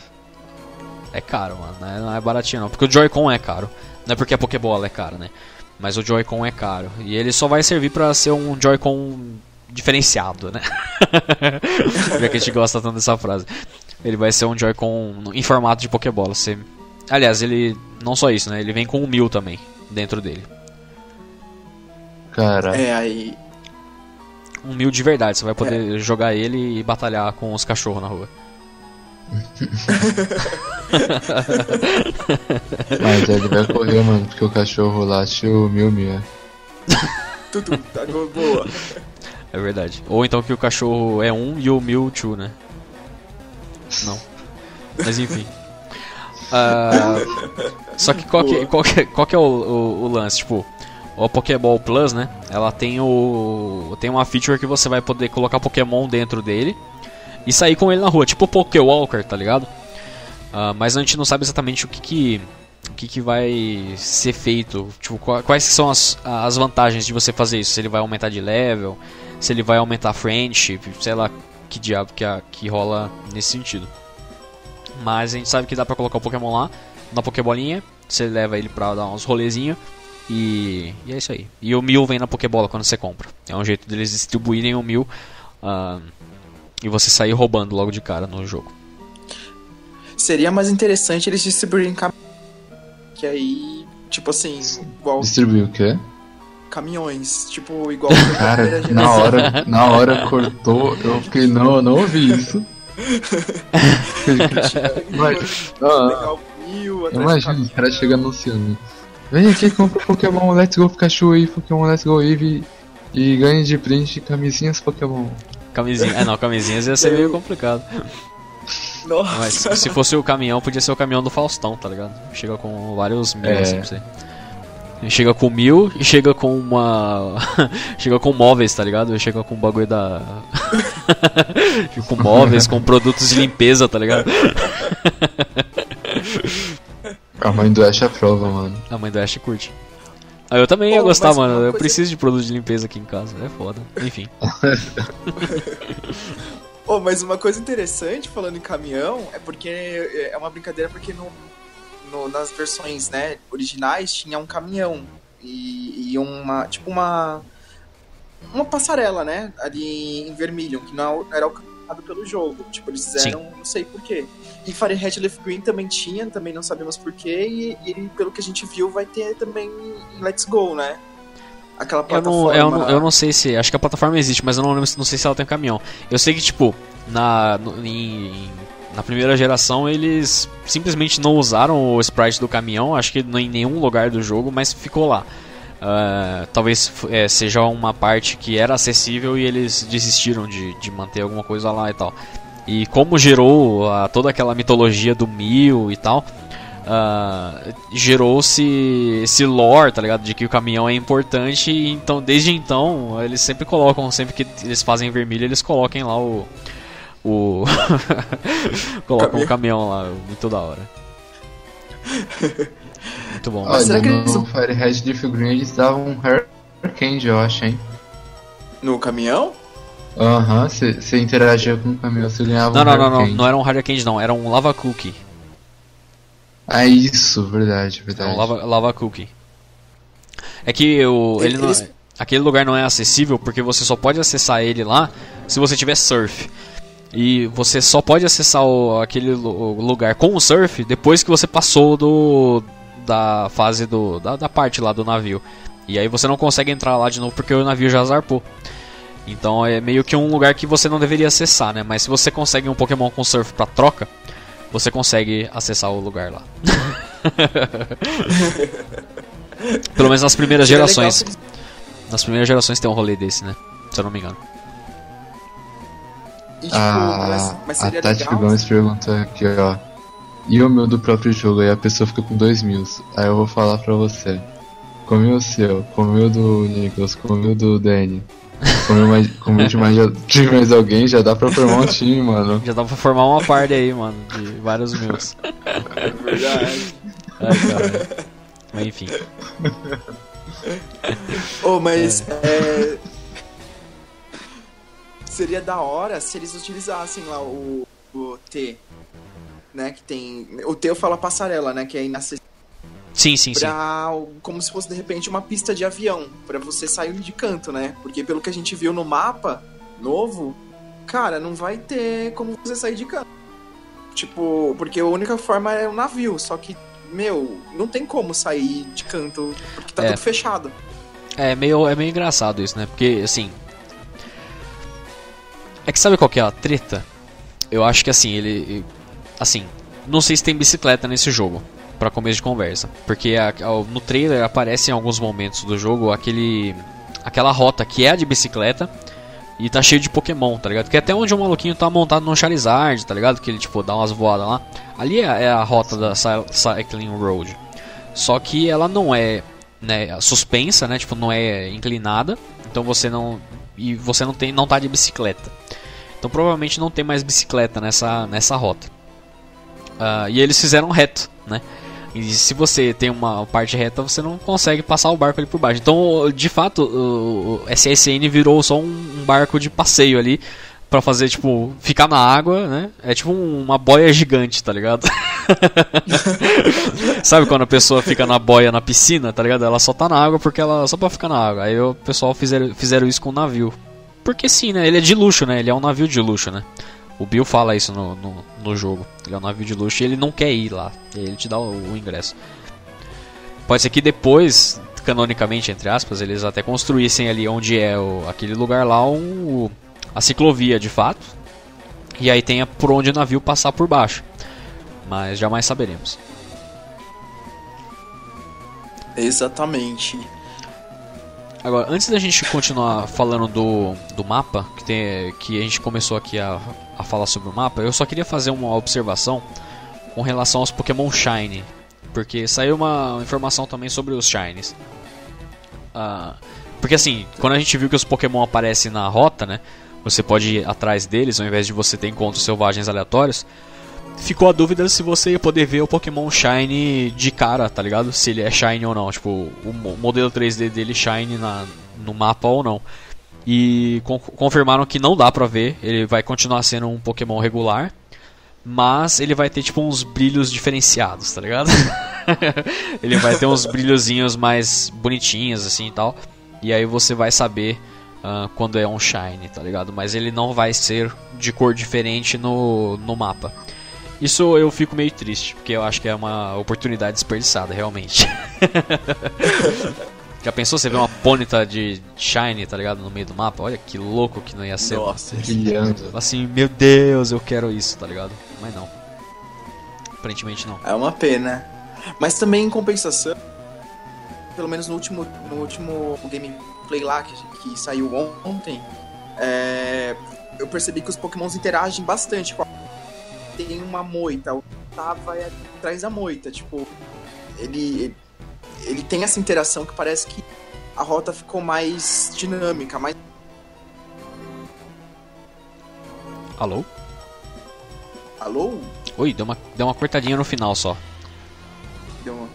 É caro, mano. Não é, não é baratinho não. Porque o Joy-Con é caro. Não é porque a Pokébola é cara, né? Mas o Joy-Con é caro. E ele só vai servir para ser um Joy-Con diferenciado, né? <laughs> Já que a gente gosta tanto dessa frase. Ele vai ser um Joy-Con em formato de Pokébola. Você... Aliás, ele. Não só isso, né? Ele vem com um mil também dentro dele. Cara. É, aí. Um mil de verdade. Você vai poder jogar ele e batalhar com os cachorros na rua. <laughs> Mas ele vai correr, mano, porque o cachorro late o mil mil. <laughs> Tudo, tá boa. É verdade. Ou então que o cachorro é um e o Mewtwo, né? Não. Mas enfim. Ah, só que qual que, qual que, qual que é o, o, o lance? Tipo, o Pokéball Plus, né? Ela tem o tem uma feature que você vai poder colocar Pokémon dentro dele e sair com ele na rua, tipo o Pokéwalker, tá ligado? Ah, mas a gente não sabe exatamente o que que o que, que vai ser feito, tipo, qua- quais são as, as vantagens de você fazer isso? Se ele vai aumentar de level, se ele vai aumentar a friendship, sei lá que diabo que, a- que rola nesse sentido. Mas a gente sabe que dá pra colocar o Pokémon lá, na Pokébolinha, você leva ele pra dar uns rolezinhos e, e é isso aí. E o Mil vem na Pokébola quando você compra. É um jeito deles distribuírem o Mil ah, e você sair roubando logo de cara no jogo. Seria mais interessante eles distribuírem cam... Que aí, tipo assim, igual Distribuiu o quê? Caminhões. Tipo, igual <laughs> Cara, na hora, na hora cortou, eu fiquei, não, eu não ouvi isso. <laughs> Mas, ah, imagina, os caras chegam anunciando. Vem aqui, compra Pokémon Let's Go Pikachu e Pokémon Let's Go Eevee e ganhe de print camisinhas Pokémon. Camisinha. É, não, camisinhas ia ser meio complicado. Nossa. Mas se fosse o caminhão, podia ser o caminhão do Faustão, tá ligado? Chega com vários mil É. assim pra você. Chega com mil e chega com uma. <laughs> chega com móveis, tá ligado? Chega com um bagulho da. <laughs> Com móveis, com produtos de limpeza, tá ligado? A mãe do Ash aprova, mano. A mãe do Ash curte. Ah, eu também ia Pô, gostar, mas mano. Eu coisa- preciso de produto de limpeza aqui em casa. É foda. Enfim. <laughs> Oh, mas uma coisa interessante falando em caminhão é porque é uma brincadeira porque no, no- nas versões né, originais tinha um caminhão e, e uma tipo uma uma passarela, né, ali em vermelho que não era alcançado pelo jogo. Tipo eles fizeram, não sei porquê. E Fahrenheit Leaf Green também tinha, também não sabemos porquê e, e pelo que a gente viu vai ter também em Let's Go, né? Aquela Eu plataforma. não, eu, não, eu não sei se. Acho que a plataforma existe, mas eu não lembro, não sei se ela tem caminhão. Eu sei que, tipo, na, no- em- na primeira geração eles simplesmente não usaram o sprite do caminhão, acho que em nenhum lugar do jogo, mas ficou lá. Ah, talvez é, seja uma parte que era acessível e eles desistiram de, de manter alguma coisa lá e tal. E como gerou ah, toda aquela mitologia do Mil e tal, ah, gerou-se esse lore, tá ligado? De que o caminhão é importante, então desde então eles sempre colocam, sempre que eles fazem vermelho, eles coloquem lá o. O. <laughs> colocam o caminhão lá, muito da hora. Muito bom. Mas será Olha, que no eles- Firehead Leaf Green eles davam um Hurricane, eu acho, hein? No caminhão? Aham, você interagia com o caminhão, você ganhava Não, um não, não, não, Hurricane. não era um Candy, não, era um Lava Cookie. Ah, isso, verdade, Era verdade. um lava, lava Cookie. É que o, ele não, Eles- aquele lugar não é acessível porque você só pode acessar ele lá se você tiver surf. E você só pode acessar o- aquele lugar com o surf depois que você passou do da fase do da, da parte lá do navio. E aí você não consegue entrar lá de novo porque o navio já zarpou. Então é meio que um lugar que você não deveria acessar, né? Mas se você consegue um Pokémon com surf pra troca, você consegue acessar o lugar lá. <laughs> Pelo menos nas primeiras legal gerações. Nas primeiras gerações tem um rolê desse, né? Se eu não me engano. E, tipo, Ah, mas, mas a seria Tati legal. Gomes perguntou aqui, ó. E o meu do próprio jogo? Aí a pessoa fica com dois mil. Aí eu vou falar pra você. Comeu o seu, comeu do Nicholas, comeu do Danny. Comeu, mais, comeu de, mais, de mais alguém, já dá pra formar um time, mano. Já dá pra formar uma party aí, mano, de vários meus. <laughs> Verdade. Ai, cara. Mas enfim. Oh, mas é. Seria da hora se eles utilizassem lá o, o T, né? Que tem. O T eu falo a passarela, né? Que é inacessível. Sim, sim, pra, sim. Como se fosse de repente uma pista de avião, para você sair de canto, né? Porque pelo que a gente viu no mapa novo, cara, não vai ter como você sair de canto. Tipo, porque a única forma é o navio, só que, meu, não tem como sair de canto, porque tá é. tudo fechado. É meio, é meio engraçado isso, né? Porque, assim. É que sabe qual que é a treta? Eu acho que assim, ele. Assim, não sei se tem bicicleta nesse jogo para começo de conversa, porque a, a, no trailer aparece em alguns momentos do jogo aquele aquela rota que é a de bicicleta e tá cheio de Pokémon, tá ligado? Que é até onde o maluquinho tá montado no Charizard, tá ligado? Que ele tipo dá umas voadas lá. Ali é, é a rota da Cycling Road. Só que ela não é né, suspensa, né? Tipo, não é inclinada. Então você não e você não tem não tá de bicicleta. Então provavelmente não tem mais bicicleta nessa nessa rota. Uh, e eles fizeram reto, né? E se você tem uma parte reta, você não consegue passar o barco ali por baixo. Então, de fato, o SSN virou só um barco de passeio ali para fazer, tipo, ficar na água, né? É tipo uma boia gigante, tá ligado? <laughs> Sabe quando a pessoa fica na boia na piscina, tá ligado? Ela só tá na água porque ela só pra ficar na água. Aí o pessoal fizeram, fizeram isso com o navio. Porque sim, né? Ele é de luxo, né? Ele é um navio de luxo, né? O Bill fala isso no, no, no, jogo. Ele é um navio de luxo e ele não quer ir lá. Ele te dá o, o ingresso. Pode ser que depois, canonicamente, entre aspas, eles até construíssem ali onde é o, aquele lugar lá um, a ciclovia de fato. E aí tenha por onde o navio passar por baixo. Mas jamais saberemos. Exatamente. Agora, antes da gente continuar falando do, do mapa, que, tem, que a gente começou aqui a, a falar sobre o mapa, eu só queria fazer uma observação com relação aos Pokémon Shine. Porque saiu uma informação também sobre os Shines. Uh, porque assim, quando a gente viu que os Pokémon aparecem na rota, né? Você pode ir atrás deles ao invés de você ter encontros selvagens aleatórios ficou a dúvida se você ia poder ver o Pokémon Shine de cara, tá ligado? Se ele é Shine ou não. Tipo, o modelo 3D dele Shine na, no mapa ou não. E con confirmaram que não dá pra ver, ele vai continuar sendo um Pokémon regular. Mas ele vai ter tipo uns brilhos diferenciados, tá ligado? <laughs> ele vai ter uns brilhozinhos mais bonitinhos assim e tal. E aí você vai saber uh, quando é um Shine, tá ligado? Mas ele não vai ser de cor diferente no, no mapa. Isso eu fico meio triste, porque eu acho que é uma oportunidade desperdiçada, realmente. <laughs> Já pensou você ver uma pônita de Shine, tá ligado? No meio do mapa? Olha que louco que não ia ser. Nossa, brilhando. Assim, meu Deus, eu quero isso, tá ligado? Mas não. Aparentemente não. É uma pena. Mas também em compensação, pelo menos no último, no último gameplay lá que, que saiu ontem, é, eu percebi que os pokémons interagem bastante com a tem uma moita, o tá vai atrás da moita, tipo, ele, ele tem essa interação que parece que a rota ficou mais dinâmica, mais Alô? Alô? Oi, deu uma, deu uma cortadinha no final só. Deu uma...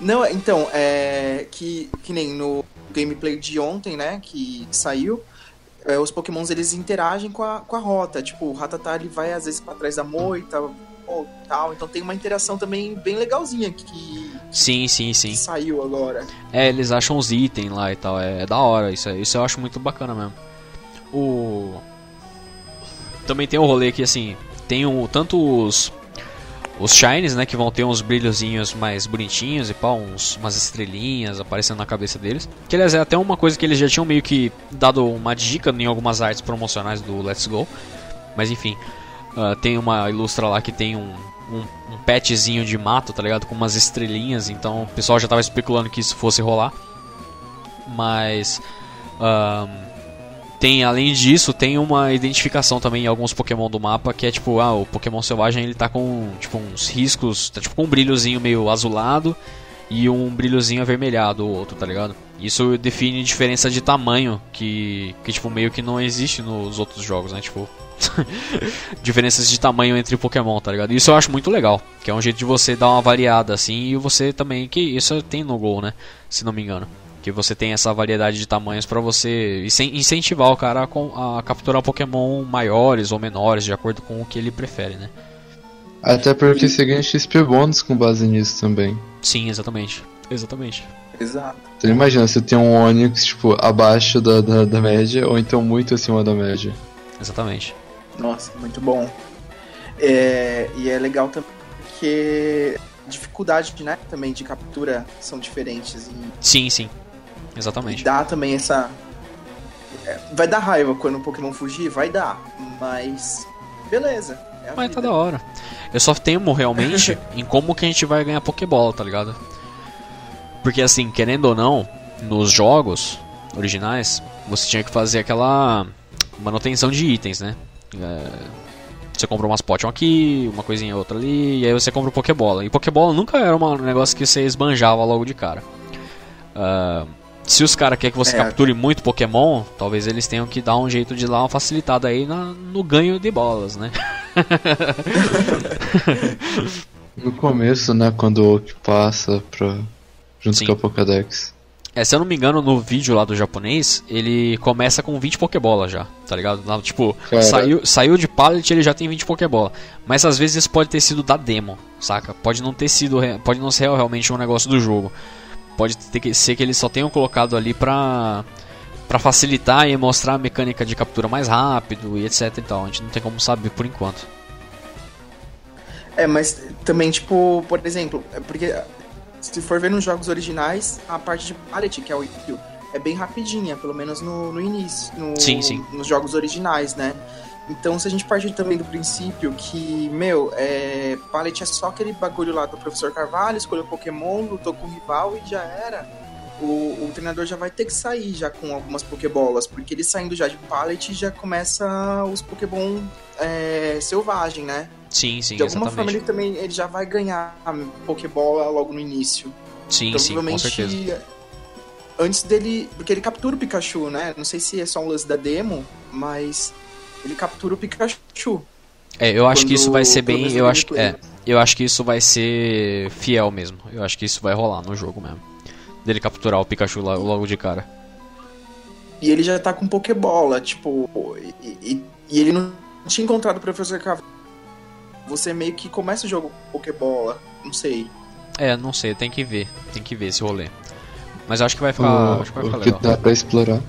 Não, então, é que, que nem no gameplay de ontem, né, que saiu, é, os pokémons eles interagem com a, com a rota. Tipo, o Rattata ele vai às vezes para trás da moita ou tal. Então tem uma interação também bem legalzinha que. Sim, sim, sim. saiu agora. É, eles acham os itens lá e tal. É, é da hora. Isso, isso eu acho muito bacana mesmo. O. Também tem o um rolê que assim. Tem um, tanto os os shines, né, que vão ter uns brilhozinhos mais bonitinhos e pá, uns, umas estrelinhas aparecendo na cabeça deles. Que aliás é até uma coisa que eles já tinham meio que dado uma dica em algumas artes promocionais do Let's Go. Mas enfim, uh, tem uma ilustra lá que tem um, um, um petzinho de mato, tá ligado? Com umas estrelinhas, então o pessoal já tava especulando que isso fosse rolar. Mas. Uh, tem, além disso, tem uma identificação também em alguns Pokémon do mapa que é tipo, ah, o Pokémon selvagem ele tá com tipo uns riscos, tá tipo com um brilhozinho meio azulado e um brilhozinho avermelhado o outro, tá ligado? Isso define diferença de tamanho que, que tipo meio que não existe nos outros jogos, né? Tipo, <laughs> diferenças de tamanho entre Pokémon, tá ligado? Isso eu acho muito legal, que é um jeito de você dar uma variada assim e você também que isso tem no Gol, né? Se não me engano que você tem essa variedade de tamanhos para você incentivar o cara a, capturar Pokémon maiores ou menores de acordo com o que ele prefere, né? Até porque você ganha XP bônus com base nisso também. Sim, exatamente. Exatamente. Exato. Então imagina, você tem um Onix, tipo, abaixo da, da, da média, ou então muito acima da média. Exatamente. Nossa, muito bom. É, e é legal também porque dificuldade, né, também de captura são diferentes e Sim, sim. Exatamente. dá também essa. é, Vai dar raiva quando o Pokémon fugir? Vai dar. Mas. Beleza. É a Mas vida. tá da hora. Eu só temo realmente <laughs> em como que a gente vai ganhar Pokébola, tá ligado? Porque assim, querendo ou não, nos jogos originais, você tinha que fazer aquela manutenção de itens, né? É, Você compra umas potion aqui, uma coisinha outra ali, e aí você compra o Pokébola. E Pokébola nunca era um negócio que você esbanjava logo de cara. Ah, se os caras querem que você É. capture muito Pokémon, talvez eles tenham que dar um jeito de dar uma facilitada aí na- no ganho de bolas, né? <laughs> No começo, né, quando o Oak passa pra, junto Sim. com a Pokédex. É, se eu não me engano, no vídeo lá do japonês, ele começa com 20 Pokébola já, tá ligado? Lá, tipo, Cara. saiu, saiu de pallet ele já tem 20 Pokébola. Mas às vezes isso pode ter sido da demo, saca? Pode não ter sido, pode não ser realmente um negócio do jogo. Pode ter que ser que eles só tenham colocado ali pra, pra facilitar e mostrar a mecânica de captura mais rápido e etc e tal. A gente não tem como saber por enquanto. É, mas também, tipo, por exemplo, é porque se for ver nos jogos originais, a parte de pallet, que é o é bem rapidinha, pelo menos no, no início, no- Sim, sim. nos jogos originais, né? Então, se a gente partir também do princípio que, meu, é, pallet é só aquele bagulho lá do professor Carvalho, escolheu Pokémon, lutou com o rival e já era. O, o treinador já vai ter que sair já com algumas Pokébolas, porque ele saindo já de pallet já começa os Pokémon é, selvagem, né? Sim, sim, de alguma forma exatamente. ele também ele já vai ganhar a Pokébola logo no início. Sim, sim, com certeza. Antes dele. Porque ele captura o Pikachu, né? Não sei se é só um lance da demo, mas ele captura o Pikachu. É, eu acho que isso vai ser bem. Eu no acho, que- é, eu acho que isso vai ser fiel mesmo. Eu acho que isso vai rolar no jogo mesmo. Dele capturar o Pikachu logo de cara. E ele já tá com Pokébola, tipo. E, e- e ele não tinha encontrado o Professor Cavalo. Você meio que começa o jogo com Pokébola. Não sei. É, não sei, tem que ver. Tem que ver esse rolê. Mas eu acho que vai ficar, o, acho que vai o ficar que legal. dá pra explorar.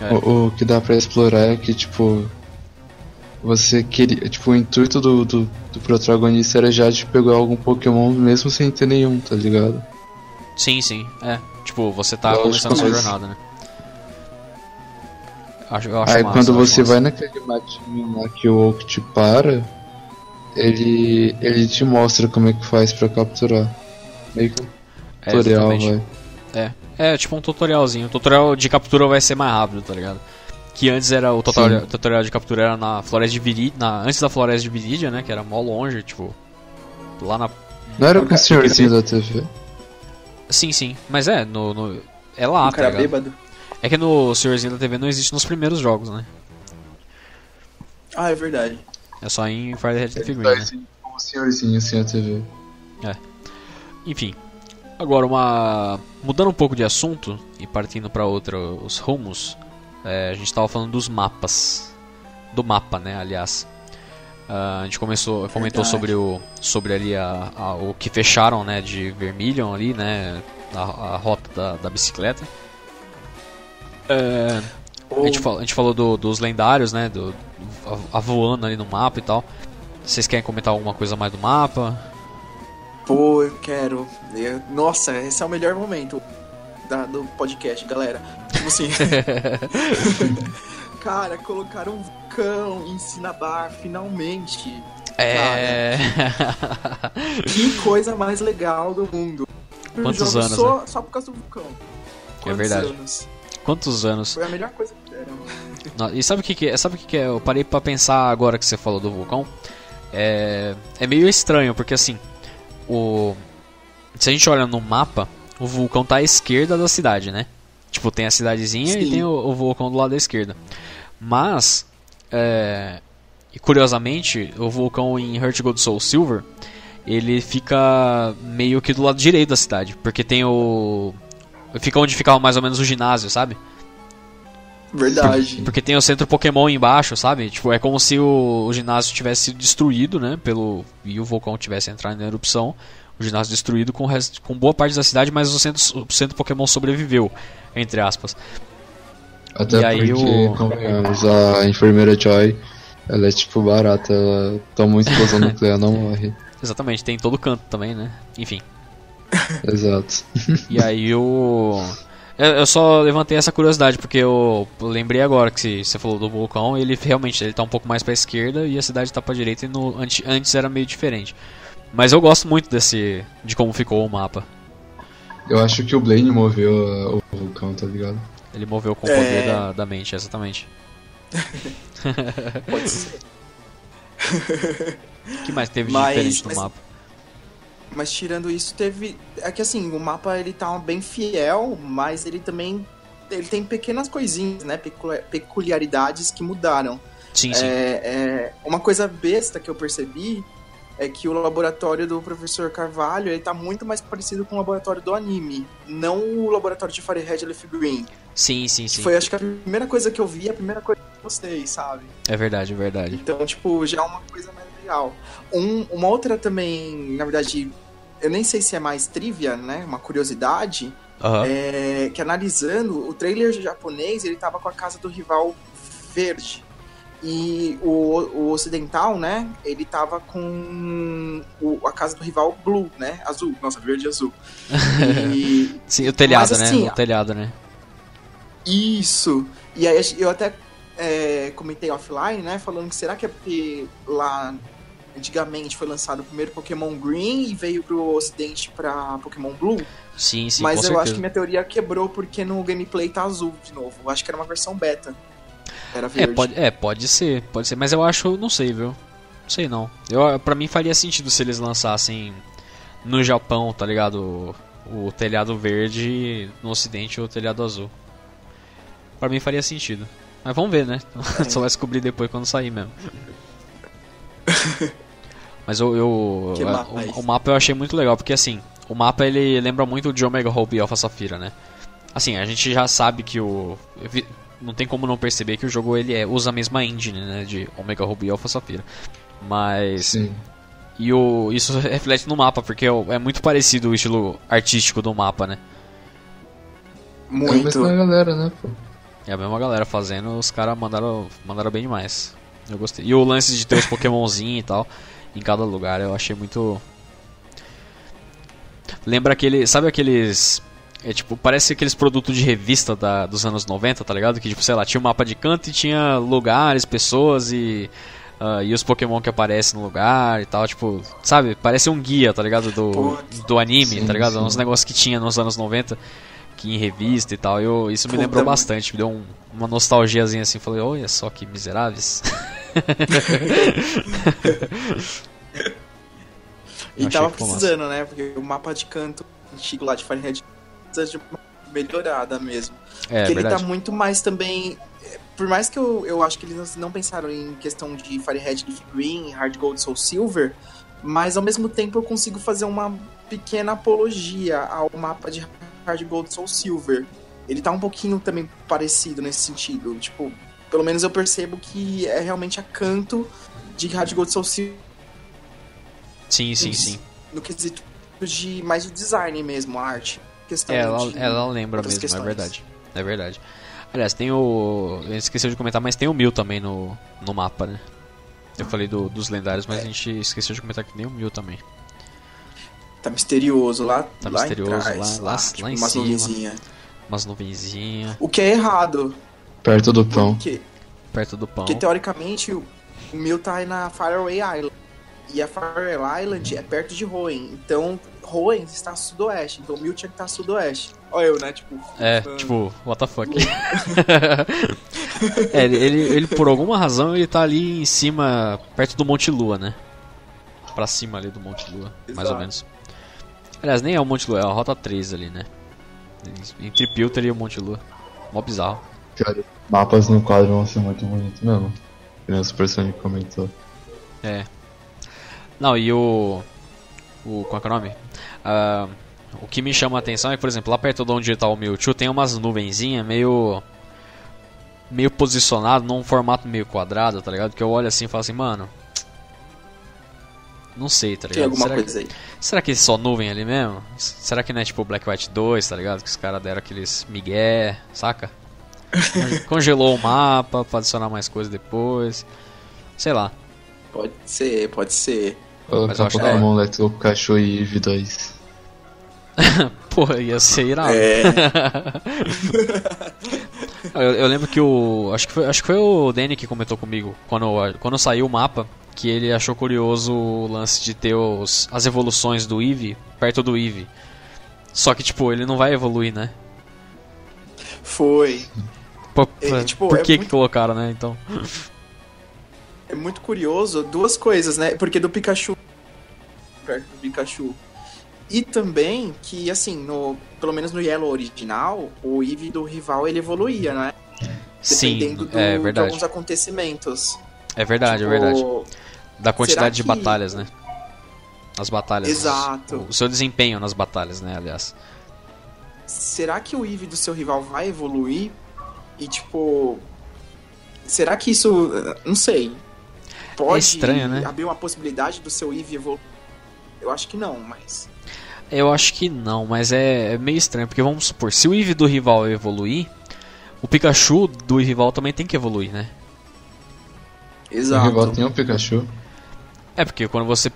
É. O, o que dá pra explorar é que, tipo. Você queria. Tipo, o intuito do, do, do protagonista era já de pegar algum Pokémon mesmo sem ter nenhum, tá ligado? Sim, sim. É. Tipo, você tá Lógico, começando a sua mas- jornada, né? Acho, eu acho Aí massa, quando você massa. vai naquele matinho lá que o Oak te para, ele. ele te mostra como é que faz pra capturar. Meio que um É, tutorial, exatamente. vai. É, é tipo um tutorialzinho. O tutorial de captura vai ser mais rápido, tá ligado? Que antes era o tutorial, tutorial de captura era na floresta de Viridia, na, antes da floresta de Viridia, né? Que era mó longe, tipo. Lá na. Não era com o senhorzinho da TV? Sim, sim. Mas é, no. no- é lá, o tá cara ligado? bêbado. É que no Senhorzinho da TV não existe nos primeiros jogos, né? Ah, é verdade. É só em Fire Red vai né? como o senhorzinho assim a TV. Enfim. Agora, uma. Mudando um pouco de assunto e partindo para outros rumos, é, a gente tava falando dos mapas. Do mapa, né? Aliás. Ah, a gente começou, comentou Verdade. sobre o. Sobre ali a, a- o que fecharam, né? De Vermilion ali, né? A, a rota da, da bicicleta. É, a, gente falou, a gente falou do- dos lendários, né? Do, a voando ali no mapa e tal. Vocês querem comentar alguma coisa mais do mapa? Pô, eu quero. Eu- Nossa, esse é o melhor momento da- do podcast, galera. Tipo assim. <laughs> Cara, colocaram um vulcão em Cinnabar, finalmente. É. Que coisa mais legal do mundo. Quantos jogo anos, Só, só por causa do vulcão. Quantos verdade. anos? Quantos anos? Foi a melhor coisa que deram. Não, E sabe o que, que é? Sabe o que, que é? Eu parei pra pensar agora que você falou do vulcão. É, é meio estranho, porque assim, o se a gente olha no mapa, o vulcão tá à esquerda da cidade, né? Tipo, tem a cidadezinha e Sim. tem o, o vulcão do lado da esquerda. Mas, é, e curiosamente, o vulcão em Heart Gold Soul Silver, ele fica meio que do lado direito da cidade, porque tem o fica onde ficava mais ou menos o ginásio, sabe? Verdade. Porque tem o centro Pokémon embaixo, sabe? Tipo, é como se o, o ginásio tivesse sido destruído, né? Pelo, e o vulcão tivesse entrado em erupção. O ginásio destruído com, o resto, com boa parte da cidade, mas o centro, o centro Pokémon sobreviveu, entre aspas. Até E aí porque, o- convenhamos, a enfermeira Joy, ela é tipo barata, ela toma uma explosão nuclear, não morre. Exatamente, tem em todo canto também, né? Enfim. Exato. E aí o. Eu só levantei essa curiosidade porque eu lembrei agora que se- você falou do vulcão, ele realmente ele tá um pouco mais pra esquerda e a cidade tá pra direita e no, antes, antes era meio diferente. Mas eu gosto muito desse de como ficou o mapa. Eu acho que o Blaine moveu uh, o vulcão, tá ligado? Ele moveu com o É. poder da, da mente, exatamente. <laughs> Pode ser. <laughs> O que mais teve de Mas- diferente no mas- mapa? Mas tirando isso, teve. É que assim, o mapa ele tá bem fiel, mas ele também. Ele tem pequenas coisinhas, né? pecul- Peculiaridades que mudaram. Sim, sim. É, é, uma coisa besta que eu percebi é que o laboratório do professor Carvalho ele tá muito mais parecido com o laboratório do anime, não o laboratório de Firehead Leaf Green. Sim, sim, sim. foi, acho que, a primeira coisa que eu vi, a primeira coisa que eu gostei, sabe? É verdade, é verdade. Então, tipo, já é uma coisa mais legal. Um, uma outra também, na verdade, eu nem sei se é mais trivia, né? Uma curiosidade, Aham. é que analisando, o trailer japonês, ele tava com a casa do rival verde. E o, o ocidental, né? Ele tava com o- a casa do rival blue, né? Azul. Nossa, verde e azul. E, <laughs> Sim, o telhado, Mas, né? assim, O telhado, né? Isso. E aí eu até é, comentei offline, né? Falando que será que é porque lá antigamente foi lançado o primeiro Pokémon Green e veio pro ocidente pra Pokémon Blue? Sim, sim, Mas eu certeza. acho que minha teoria quebrou porque no gameplay tá azul de novo. Eu acho que era uma versão beta. Era É verde. pode, é, pode ser, pode ser, mas eu acho, não sei, viu? Não sei não. Eu, pra mim faria sentido se eles lançassem no Japão, tá ligado? O, o telhado verde no ocidente o telhado azul. Pra mim faria sentido. Mas vamos ver, né? <laughs> Só vai descobrir depois quando sair mesmo. <laughs> Mas eu, eu mapa é o, o mapa eu achei muito legal, porque assim, o mapa ele lembra muito de Omega Hope e Alpha Safira, né? Assim, a gente já sabe que o vi- não tem como não perceber que o jogo ele é, usa a mesma engine, né, de Omega Ruby e Alpha Safira. Mas Sim. e o isso reflete no mapa, porque é o- é muito parecido o estilo artístico do mapa, né? É a Muito. mesma galera, né, pô? É a mesma galera fazendo, os caras mandaram mandaram bem demais. Eu gostei. E o lance de ter os Pokémonzinhos e tal em cada lugar, eu achei muito Lembra aquele, sabe aqueles é tipo, parece aqueles produtos de revista da, dos anos 90, tá ligado? Que tipo, sei lá, tinha um mapa de canto e tinha lugares, pessoas e ah, e os Pokémon que aparecem no lugar e tal, tipo, sabe? Parece um guia, tá ligado? Do, do anime, Sim, tá ligado? sim. Uns negócios que tinha nos anos 90 que em revista e tal. Eu, isso me Puta, lembrou muito. bastante, me deu um- uma nostalgiazinha assim. Falei, olha só que miseráveis. <laughs> <laughs> E Achei tava precisando, né? Porque o mapa de canto antigo lá de Firehead precisa de uma melhorada mesmo. É, Porque ele tá muito mais também. Por mais que eu, eu acho que eles não pensaram em questão de Firehead Leaf Green, Hard Gold Soul Silver, mas ao mesmo tempo eu consigo fazer uma pequena apologia ao mapa de Hard Gold Soul Silver. Ele tá um pouquinho também parecido nesse sentido. Tipo, pelo menos eu percebo que é realmente a canto de Hard Gold Soul Silver Sim, sim, sim. no quesito de mais de design mesmo, a arte. Questão É, ela, de ela lembra mesmo, questões. é verdade. É verdade. Aliás, tem o. A gente esqueceu de comentar, mas tem o Mil também no, no mapa, né? Eu falei do- dos lendários, mas a gente esqueceu de comentar que tem o Mil também. Tá misterioso lá, Tá lá misterioso, trás, lá- lá- tipo, lá em umas cima. nuvenzinhas. Umas nuvenzinhas O que é errado, Perto do pão. porque, perto do pão. porque teoricamente o Mil tá aí na Faraway Island. E a Faraway Island é perto de Hoenn. Então, Hoenn está a sudoeste. Então, o Mil tinha que estar a sudoeste. Olha eu, né? Tipo, É, fã. tipo, what the fuck. <laughs> é, ele, ele, ele, por alguma razão, ele tá ali em cima, perto do Monte Lua, né? Pra cima ali do Monte Lua, mais ou Exato. menos. Aliás, nem é o Monte Lua, é a Rota 3 ali, né? Entre Pilter e o Monte Lua. Mó bizarro. Cara, mapas no quadro vão ser muito bonitos mesmo. Que nem o Super Sonic comentou. É. Não, e o. O. Qual é que é o nome? Ah, o que me chama a atenção é que, por exemplo, lá perto de onde tá o Mewtwo tem umas nuvenzinhas meio. meio posicionado num formato meio quadrado, tá ligado? Que eu olho assim e falo assim, mano. Não sei, tá ligado? Tem alguma será, coisa aí. será que é só nuvem ali mesmo? Será que não é tipo Black White 2, tá ligado? Que os caras deram aqueles migué, saca? Conge- Congelou o mapa pra adicionar mais coisas depois. Sei lá. Pode ser, pode ser. Mas eu Colocar acho- Pokémon Let's Go Pikachu e Eevee 2. Porra, ia ser irado. É, <laughs> Eu, eu lembro que o. Acho que, foi, acho que foi o Danny que comentou comigo quando, quando saiu o mapa. Que ele achou curioso o lance de ter os, as evoluções do Eevee perto do Eevee. Só que, tipo, ele não vai evoluir, né? foi. Pô, É, tipo, por é que muito- que colocaram, né? Então. É muito curioso duas coisas, né? Porque do Pikachu. Perto do Pikachu. E também que, assim, no, pelo menos no Yellow original, o Eevee do rival ele evoluía, né? Sim, Dependendo do, é de verdade. alguns acontecimentos. É verdade, Tipo, é verdade. Da quantidade de que- batalhas, né? As batalhas. Exato. O seu desempenho nas batalhas, né, aliás. Será que o Eevee do seu rival vai evoluir? E, tipo. Será que isso. Não sei. Pode É estranho, né? abrir uma possibilidade do seu Eevee evoluir? Eu acho que não, mas. Eu acho que não, mas é, é meio estranho, porque vamos supor, se o Eevee do rival evoluir, o Pikachu do rival também tem que evoluir, né? O Exato. rival tem um Pikachu. É, porque quando você,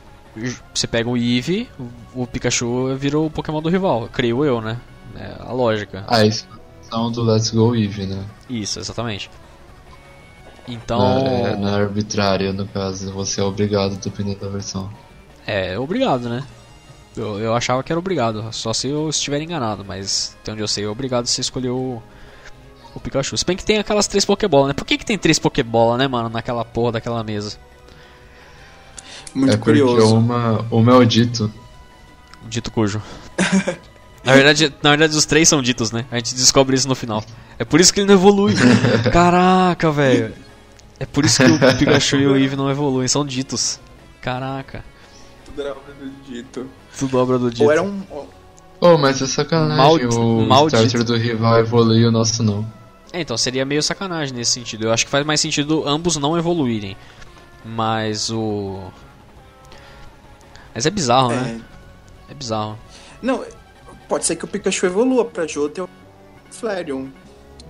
você pega o Eevee, o, o Pikachu virou o Pokémon do rival, creio eu, né? É a lógica. Ah, isso são do Let's Go Eevee, né? Isso, exatamente. Então, Não, é, não é arbitrário, no caso, você é obrigado dependendo da versão. é obrigado, né? Eu, eu achava que era obrigado, só se eu estiver enganado, mas até onde eu sei é obrigado você escolher o, o Pikachu. Se bem que tem aquelas três Pokébolas, né? Por que, que tem três Pokébolas, né, mano, naquela porra daquela mesa? Muito é porque curioso. uma, uma é o dito. Dito cujo. <laughs> na, verdade, na verdade, os três são ditos, né? A gente descobre isso no final. É por isso que ele não evolui. <laughs> Caraca, velho. É por isso que o Pikachu e o Eevee não evoluem, são ditos. Caraca. Tudo era obra do dito. Tudo obra do dito. Ou era um. Oh, mas é sacanagem Maldi- o maldito. starter do rival evoluir e o nosso não. É, então seria meio sacanagem nesse sentido. Eu acho que faz mais sentido ambos não evoluírem. Mas o. Mas é bizarro, né? é, É bizarro. Não, pode ser que o Pikachu evolua pra e o Flareon.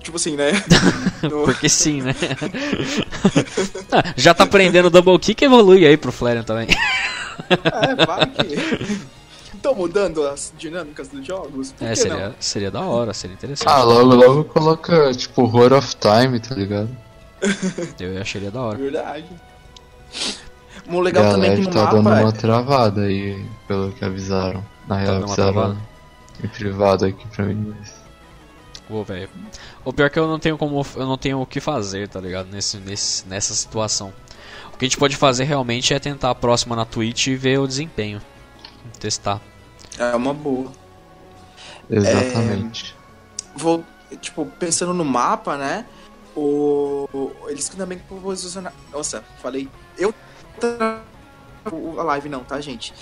Tipo assim, né? <laughs> No- Porque sim, né? Ah, Já tá aprendendo Double Kick, evolui aí pro Flareon também. É, vai que. Estão mudando as dinâmicas dos jogos? Por É, que seria, seria da hora, seria interessante. Ah, logo logo coloca, tipo, Horror of Time, tá ligado? <laughs> Eu acharia da não? hora. Verdade. O legal e a também é que no tá mapa. dando é- uma travada aí, pelo que avisaram. Na real, dando uma avisaram travada? Em privado aqui pra mim. mas- Ô, velho. O pior é que eu não tenho como. Eu não tenho o que fazer, tá ligado? Nesse, nesse, nessa situação. O que a gente pode fazer realmente é tentar a próxima na Twitch e ver o desempenho. Testar. É uma boa. Exatamente. Vou, tipo, pensando no mapa, né? O, eles também posicionaram. Nossa, falei. Eu. A live não, tá, gente?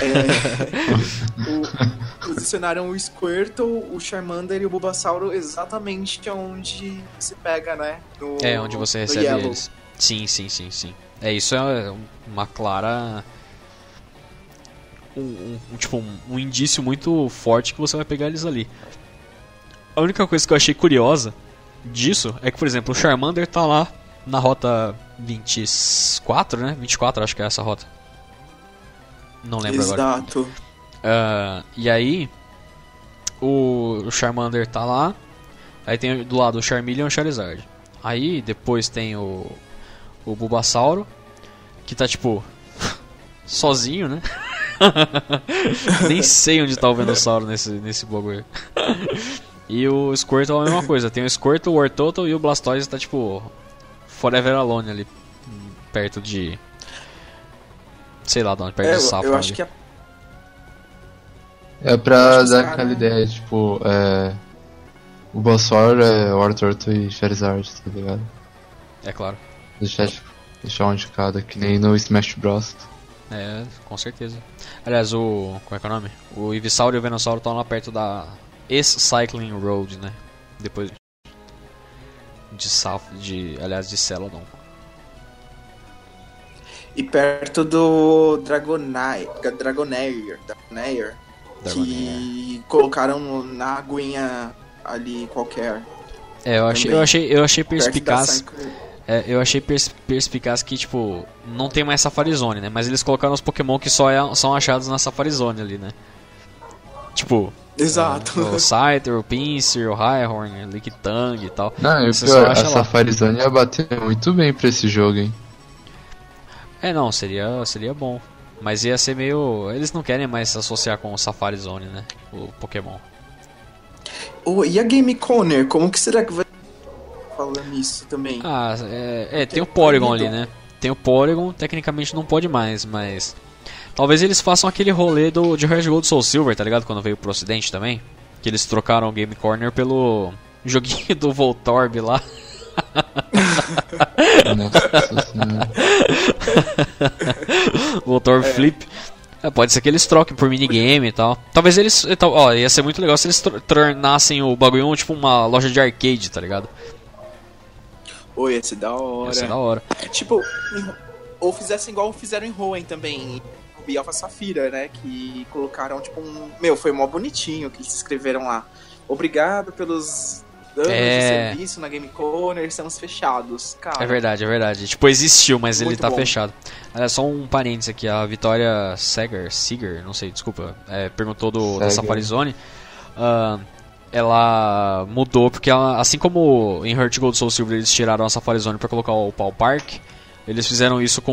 É, <laughs> o- posicionaram o Squirtle, o Charmander e o Bulbasauro exatamente onde se pega, né? No- É, onde você recebe Yellow. eles. Sim, sim, sim, sim. É, isso é uma clara. Um, um- um- tipo, um, um indício muito forte que você vai pegar eles ali. A única coisa que eu achei curiosa disso é que, por exemplo, o Charmander tá lá na rota 24, né? 24, acho que é essa rota. Não lembro agora. Exato. Ah, e aí, o, Charmander tá lá. Aí tem do lado o Charmeleon e o Charizard. Aí depois tem o, o Bulbasauro, que tá tipo <laughs> sozinho, né? <laughs> Nem sei onde tá o Venusauro nesse, nesse bagulho. <laughs> e o Squirtle é a mesma coisa. Tem o Squirtle, o Wartortle e o Blastoise tá tipo Forever Alone ali, perto de... Sei lá de onde, perto É, de eu, Sapo. eu acho ali. que é É pra dar os aquela cara- ideia, tipo, é. O Bulbasaur é Wartortle e Charizard, tá ligado? É claro. Deixar, tipo, deixar um de cada, que nem no Smash Bros. É, com certeza. Aliás, o. Como é que é o nome? O Ivisauro e o Venusauro estão lá perto da ex-Cycling Road, né? Depois. de Saf, de, aliás, de Celadon. E perto do Dragonair, Dragonair, Dragonair, que colocaram na aguinha ali qualquer. É, eu achei, eu achei, eu achei perspicaz. É, eu achei pers perspicaz que, tipo, não tem mais Safari Zone, né? Mas eles colocaram os Pokémon que só é- são achados na Safari Zone ali, né? Tipo, Exato. o Scyther, o Pinsir, o Highhorn, o Lickitung e tal. Não, e pior, a lá. Safari Zone ia bater muito bem pra esse jogo, hein? É, não, seria, seria bom. Mas ia ser meio. Eles não querem mais se associar com o Safari Zone, né? O Pokémon. Oh, e a Game Corner, como que será que vai falando nisso também? Ah, é, é, tem o Porygon ali, né? Tem o Porygon, tecnicamente não pode mais, mas. Talvez eles façam aquele rolê do, de Red Gold Soul Silver, tá ligado? Quando veio pro ocidente também. Que eles trocaram o Game Corner pelo joguinho <laughs> do Voltorb lá. <laughs> <laughs> Senhora. Voltorb Flip. É, pode ser que eles troquem por minigame e tal. Talvez eles. Ó, ia ser muito legal se eles tornassem o bagulho tipo uma loja de arcade, tá ligado? Oi, esse da hora. Ia ser da hora. É tipo, ou fizessem igual fizeram em Hoenn também, em Alpha Safira, né? Que colocaram tipo um. Meu, foi mó bonitinho que eles escreveram lá. Obrigado pelos anos É. de serviço na Game Corner, estamos fechados. Cara, É verdade, é verdade. Tipo, existiu, mas ele Muito tá bom. fechado. É só um parênteses aqui, a Vitória Seger, Seger, não sei, desculpa, é, perguntou do, da Seger. Safari Zone. Ah, ela mudou porque ela, assim como em Heart Gold Soul Silver eles tiraram a Safari Zone pra colocar o Paul Park, eles fizeram isso com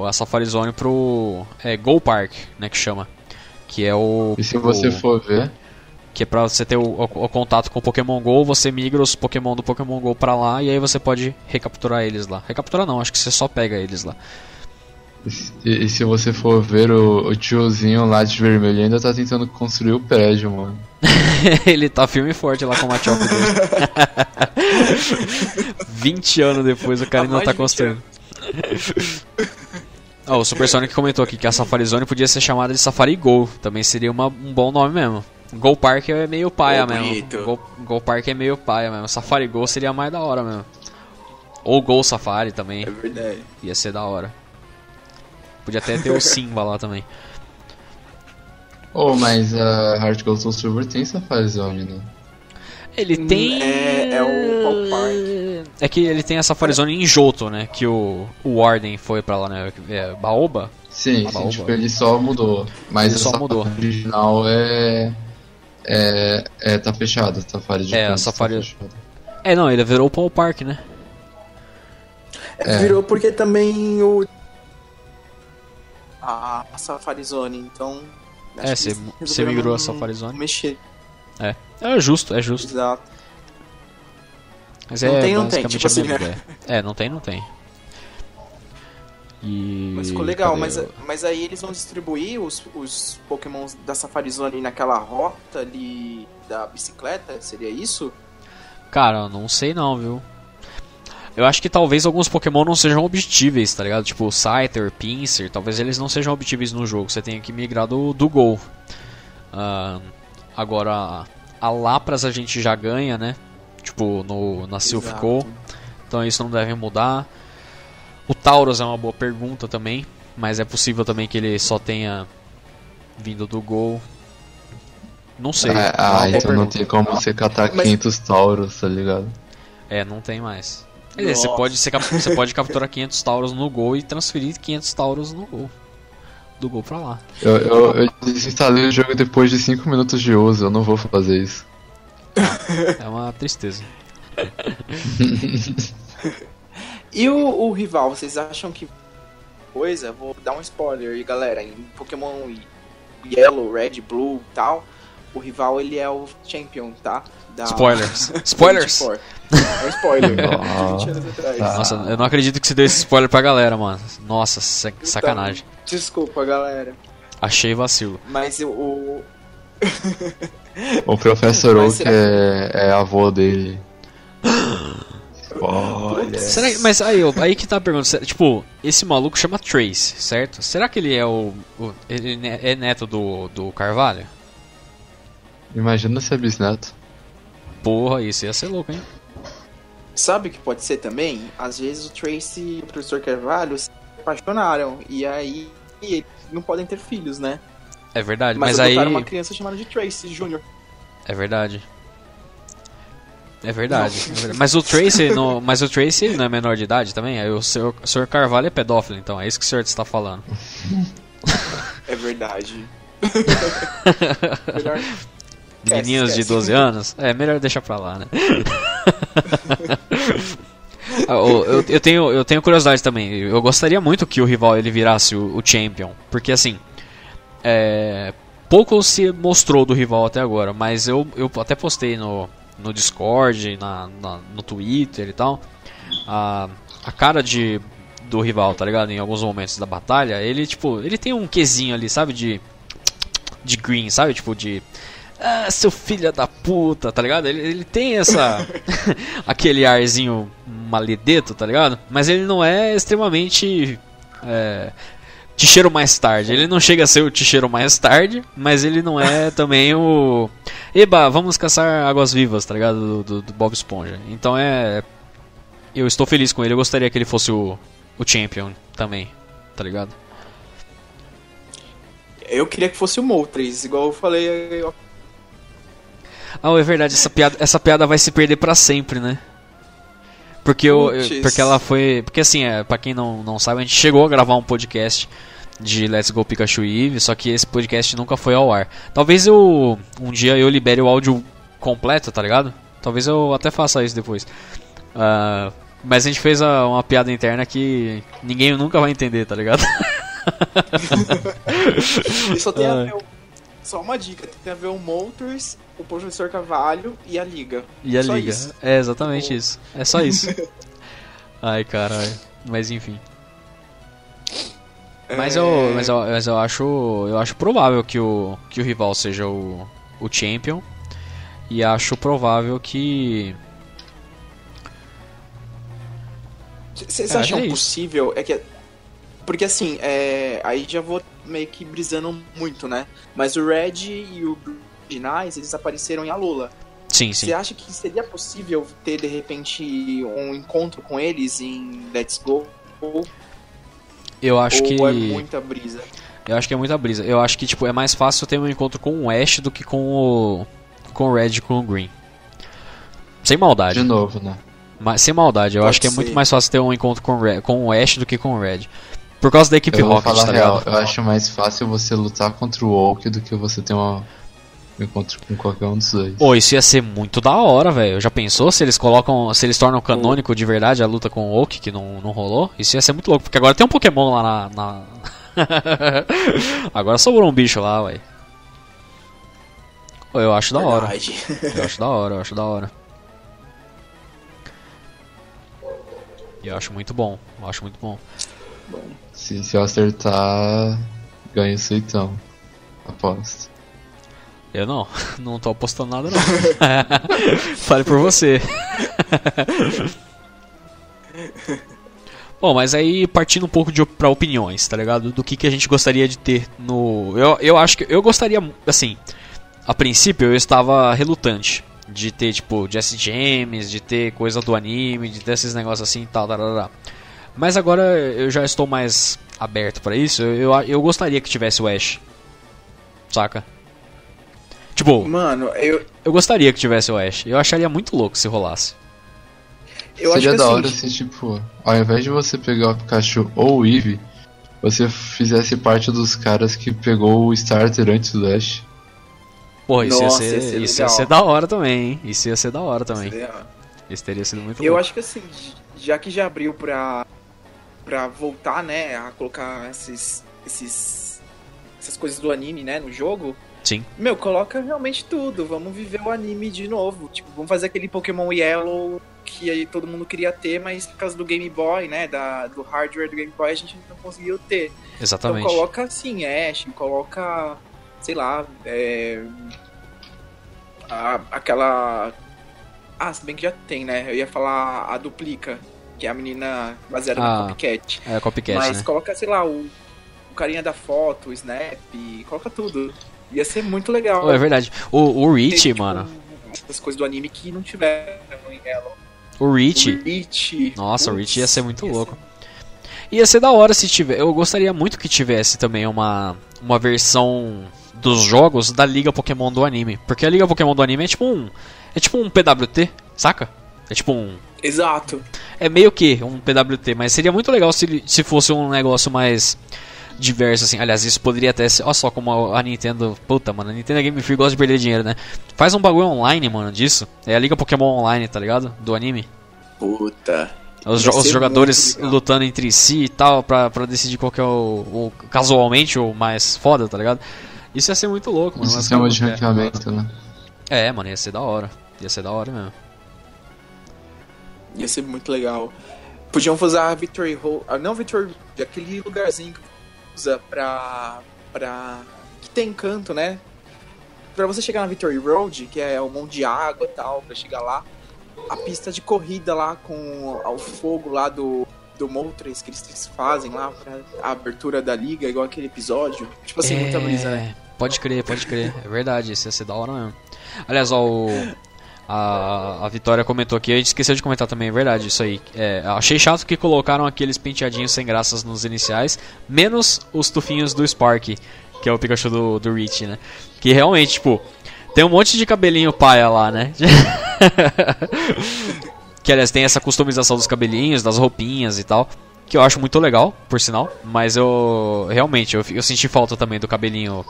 o- a Safari Zone pro é, Go Park, né, que chama. Que é o. E se você o- for ver, que é pra você ter o, o- o contato com o Pokémon GO, você migra os Pokémon do Pokémon GO pra lá e aí você pode recapturar eles lá. Recapturar não, acho que você só pega eles lá. e, e se você for ver o, o tiozinho lá de vermelho ainda tá tentando construir o prédio, mano. <laughs> Ele tá firme e forte lá com o Machop dele. <laughs> 20 anos depois o cara ainda tá de 20 construindo. Ó, o Super Sonic comentou aqui que a Safari Zone podia ser chamada de Safari Go. Também seria uma- um bom nome mesmo. Go Park é meio paia mesmo. Go, Go Park é meio paia mesmo. Safari Go seria mais da hora mesmo. Ou Go Safari também. É verdade. Ia ser da hora. Podia até ter o <laughs> Simba lá também. Oh, mas a Heart Gold Soul Silver tem Safari Zone, né? Ele tem. é- é o Park. É que ele tem a Safari Zone em Johto, né? Que o, o Warden foi pra lá, né? É, Baoba? Sim, sim tipo, ele só mudou. Mas Ele a só mudou. original é, é. É, tá fechada, a Safari de É, a Kansas tá Safari- fechada. É, não, ele virou o Paul Park, né? É. Virou porque também o. A, a Safari Zone, então. É, você- você migrou não a Safari Zone. Mexer, É. É justo, é justo. exato. Mas Não é tem, não tem, tipo assim, né? É, não tem, não tem. E. Mas ficou legal, cadê mas, mas aí eles vão distribuir os, os Pokémons da Safari Zone naquela rota ali da bicicleta? Seria isso? Cara, não sei não, viu? Eu acho que talvez alguns Pokémon não sejam obtíveis, tá ligado? Tipo Scyther, Pinsir, talvez eles não sejam obtíveis no jogo. Você tenha que migrar do, do Gol. Ah, agora, a Lapras a gente já ganha, né? Tipo, no, na Silph. Go. Então isso não deve mudar. O Tauros é uma boa pergunta também. Mas é possível também que ele só tenha vindo do Gol. Não sei. Ah, é ah, então não tem como você catar Mas- 500 Tauros, tá ligado? É, não tem mais. Quer dizer, você pode, você, você pode <laughs> capturar 500 Tauros no Gol e transferir 500 Tauros no Gol. Do Gol pra lá. Eu, eu, eu desinstalei o jogo depois de 5 minutos de uso, eu não vou fazer isso. É uma tristeza. <laughs> E o, o rival, vocês acham que. Coisa, vou dar um spoiler aí, galera. Em Pokémon Yellow, Red, Blue e tal, o rival ele é o Champion, tá? Da... Spoilers. <laughs> Spoilers! 24. É um spoiler. <laughs> 20 anos atrás. tá. Nossa, eu não acredito que você deu esse spoiler pra galera, mano. Nossa, sa- sacanagem. Desculpa, galera. Achei vacilo. Mas o- o. Professor Oak é, é avô dele. <gasps> <gasps> Olha. Será que- mas aí, aí que tá a pergunta. Tipo, esse maluco chama Trace, certo? Será que ele é o. o- ele ne- é neto do, do Carvalho? Imagina se é bisneto. Porra, isso ia ser louco, hein? Sabe o que pode ser também? Às vezes o Tracy e o professor Carvalho se apaixonaram e aí eles não podem ter filhos, né? É verdade, Mas, mas, aí. uma criança chamada de Tracy Jr. É verdade. É verdade. é verdade. Mas o Tracy, no, mas o Tracy não é menor de idade também? Aí o senhor, o senhor Carvalho é pedófilo, então é isso que o senhor está falando. <laughs> É verdade. <laughs> Melhor... Menininhos de esquece. 12 anos? É, melhor deixar pra lá, né? <laughs> Ah, o- eu, eu tenho, eu tenho curiosidade também. Eu gostaria muito que o rival ele virasse o, o champion. Porque assim. É, pouco se mostrou do rival até agora. Mas eu, eu até postei no, no Discord, na, na- no Twitter e tal. A, a cara de, do rival, tá ligado? Em alguns momentos da batalha. Ele, tipo, ele tem um quesinho ali, sabe? De. De green, sabe? Tipo, de. Ah, seu filho da puta, tá ligado? Ele, ele tem essa. <laughs> <laughs> aquele arzinho maledeto, tá ligado? Mas ele não é extremamente. É, te cheiro mais tarde. Ele não chega a ser o te cheiro mais tarde, mas ele não é também o. Eba, vamos caçar águas vivas, tá ligado? Do, do- do Bob Esponja. Então é. Eu estou feliz com ele, eu gostaria que ele fosse o, o champion também, tá ligado? Eu queria que fosse o Moltres, igual eu falei. eu- Ah, é verdade, essa piada, essa piada vai se perder pra sempre, né? Porque, eu, eu- porque ela foi. Porque assim, é, pra quem não, não sabe, a gente chegou a gravar um podcast de Let's Go Pikachu e Eevee, só que esse podcast nunca foi ao ar. Talvez eu. Um dia eu libere o áudio completo, tá ligado? Talvez eu até faça isso depois. Ah, mas a gente fez a- uma piada interna que ninguém nunca vai entender, tá ligado? <laughs> Só tem a ver. o- Só uma dica: tem a ver o Moltres, o professor Carvalho e a Liga. E a Só liga. isso. É exatamente isso. É só isso. <laughs> Ai, caralho. Mas enfim. Mas, É, eu, mas, eu, mas eu acho eu acho provável que o, que o rival seja o, o champion. E acho provável que. Vocês É, acham é isso. possível? É que. Porque assim, é... aí já vou meio que brisando muito, né? Mas o Red e o Originais, eles apareceram em Alola. Sim, sim. Você acha que seria possível ter, de repente, um encontro com eles em Let's Go? Eu acho ou que. é muita brisa? Eu acho que é muita brisa. Eu acho que tipo, é mais fácil ter um encontro com o Ash do que com o. com o Red e com o Green. Sem maldade. De novo, né? Mas, sem maldade, eu Pode acho que é ser. muito mais fácil ter um encontro com o, Red, com o Ash do que com o Red. Por causa da equipe Eu vou Rocket, falar tá real, ligado? eu acho mais fácil você lutar contra o Oak do que você ter uma, um encontro com qualquer um dos dois. Pô, isso ia ser muito da hora, velho. Já pensou se eles colocam. Se eles tornam canônico de verdade a luta com o Oak, que não, não rolou? Isso ia ser muito louco, porque agora tem um Pokémon lá na. na- <laughs> agora sobrou um bicho lá, velho. Pô, Eu acho da hora. Eu acho da hora, eu acho da hora. E eu acho muito bom, eu acho muito bom. Se, se eu acertar, ganho isso então. Aposto. Eu não, <laughs> não tô apostando nada não. <laughs> Fale por você. <laughs> Bom, mas aí partindo um pouco de, pra opiniões, tá ligado? Do que, que a gente gostaria de ter no. Eu, eu acho que. Eu gostaria, assim. A princípio eu estava relutante de ter, tipo, Jesse James, de ter coisa do anime, de ter esses negócios assim e tal, tarará. Mas agora eu já estou mais aberto pra isso. Eu, eu, eu gostaria que tivesse o Ash. Saca? Tipo, Mano, eu, eu gostaria que tivesse o Ash. Eu acharia muito louco se rolasse. eu Seria acho que da assim, hora se, tipo, ao invés de você pegar o Pikachu ou o Eevee, você fizesse parte dos caras que pegou o starter antes do Ash. Porra, isso, Nossa, ia, ia ser, ser isso ia ser da hora também, hein? Isso ia ser da hora também. seria- Isso teria sido muito Eu louco. acho que assim, já que já abriu pra, pra voltar, né, a colocar esses, esses, essas coisas do anime, né, no jogo, Sim. meu, coloca realmente tudo. Vamos viver o anime de novo. Tipo, vamos fazer aquele Pokémon Yellow que aí todo mundo queria ter, mas por causa do Game Boy, né, da, do hardware do Game Boy, a gente não conseguiu ter. Exatamente. Então coloca assim, Ash, coloca, sei lá, é, a- aquela. Ah, se bem que já tem, né? Eu ia falar a duplica, que é a menina baseada Ah, no Copycat. É copycat, Mas né? coloca, sei lá, o, o carinha da foto, o Snap, coloca tudo. Ia ser muito legal. Oh, é verdade. O, o Rich, tipo, mano. Essas coisas do anime que não tiveram em Yellow. O. Reach. Nossa, o Putz, Reach ia ser muito ia louco. Ia ser da hora se tiver. Eu gostaria muito que tivesse também uma, uma versão dos jogos da Liga Pokémon do anime. Porque a Liga Pokémon do anime é tipo um. É tipo um PWT, saca? É tipo um. Exato. É meio que um PWT, mas seria muito legal se, se fosse um negócio mais diverso, assim. Aliás, isso poderia até ser. Olha só como a Nintendo. Puta, mano, a Nintendo Game Freak gosta de perder dinheiro, né? Faz um bagulho online, mano, disso. É a Liga Pokémon Online, tá ligado? Do anime. Puta. Os, jo- os jogadores lutando entre si e tal, pra, pra decidir qual que é o, o- casualmente o mais foda, tá ligado? Isso ia ser muito louco, Um mano. Mas sistema de ranqueamento, né? É, mano, ia ser da hora. Ia ser da hora mesmo. Ia ser muito legal. Podiam usar a Victory Road. ah, Não Victory aquele lugarzinho que usa pra. pra. que tem canto, né? Pra você chegar na Victory Road, que é um monte de água e tal, pra chegar lá. A pista de corrida lá com o fogo lá do. Do Moltres que eles fazem lá pra a abertura da liga, igual aquele episódio. Tipo assim, muita brisa, né? Pode crer, pode crer. É verdade, isso ia ser da hora mesmo. Aliás, ó, o, a, a Vitória comentou aqui, a gente esqueceu de comentar também, é verdade, isso aí. É, achei chato que colocaram aqueles penteadinhos sem graças nos iniciais, menos os tufinhos do Spark, que é o Pikachu do, do Reach, né? Que realmente, tipo, tem um monte de cabelinho paia lá, né? <laughs> que aliás tem essa customização dos cabelinhos, das roupinhas e tal. Que eu acho muito legal, por sinal. Mas eu realmente eu, eu senti falta também do cabelinho.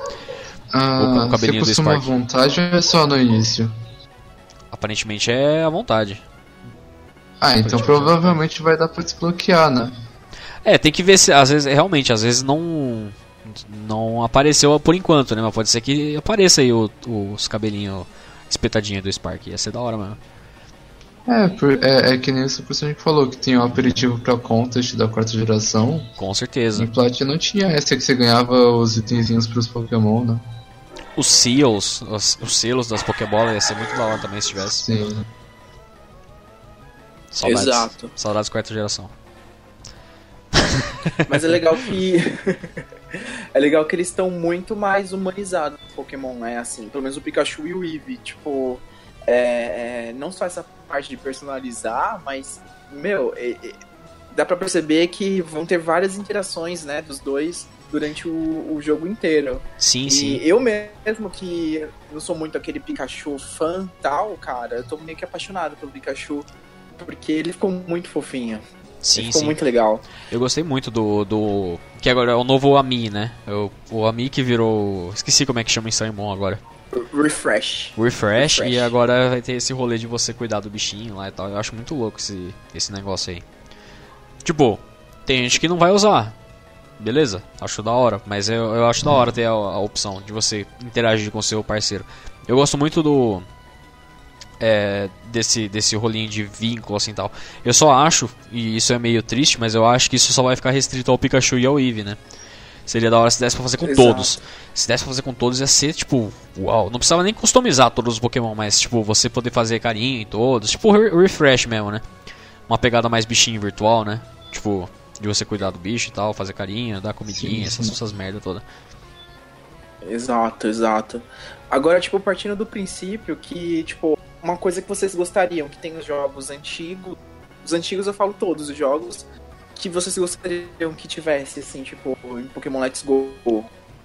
Ah, o cabelinho você do costuma à vontade ou é só no início? Aparentemente é à vontade. Ah, então provavelmente vai dar pra desbloquear, né? É, tem que ver se às vezes realmente, às vezes não não apareceu por enquanto, né? Mas pode ser que apareça aí o- os cabelinhos espetadinhos do Spark. Ia ser da hora mesmo. É, por- é, é que nem o Super Sonic falou, que tem um aperitivo pra contest da quarta geração. Com certeza. Em Platinum tinha essa que você ganhava os itenzinhos pros Pokémon, né? Os seals, os, os selos das Pokébolas ia ser muito da hora também se tivesse. Sim. Saudades. Exato. Saudades quarta geração. <laughs> Mas é legal que. <laughs> é legal que eles estão muito mais humanizados no Pokémon, né? Assim, pelo menos o Pikachu e o Eevee. Tipo, é, é, não só essa parte de personalizar, mas, meu, é- é- dá pra perceber que vão ter várias interações, né, dos dois durante o, o jogo inteiro. Sim, E sim. eu mesmo, que não sou muito aquele Pikachu fã tal, cara, eu tô meio que apaixonado pelo Pikachu. Porque ele ficou muito fofinho. ele Sim, ficou sim. muito legal. Eu gostei muito do, do. Que agora é o novo Ami, né? Eu- o Ami que virou. Esqueci como é que chama em Saimon agora. Refresh. O Refresh, Refresh. e agora vai ter esse rolê de você cuidar do bichinho lá e tal. Eu acho muito louco esse, esse negócio aí. Tipo, tem gente que não vai usar. Beleza, acho da hora. Mas eu, eu acho da hora ter a, a opção de você interagir com o seu parceiro. Eu gosto muito do. é, desse, desse rolinho de vínculo assim tal. Eu só acho, e isso é meio triste, mas eu acho que isso só vai ficar restrito ao Pikachu e ao Eevee, né? Seria da hora se desse pra fazer com Exato. todos. Se desse pra fazer com todos ia ser tipo, uau, não precisava nem customizar todos os Pokémon, mas tipo, você poder fazer carinho em todos, tipo re- refresh mesmo, né? Uma pegada mais bichinho virtual, né? Tipo, de você cuidar do bicho e tal, fazer carinho, dar comidinha, Sim, essas, sim. essas merda toda. Exato, exato. Agora, tipo, partindo do princípio que, tipo, uma coisa que vocês gostariam, que tem os jogos antigos, os antigos eu falo todos os jogos, que vocês gostariam que tivesse, assim, tipo, em Pokémon Let's Go,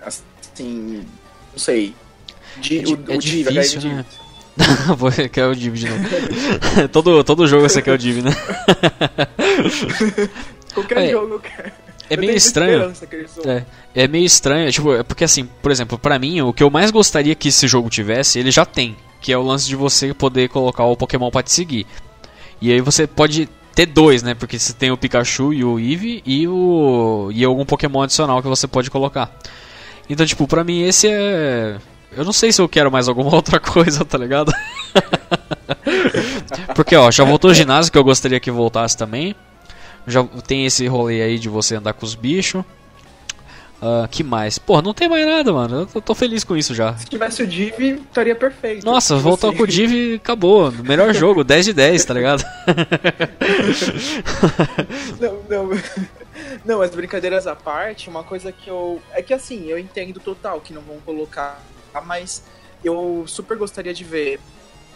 assim, não sei. Di, É, o, é o difícil, cara, né? <laughs> Vou- quer o Div de novo. <laughs> todo, todo jogo você quer o Div, né? <laughs> Qualquer É, jogo, cara. É meio estranho. É, é meio estranho, tipo, é porque assim, por exemplo, pra mim, o que eu mais gostaria que esse jogo tivesse, ele já tem, que é o lance de você poder colocar o Pokémon pra te seguir. E aí você pode ter dois, né? Porque você tem o Pikachu e o Eevee e o e algum Pokémon adicional que você pode colocar. Então, tipo, pra mim esse é eu não sei se eu quero mais alguma <laughs> outra coisa, tá ligado? <laughs> Porque, ó, já voltou o ginásio que eu gostaria que voltasse também. Já tem esse rolê aí de você andar com os bichos. Ah, que mais? Pô, não tem mais nada, mano. Eu tô, feliz com isso já. Se tivesse o Div, estaria perfeito. Nossa, Tipo voltou assim. com o Div acabou. Melhor <laughs> jogo, 10 de 10, tá ligado? <laughs> Não, não. <laughs> Não, mas brincadeiras à parte, uma coisa que eu. É que assim, eu entendo total que não vão colocar, mas eu super gostaria de ver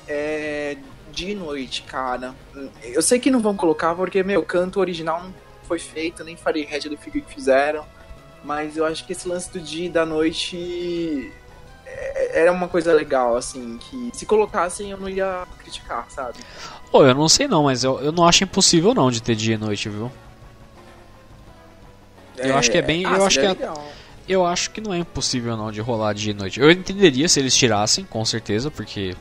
é, dia e noite, cara. Eu sei que não vão colocar porque, meu, canto original não foi feito, nem Fire Red do Figure que fizeram. Mas eu acho que esse lance do dia e da noite é- era uma coisa legal, assim, que se colocassem eu não ia criticar, sabe? Pô, eu não sei não, mas eu, eu não acho impossível não de ter dia e noite, viu? Eu acho que é bem- eu acho que é-. Eu acho que não é impossível não de rolar dia e noite. Eu entenderia se eles tirassem, com certeza, porque.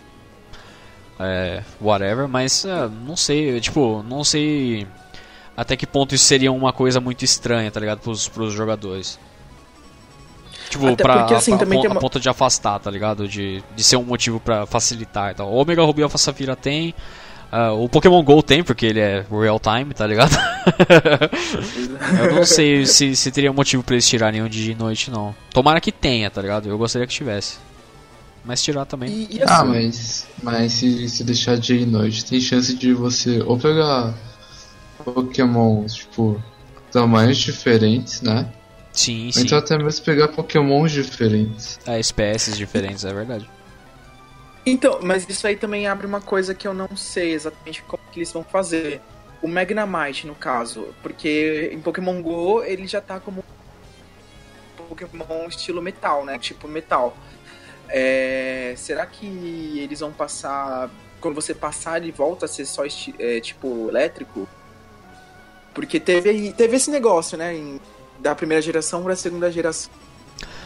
É. Whatever, mas é, não sei, tipo, não sei até que ponto isso seria uma coisa muito estranha, tá ligado? Pros, pros jogadores. Tipo, Até pra, porque, assim, a, tem a uma- ponto de afastar, tá ligado? De, de ser um motivo pra facilitar e tal. O Omega Ruby Alpha Safira tem. ah, o Pokémon GO tem, porque ele é real time, tá ligado? <laughs> Eu não sei se, se teria motivo pra eles tirarem um dia e noite, não. Tomara que tenha, tá ligado? Eu gostaria que tivesse. Mas tirar também. E, e Ah, assim, mas, mas se, se deixar dia e noite, tem chance de você ou pegar Pokémon, tipo, tamanhos diferentes, né? Sim, Ou sim. então até mesmo pegar Pokémons diferentes. É, espécies diferentes, é verdade. Então, mas isso aí também abre uma coisa que eu não sei exatamente como que eles vão fazer. O Magnemite, no caso, porque em Pokémon GO ele já tá como Pokémon estilo metal, né? Tipo metal. É, será que eles vão passar. Quando você passar, ele volta a ser só é, tipo elétrico? Porque teve, teve esse negócio, né? em- da primeira geração pra segunda geração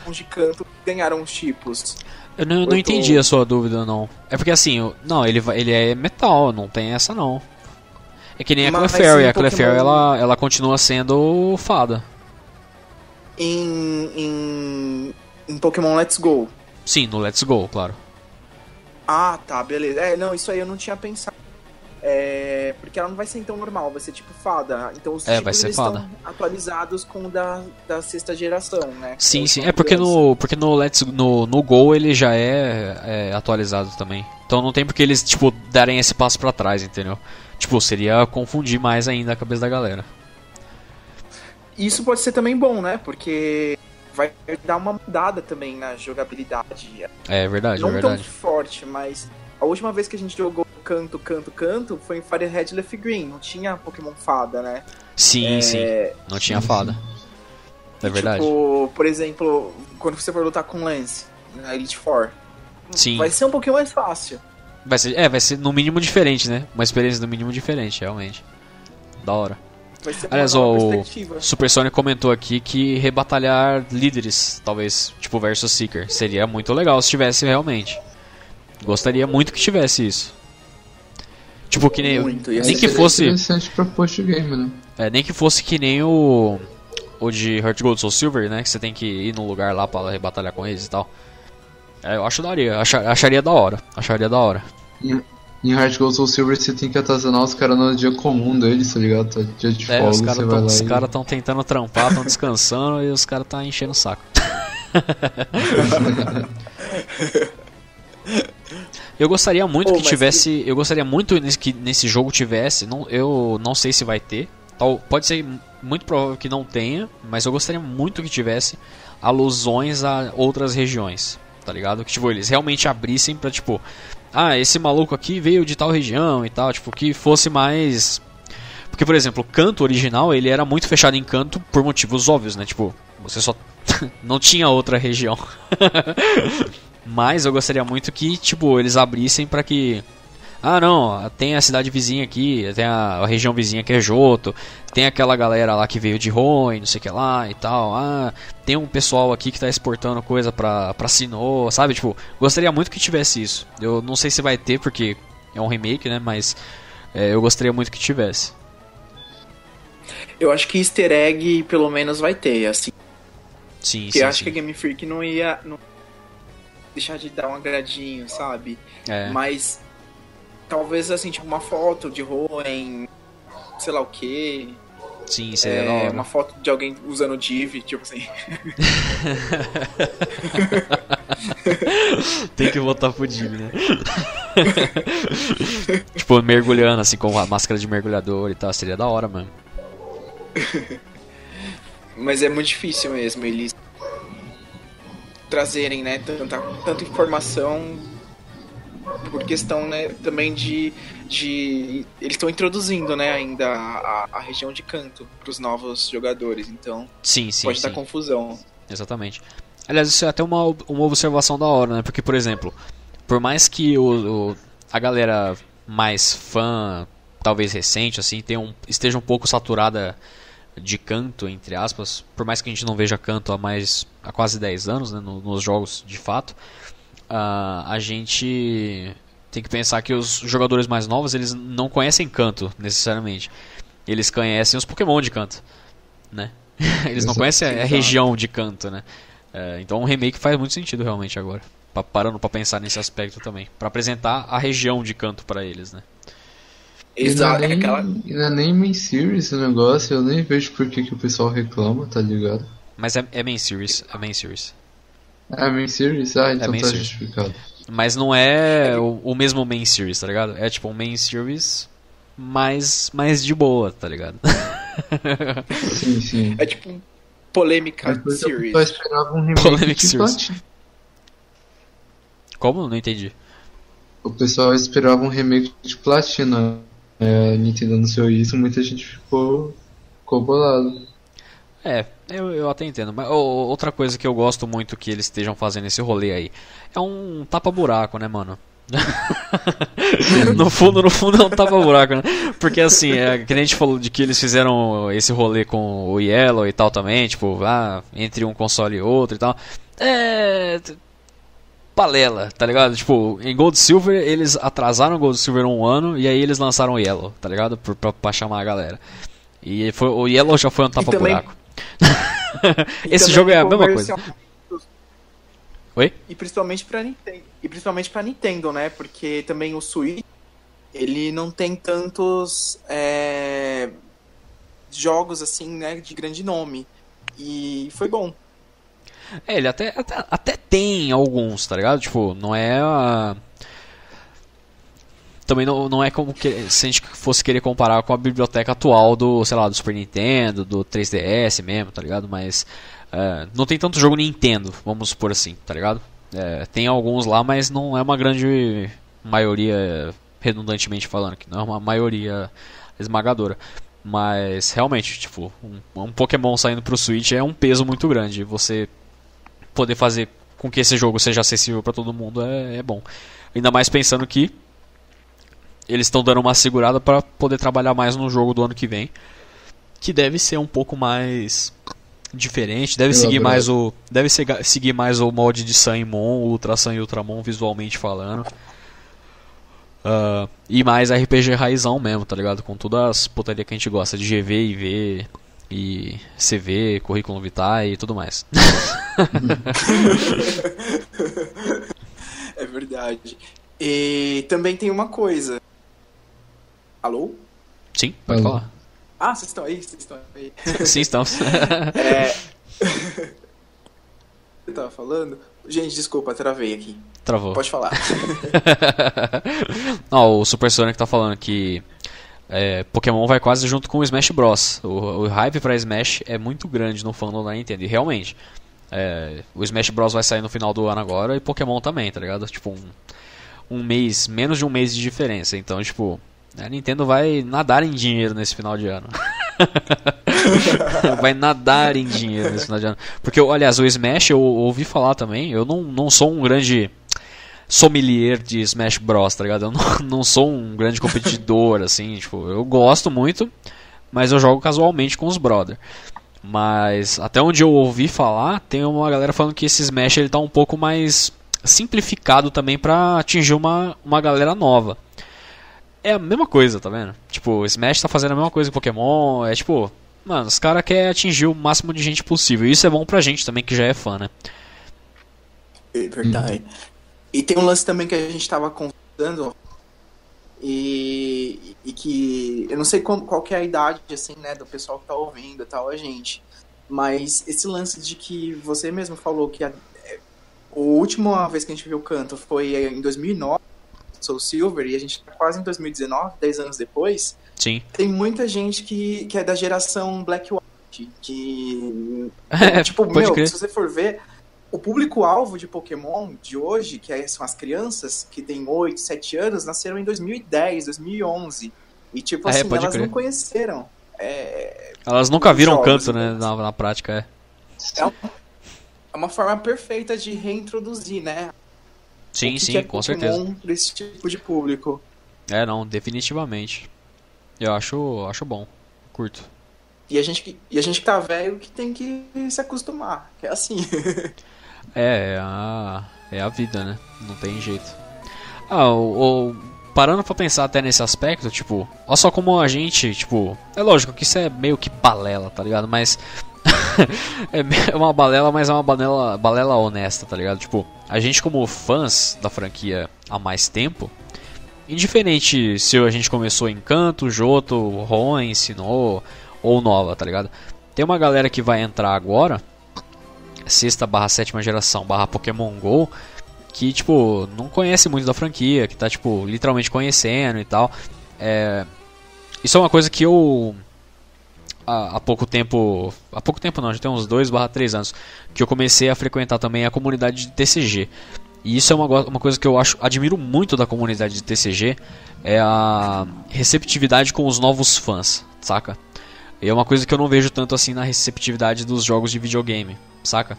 de canto ganharam os tipos. Eu não, eu não tô- entendi a sua dúvida, não. É porque assim, eu- não, ele, ele é metal, não tem essa não. É que nem a Clefairy, a Clefairy Pokémon- ela, ela continua sendo fada. em, em, em Pokémon Let's Go. Sim, no Let's Go, claro. Ah, tá, beleza. É, não, isso aí eu não tinha pensado. É, porque ela não vai ser então normal, vai ser tipo fada. Então os É, tipos vai ser eles fada. estão atualizados com o da, da sexta geração, né? Sim, Ou sim. É porque no, porque no Let's no, no Go ele já é, é atualizado também. Então não tem porque eles tipo darem esse passo pra trás, entendeu? Tipo, seria confundir mais ainda a cabeça da galera. Isso pode ser também bom, né? Porque vai dar uma mudada também na jogabilidade. É verdade, não é verdade. tão forte, mas a última vez que a gente jogou canto, canto, canto foi em Fire Red Leaf Green. Não tinha Pokémon fada, né? Sim, É, sim. Não tinha fada. É verdade. Tipo, por exemplo, quando você for lutar com Lance na Elite Four, Sim. vai ser um pouquinho mais fácil. Vai ser, é, vai ser no mínimo diferente, né? Uma experiência no mínimo diferente, realmente. Da hora. Vai ser uma Aliás, nova o perspectiva. Super Sonic comentou aqui que rebatalhar líderes, talvez, tipo versus Seeker, seria muito legal se tivesse realmente. Gostaria muito que tivesse isso. Tipo que nem Muito, nem ser que fosse, interessante post-game, né? é, nem que fosse que nem o o de Heart Gold Soul Silver, né, que você tem que ir num lugar lá pra rebatalhar com eles e tal. É, eu acho daria, acha- acharia da hora, acharia da hora. Em Heart Gold Soul Silver você tem que atazanar os caras no dia comum deles, tá ligado? Tá dia de É, folga, os você caras vai tão, lá os e... cara tão tentando trampar, tão descansando e os caras tá enchendo o saco. <laughs> eu gostaria muito Pô, que tivesse, eu gostaria muito que nesse jogo tivesse, não, eu não sei se vai ter. Tal, pode ser muito provável que não tenha, mas eu gostaria muito que tivesse alusões a outras regiões, tá ligado? Que tipo eles realmente abrissem pra tipo, ah, esse maluco aqui veio de tal região e tal, tipo que fosse mais porque, por exemplo, o canto original, ele era muito fechado em canto por motivos óbvios, né? Tipo, você só <laughs> não tinha outra região. <laughs> Mas eu gostaria muito que, tipo, eles abrissem pra que ah, não, tem a cidade vizinha aqui, tem a, a região vizinha que é Joto, tem aquela galera lá que veio de Roen, não sei o que lá e tal. Ah, tem um pessoal aqui que tá exportando coisa pra, pra Sinnoh, sabe? Tipo, gostaria muito que tivesse isso. Eu não sei se vai ter, porque é um remake, né? Mas é, eu gostaria muito que tivesse. Eu acho que easter egg pelo menos vai ter, assim. Sim, Porque sim, eu acho sim. que a Game Freak não ia não deixar de dar um agradinho, sabe? É. Mas talvez assim, tipo, uma foto de Roen, sei lá o que. Sim, seria hora. uma foto de alguém usando Div, tipo assim. <laughs> Tem que voltar pro Div, né? <laughs> tipo, mergulhando assim com a máscara de mergulhador e tal, seria da hora, mano. <laughs> Mas é muito difícil mesmo eles trazerem, né, tanta, tanta informação por questão né, também de, de eles estão introduzindo né, ainda a, a região de canto para os novos jogadores, então sim, sim, pode sim. dar confusão. Exatamente. Aliás, isso é até uma, uma observação da hora, né? Porque, por exemplo, por mais que o, o a galera mais fã, talvez recente, assim, tenha um, esteja um pouco saturada de canto, entre aspas, por mais que a gente não veja canto há mais há quase 10 anos, né, no, nos jogos de fato, uh, a gente tem que pensar que os jogadores mais novos, eles não conhecem canto, necessariamente. Eles conhecem os Pokémon de canto, né? <laughs> eles não conhecem a, a região de canto, né? Uh, então um remake faz muito sentido realmente agora. Parando para pensar nesse aspecto também. para apresentar a região de canto para eles, né? Exato, é nem, aquela... não é nem main series o negócio, eu nem vejo por que, que o pessoal reclama, tá ligado? Mas é, é main series, é main series. É main series? Ah, então é tá series. justificado. Mas não é o, o, mesmo main series, tá ligado? É tipo um main series mais, mais de boa, tá ligado? <laughs> sim, sim. É tipo polêmica series. Eu esperava um remake Polemic de series. Como? Não entendi. O pessoal esperava um remake de Platina é, a Nintendo anunciou isso, muita gente ficou, ficou bolado. É, eu, eu até entendo. Mas oh, outra coisa que eu gosto muito que eles estejam fazendo esse rolê aí é um tapa-buraco, né, mano? <laughs> no fundo, no fundo é um tapa-buraco, né? Porque assim, é, que a gente falou de que eles fizeram esse rolê com o Yellow e tal também, tipo, ah, entre um console e outro e tal. É palela, tá ligado? Tipo, em Gold Silver eles atrasaram Gold Silver um ano e aí eles lançaram o Yellow, tá ligado? Pra, pra, pra chamar a galera. E foi, o Yellow já foi um tapa-buraco. <laughs> Esse jogo é a mesma coisa. Oi? E principalmente pra Nintendo. E principalmente pra Nintendo, né? Porque também o Switch, ele não tem tantos é, jogos assim, né, de grande nome. E foi bom. É, ele até, até, até tem alguns, tá ligado? Tipo, não é a. Também não, não é como que, se a gente fosse querer comparar com a biblioteca atual do, sei lá, do Super Nintendo, do 3DS mesmo, tá ligado? Mas uh, não tem tanto jogo Nintendo, vamos supor assim, tá ligado? É, tem alguns lá, mas não é uma grande maioria, redundantemente falando, que não é uma maioria esmagadora. Mas realmente, tipo, um, um Pokémon saindo pro Switch é um peso muito grande. Você poder fazer com que esse jogo seja acessível para todo mundo é, é, bom. Ainda mais pensando que eles estão dando uma segurada para poder trabalhar mais no jogo do ano que vem, que deve ser um pouco mais diferente, deve seguir mais o deve seguir mais o molde de Sun e Mon, Ultra Sun e Ultramon visualmente falando. Uh, e mais RPG raizão mesmo, tá ligado? Com todas as putaria que a gente gosta de GV, IV, e CV, currículo vitae e tudo mais. <laughs> é verdade. E também tem uma coisa. Alô? Sim, pode Alô. falar. Ah, vocês estão aí? Vocês estão aí? <laughs> Sim, estamos. <laughs> é... <laughs> Eu tava falando? Gente, desculpa, travei aqui. Travou. Pode falar. Não, o Super Sonic tá falando que é, Pokémon vai quase junto com o Smash Bros. O, o hype para Smash é muito grande no fandom da Nintendo. E realmente, é, o Smash Bros vai sair no final do ano agora e Pokémon também, tá ligado? Tipo, um, um mês, menos de um mês de diferença. Então, tipo, a Nintendo vai nadar em dinheiro nesse final de ano. <laughs> vai nadar em dinheiro nesse final de ano. Porque, aliás, o Smash eu ouvi falar também. Eu não, não sou um grande sommelier de Smash Bros, tá ligado? Eu não, <laughs> não sou um grande competidor, assim, tipo, eu gosto muito, mas eu jogo casualmente com os brother. Mas até onde eu ouvi falar, tem uma galera falando que esse Smash ele tá um pouco mais simplificado também para atingir uma, uma galera nova. É a mesma coisa, tá vendo? Tipo, o Smash tá fazendo a mesma coisa que Pokémon, é tipo, mano, os caras querem atingir o máximo de gente possível. E isso é bom pra gente também que já é fã, né? É verdade. E tem um lance também que a gente estava conversando e, e, que eu não sei qual, qual que é a idade assim, né, do pessoal que tá ouvindo e tal, a gente. Mas esse lance de que você mesmo falou que a, a última vez que a gente viu o canto foi em 2009, Soul Silver, e a gente tá quase em 2019, 10 anos depois. Sim. Tem muita gente que, que é da geração Black White, que. <laughs> É, tipo, meu, crer. se você for ver, o público-alvo de Pokémon de hoje, que é, são as crianças que têm 8, 7 anos, nasceram em 2010, 2011. E, tipo É, assim, elas crer. não conheceram. É, Elas nunca viram Jogos, canto, né, né? na, na prática, é. é, um- é uma forma perfeita de reintroduzir, né? Sim, que sim, que é com certeza. pra esse tipo de público. É, não, definitivamente. Eu acho, acho bom. Curto. E a gente, que- e a gente que tá velho que tem que se acostumar. É assim. <laughs> É, é a, é a vida, né? Não tem jeito. Ah, o, o- parando pra pensar até nesse aspecto, tipo, olha só como a gente, tipo, é lógico que isso é meio que balela, tá ligado? Mas <laughs> é é uma balela, mas é uma balela, balela honesta, tá ligado? Tipo, a gente como fãs da franquia há mais tempo, indiferente se a gente começou em Canto, Joto, Ron ensinou ou Nova, tá ligado? Tem uma galera que vai entrar agora sexta barra sétima geração barra Pokémon GO que, tipo, não conhece muito da franquia, que tá, tipo, literalmente conhecendo e tal. É, isso é uma coisa que eu há, há pouco tempo, há pouco tempo não, já tem uns 2 barra 3 anos, que eu comecei a frequentar também a comunidade de TCG. E isso é uma, uma coisa que eu acho, admiro muito da comunidade de TCG, é a receptividade com os novos fãs, saca? E é uma coisa que eu não vejo tanto assim na receptividade dos jogos de videogame, saca?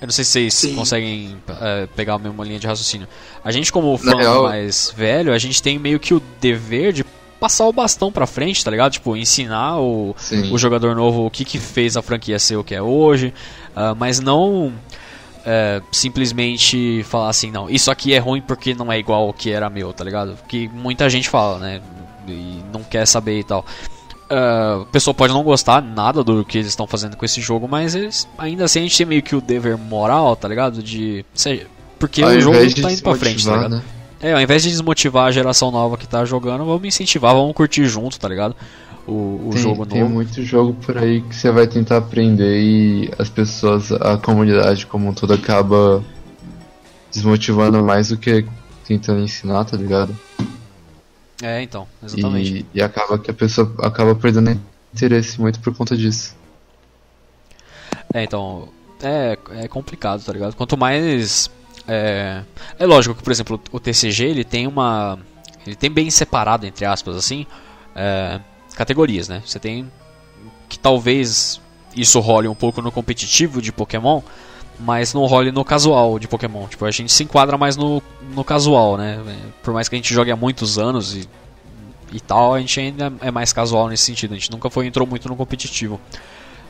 Eu não sei se vocês Sim. conseguem é, pegar a mesma linha de raciocínio. A gente, como fã real- mais velho, a gente tem meio que o dever de passar o bastão pra frente, tá ligado? Tipo, ensinar o, Sim. o jogador novo o que, que fez a franquia ser o que é hoje, ah, mas não é, simplesmente falar assim, não, isso aqui é ruim porque não é igual ao que era meu, tá ligado? Que muita gente fala, né? E não quer saber e tal. Ah, a pessoa pode não gostar nada do que eles estão fazendo com esse jogo, mas eles ainda assim a gente tem meio que o dever moral, tá ligado? De. Seja, porque Ao o jogo tá indo pra frente, tá ligado? né? É, ao invés de desmotivar a geração nova que tá jogando, vamos incentivar, vamos curtir junto, tá ligado? O, o tem, jogo tem novo. muito jogo por aí que você vai tentar aprender e as pessoas, a comunidade como um todo acaba desmotivando mais do que tentando ensinar, tá ligado? É, então, exatamente. E, e acaba que a pessoa acaba perdendo interesse muito por conta disso. É, então, é, é complicado, tá ligado? Quanto mais. É, é lógico que, por exemplo, o TCG ele tem uma. Ele tem bem separado, entre aspas, assim, é, categorias, né? Você tem. Que talvez isso role um pouco no competitivo de Pokémon, mas não role no casual de Pokémon. Tipo, a gente se enquadra mais no, no casual, né? Por mais que a gente jogue há muitos anos e, e tal, a gente ainda é mais casual nesse sentido. A gente nunca foi entrou muito no competitivo.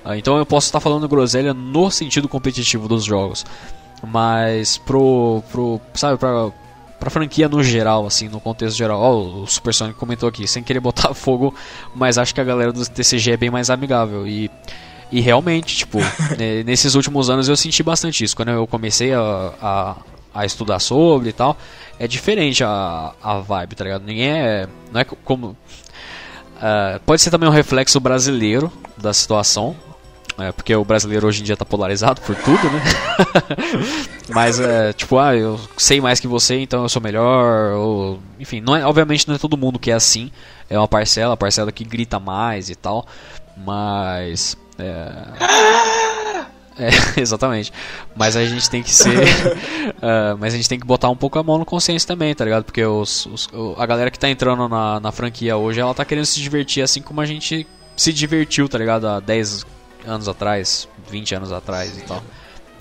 Ah, Então eu posso estar falando groselha no sentido competitivo dos jogos. Mas pro. pro sabe, pra, pra franquia no geral, assim, no contexto geral. Ó, o Super Sonic comentou aqui, sem querer botar <laughs> fogo, mas acho que a galera do TCG é bem mais amigável. E, e realmente, tipo, <laughs> ne- nesses últimos anos eu senti bastante isso. Quando eu comecei a, a, a estudar sobre e tal, é diferente a, a vibe, tá ligado? Ninguém é. Não é co- como. ah, pode ser também um reflexo brasileiro da situação, é, porque o brasileiro hoje em dia tá polarizado por tudo, né? <laughs> Mas é tipo, ah, eu sei mais que você, então eu sou melhor. Ou, enfim, não é, obviamente não é todo mundo que é assim. É uma parcela, a parcela que grita mais e tal. Mas. É, <laughs> é, <laughs> exatamente. Mas a gente tem que ser. ah, mas a gente tem que botar um pouco a mão no consciência também, tá ligado? Porque os, os- a galera que tá entrando na, na franquia hoje, ela tá querendo se divertir assim como a gente se divertiu, tá ligado? Há 10 anos atrás, 20 anos atrás e tal.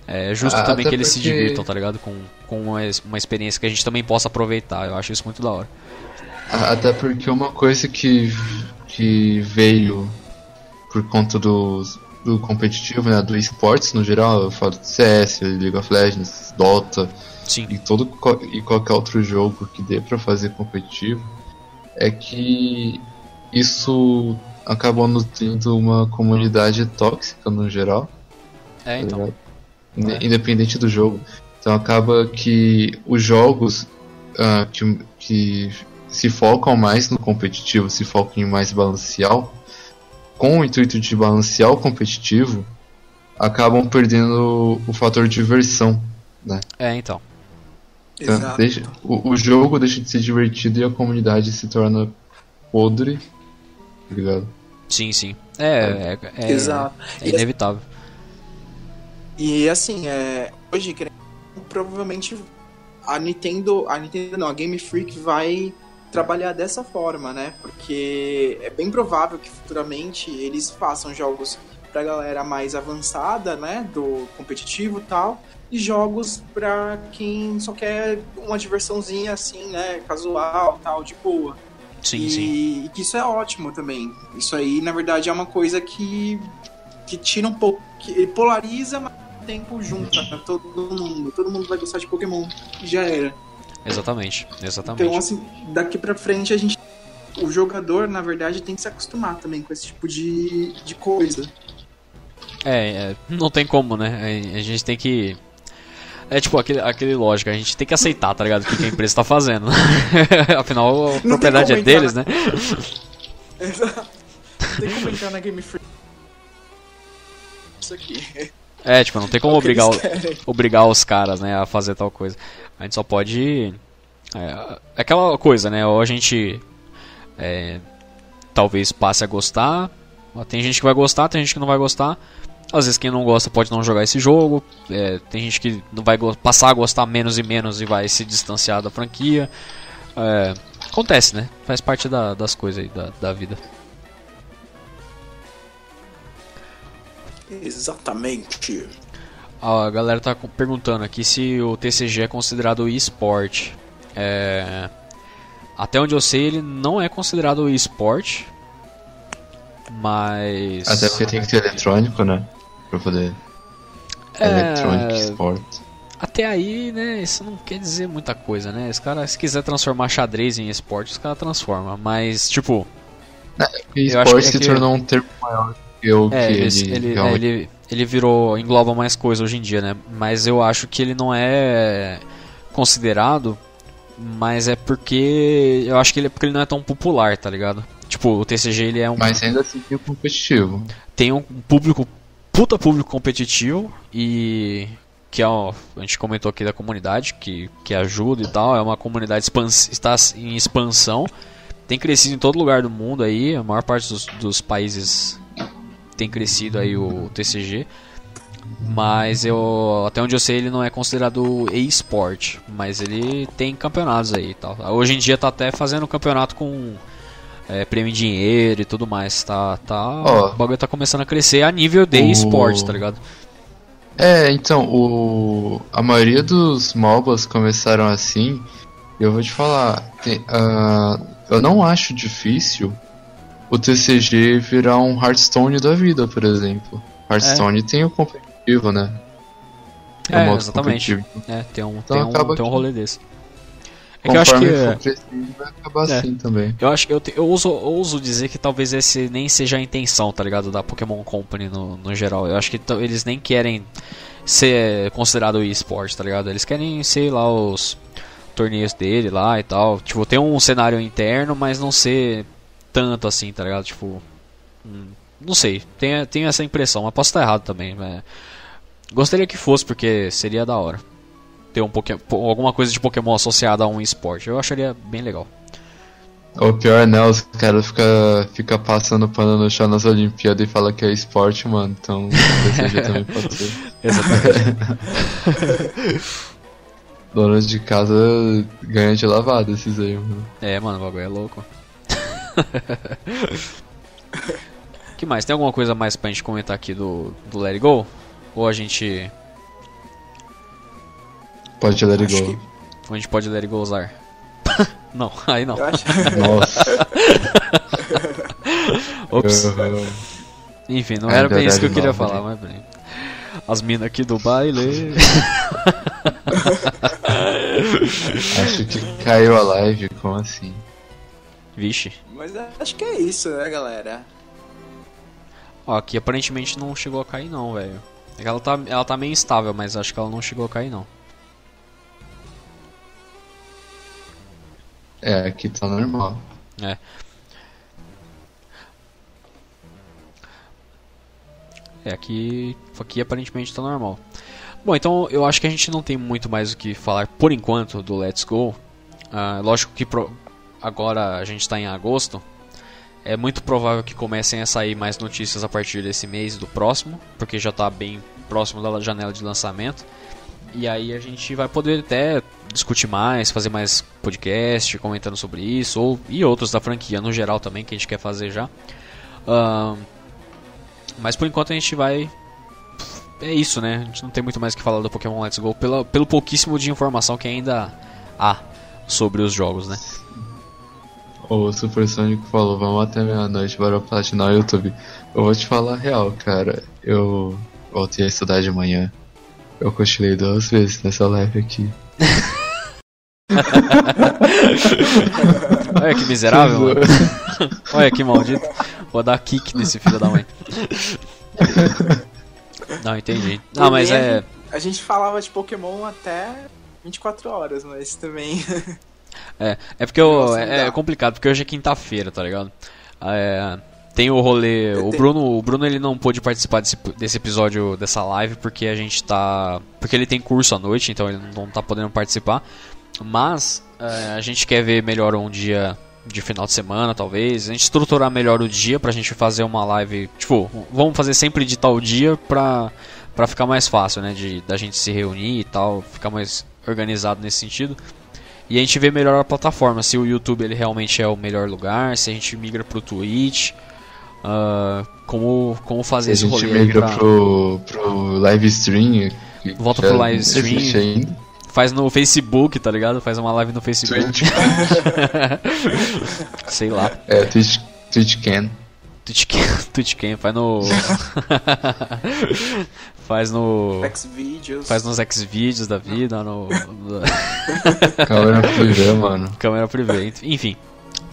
É justo Ah, também que eles se porque- divirtam, tá ligado? Com, com uma, uma experiência que a gente também possa aproveitar. Eu acho isso muito da hora. Até porque uma coisa que, que veio por conta do, do competitivo, né, do esportes no geral, eu falo de CS, League of Legends, Dota Sim. e todo e qualquer outro jogo que dê pra fazer competitivo, é que isso acabou nutrindo uma comunidade tóxica no geral. É, tá então. ligado? Inde- Independente do jogo. Então acaba que os jogos ah, que, que se focam mais no competitivo, se focam em mais balancear, com o intuito de balancear o competitivo, acabam perdendo o fator diversão. É, então. Então, Exato. deixa- o, o jogo deixa de ser divertido e a comunidade se torna podre. Tá ligado? Sim, sim. É, é, é, Exato. é inevitável. E assim, é, hoje provavelmente a Nintendo, a Nintendo não, a Game Freak vai trabalhar dessa forma, né? Porque é bem provável que futuramente eles façam jogos pra galera mais avançada, né, do competitivo e tal, e jogos pra quem só quer uma diversãozinha assim, né, casual, tal, de boa. Sim, e, sim. E que isso é ótimo também. Isso aí, na verdade, é uma coisa que que tira um pouco, que polariza, mas tempo junta né? todo mundo. Todo mundo vai gostar de Pokémon. Já era. Exatamente, exatamente. Então, assim, daqui pra frente a gente. O jogador, na verdade, tem que se acostumar também com esse tipo de, de coisa. É, é, não tem como, né? A gente tem que. É tipo aquele, aquele lógico, a gente tem que aceitar, tá ligado? O que a empresa tá fazendo. <laughs> Afinal, a propriedade é deles, né? <laughs> Exato. Tem como entrar na Game Freak. Isso aqui. É, tipo, não tem como É obrigar, obrigar os caras, né, a fazer tal coisa. A gente só pode. É, é aquela coisa, né? Ou a gente. é, talvez passe a gostar. Tem gente que vai gostar, tem gente que não vai gostar. Às vezes quem não gosta pode não jogar esse jogo. é, tem gente que não vai passar a gostar menos e menos e vai se distanciar da franquia. É, acontece, né? Faz parte da- das coisas aí da, da vida. Exatamente. A galera tá perguntando aqui se o TCG é considerado eSport. É... Até onde eu sei, ele não é considerado eSport. Mas. Até porque tem que ter eletrônico, né? Pra poder. É, Electronic Sport. Até aí, né? Isso não quer dizer muita coisa, né? Os cara, se quiser transformar xadrez em esporte, os caras transformam. Mas, tipo, E Eu Sport que é se que- tornou um termo maior que o É, que ele, ele, ele, é, realmente- ele, ele virou. engloba mais coisa hoje em dia, né? Mas eu acho que ele não é considerado, mas é porque. Eu acho que ele é porque ele não é tão popular, tá ligado? Tipo, o TCG ele é um. Mas ainda assim tem o competitivo. tem um público. Puta público competitivo e. que é a gente comentou aqui da comunidade, que, que ajuda e tal, é uma comunidade expans, está em expansão, tem crescido em todo lugar do mundo aí, a maior parte dos, dos países tem crescido aí o TCG. Mas eu, até onde eu sei, ele não é considerado e-sport, mas ele tem campeonatos aí e tal. Hoje em dia tá até fazendo campeonato com é, prêmio em dinheiro e tudo mais. Tá, tá, Ó. o bagulho tá começando a crescer a nível de O- esporte, tá ligado? É, então, o... a maioria dos MOBAs começaram assim. Eu vou te falar, tem- ah, eu não acho difícil o TCG virar um Hearthstone da vida, por exemplo. Hearthstone tem o competitivo, né? É, modo exatamente. competitivo. É, tem um, Então tem um, tem um que- rolê desse. É que eu acho que. Vai acabar É. assim também. Eu acho que eu, te- eu ouso, ouso dizer que talvez esse nem seja a intenção, tá ligado? Da Pokémon Company no, no geral. Eu acho que eles nem querem ser considerado esporte, tá ligado? Eles querem ser lá os torneios dele lá e tal. Tipo, ter um cenário interno, mas não ser tanto assim, tá ligado? Tipo. hum, Não sei, tenho, tenho essa impressão, mas posso estar errado também. né? Gostaria que fosse, porque seria da hora. Ter um Poké- po- alguma coisa de Pokémon associada a um esporte. Eu acharia bem legal. O pior, né? Os caras ficam fica passando pano no chão nas Olimpíadas e falam que é esporte, mano. Então, TCG também pode ser. <laughs> Exatamente. <laughs> Donos de casa ganham de lavada esses aí, mano. É, mano, o bagulho é louco. <laughs> que mais? Tem alguma coisa mais pra gente comentar aqui do, do Let It Go? Ou a gente. Pode let it go. a gente pode Let It Go usar? <laughs> não, aí não. Acho. <laughs> Nossa. <laughs> Ops. Uhum. Enfim, não É era bem isso que eu queria não, falar, mas bem. As minas aqui do baile. Acho que caiu a live, como assim? Vixe. Mas acho que é isso, né, galera? Ó, aqui aparentemente não chegou a cair não, velho. É ela tá, ela tá meio instável, mas acho que ela não chegou a cair não. É, aqui tá normal. É. É, aqui, aqui aparentemente tá normal. Bom, então eu acho que a gente não tem muito mais o que falar por enquanto do Let's Go. Ah, lógico que pro- agora a gente está em agosto. É muito provável que comecem a sair mais notícias a partir desse mês do próximo, porque já está bem próximo da janela de lançamento. E aí a gente vai poder até discutir mais, fazer mais podcast comentando sobre isso, ou e outros da franquia no geral também que a gente quer fazer já. Uh, mas por enquanto a gente vai. É isso, né? A gente não tem muito mais o que falar do Pokémon Let's Go pela, pelo pouquíssimo de informação que ainda há sobre os jogos, né? O Super Sonic falou, vamos até meia-noite para platinar o YouTube. Eu vou te falar a real, cara. Eu voltei a estudar de manhã. Eu cochilei duas vezes nessa live aqui. <laughs> Olha que miserável, mano. <laughs> Olha que maldito. Vou dar kick nesse filho da mãe. Não, entendi. Não, mas é. A gente falava de Pokémon até 24 horas, mas também. <laughs> É, é porque eu, é, é, complicado, porque hoje é quinta-feira, tá ligado? É, tem o rolê. O Bruno, o Bruno ele não pôde participar desse, desse episódio dessa live porque a gente tá. Porque ele tem curso à noite, então ele não tá podendo participar. Mas é, a gente quer ver melhor um dia de final de semana, talvez. A gente estruturar melhor o dia pra gente fazer uma live. Tipo, vamos fazer sempre de tal dia pra, pra ficar mais fácil, né? De, da gente se reunir e tal, ficar mais organizado nesse sentido. E a gente vê melhor a plataforma, se o YouTube ele realmente é o melhor lugar, se a gente migra pro Twitch, uh, como, como fazer esse rolê. A gente migra pra... pro, pro live stream. Volta pro live stream. Faz no Facebook, tá ligado? Faz uma live no Facebook. <laughs> Sei lá. É, Twitch, Twitch Can. Twitch Can, <laughs> Twitch Can, faz no. <laughs> faz no. Xvideos. Faz nos Xvideos da vida, no. Câmera privê, mano. Câmera privê, enfim.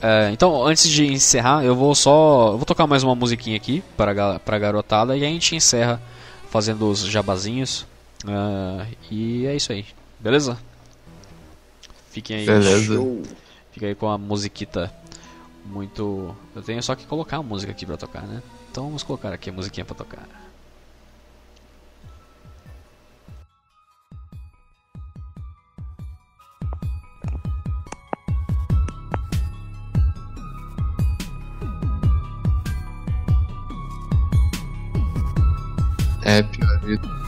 É, então, antes de encerrar, eu vou só. Eu vou tocar mais uma musiquinha aqui para, para a garotada e a gente encerra fazendo os jabazinhos. Uh, e é isso aí. Beleza? Fiquem aí. Beleza. Fica aí com a musiquita muito. Eu tenho só que colocar a música aqui pra tocar, né? Então vamos colocar aqui a musiquinha pra tocar. Pior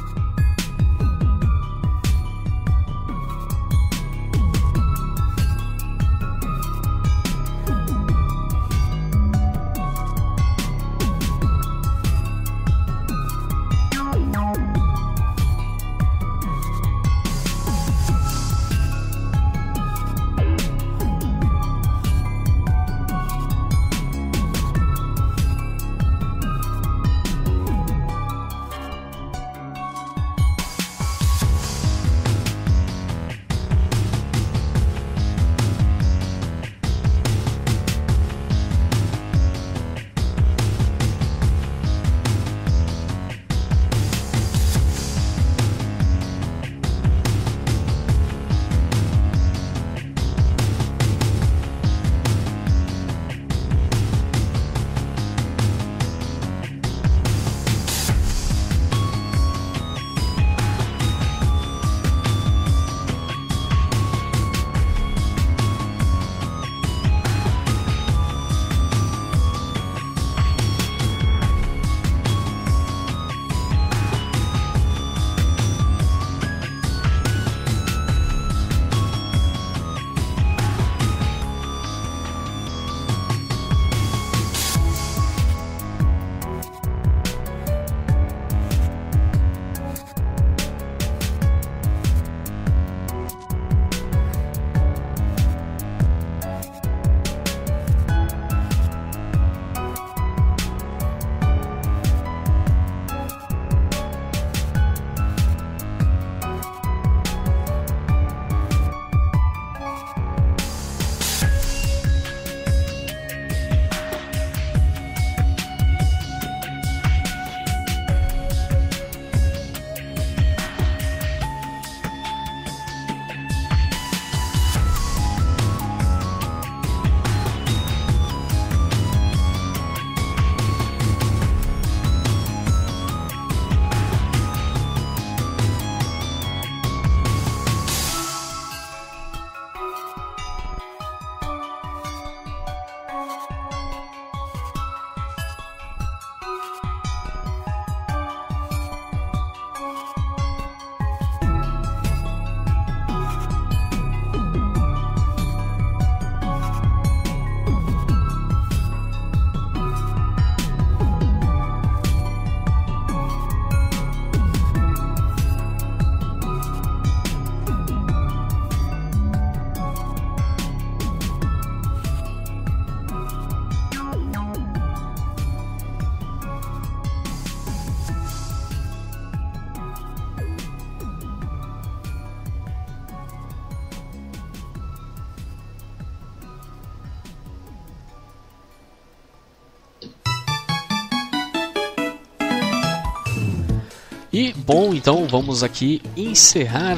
então vamos aqui encerrar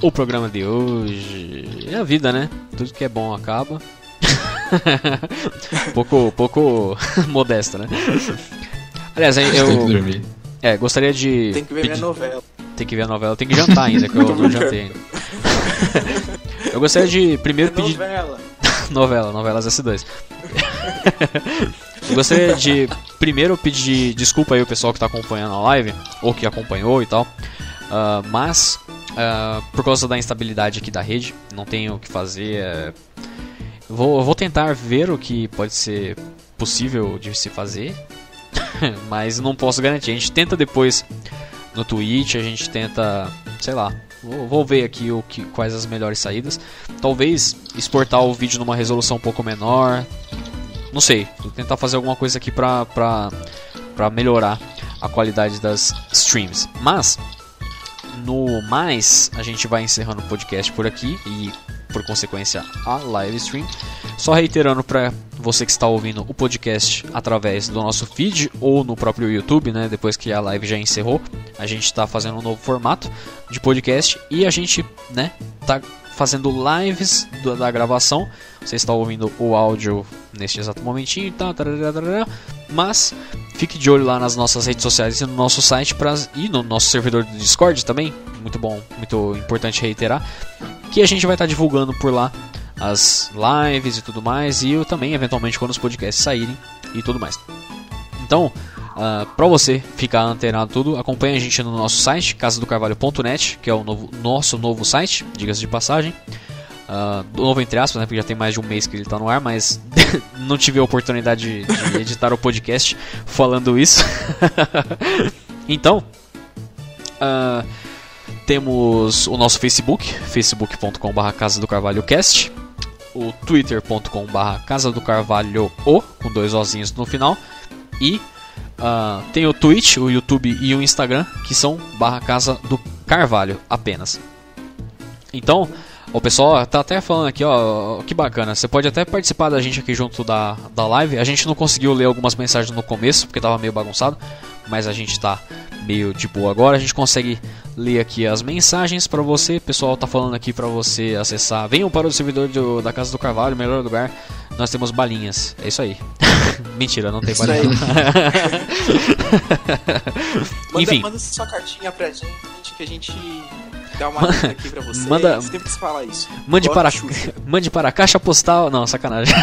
o programa de hoje. É a vida, né? Tudo que é bom acaba. <laughs> pouco, pouco <laughs> modesta, né? Aliás, eu, Tem que dormir. é, gostaria de Tem que ver pedir- minha novela. tem que ver a novela, tem que jantar ainda, que eu <laughs> não jantei ainda. eu gostaria de primeiro pedir Novela. novela, novelas S2. Eu gostaria de primeiro pedir desculpa aí o pessoal que está acompanhando a live, ou que acompanhou e tal. Ah, mas, ah, por causa da instabilidade aqui da rede, não tenho o que fazer. é, vou, vou tentar ver o que pode ser possível de se fazer, <laughs> mas não posso garantir. A gente tenta depois no Twitch, a gente tenta, sei lá, vou, vou ver aqui o que, quais as melhores saídas. Talvez exportar o vídeo numa resolução um pouco menor. Não sei, vou tentar fazer alguma coisa aqui pra, pra, pra melhorar a qualidade das streams. Mas, no mais, a gente vai encerrando o podcast por aqui e, por consequência, a live stream. Só reiterando para você que está ouvindo o podcast através do nosso feed ou no próprio YouTube, né? Depois que a live já encerrou, a gente está fazendo um novo formato de podcast e a gente, né, tá fazendo lives do- da gravação. Você está ouvindo o áudio neste exato momentinho e tal, mas fique de olho lá nas nossas redes sociais e no nosso site pra, e no nosso servidor do Discord também. Muito bom, muito importante reiterar que a gente vai estar divulgando por lá as lives e tudo mais e eu também eventualmente quando os podcasts saírem e tudo mais. Então, ah, pra você ficar antenado tudo, acompanhe a gente no nosso site, casadocarvalho.net, que é o novo- nosso novo site, diga-se de passagem. Ah, novo entre aspas, né, porque já tem mais de um mês que ele está no ar, mas <laughs> não tive a oportunidade de, de editar o podcast falando isso. <laughs> então, ah, temos o nosso Facebook, facebook.com.br Casa do Carvalho Cast, o twitter.com.br Casa do Carvalho O, com dois ozinhos no final, e ah, tem o Twitch, o YouTube e o Instagram, que são barra Casa do Carvalho apenas. Então, o pessoal tá até falando aqui, ó, que bacana. Você pode até participar da gente aqui junto da, da live. A gente não conseguiu ler algumas mensagens no começo, porque tava meio bagunçado, mas a gente tá meio de boa agora. A gente consegue ler aqui as mensagens pra você. O pessoal tá falando aqui pra você acessar. Venham para o servidor do- da Casa do Carvalho, melhor lugar. Nós temos balinhas. É isso aí. <laughs> Mentira, não tem Isso balinha. <laughs> Manda, Enfim. manda sua cartinha pra gente que a gente dá uma aqui pra você. Manda- que isso. Mande para, <laughs> mande para a caixa postal. Não, sacanagem.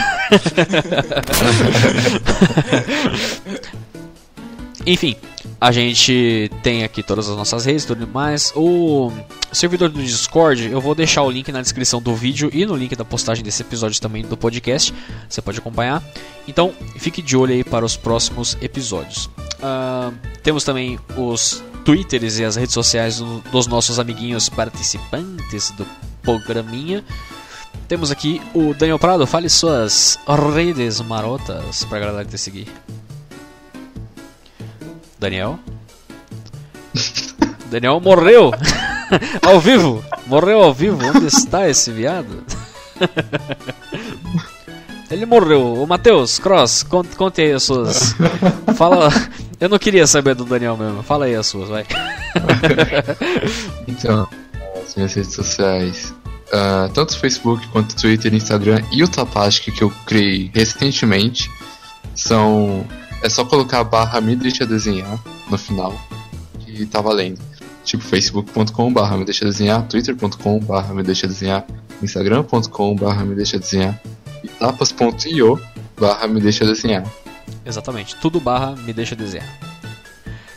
Enfim, a gente tem aqui todas as nossas redes e tudo mais. O servidor do Discord, eu vou deixar o link na descrição do vídeo e no link da postagem desse episódio também do podcast. Você pode acompanhar. Então, fique de olho aí para os próximos episódios. Ah, temos também os twitters e as redes sociais do- dos nossos amiguinhos participantes do programinha. Temos aqui o Daniel Prado, fale suas redes marotas pra galera te seguir. Daniel? Daniel morreu! <laughs> ao vivo! Morreu ao vivo! Onde está esse viado? Ele morreu. O Matheus, Cross, conte, conte aí as suas. Fala. Eu não queria saber do Daniel mesmo. Fala aí as suas, vai. <laughs> Então, as minhas redes sociais, ah, tanto Facebook quanto Twitter, Instagram e o Tapastic que eu criei recentemente, são. É só colocar a barra me deixa desenhar no final, que tá valendo. Tipo facebook.com barra me deixa desenhar, twitter.com barra me deixa desenhar, instagram.com barra me deixa desenhar e tapas.io barra me deixa desenhar. Exatamente. Tudo barra me deixa desenhar.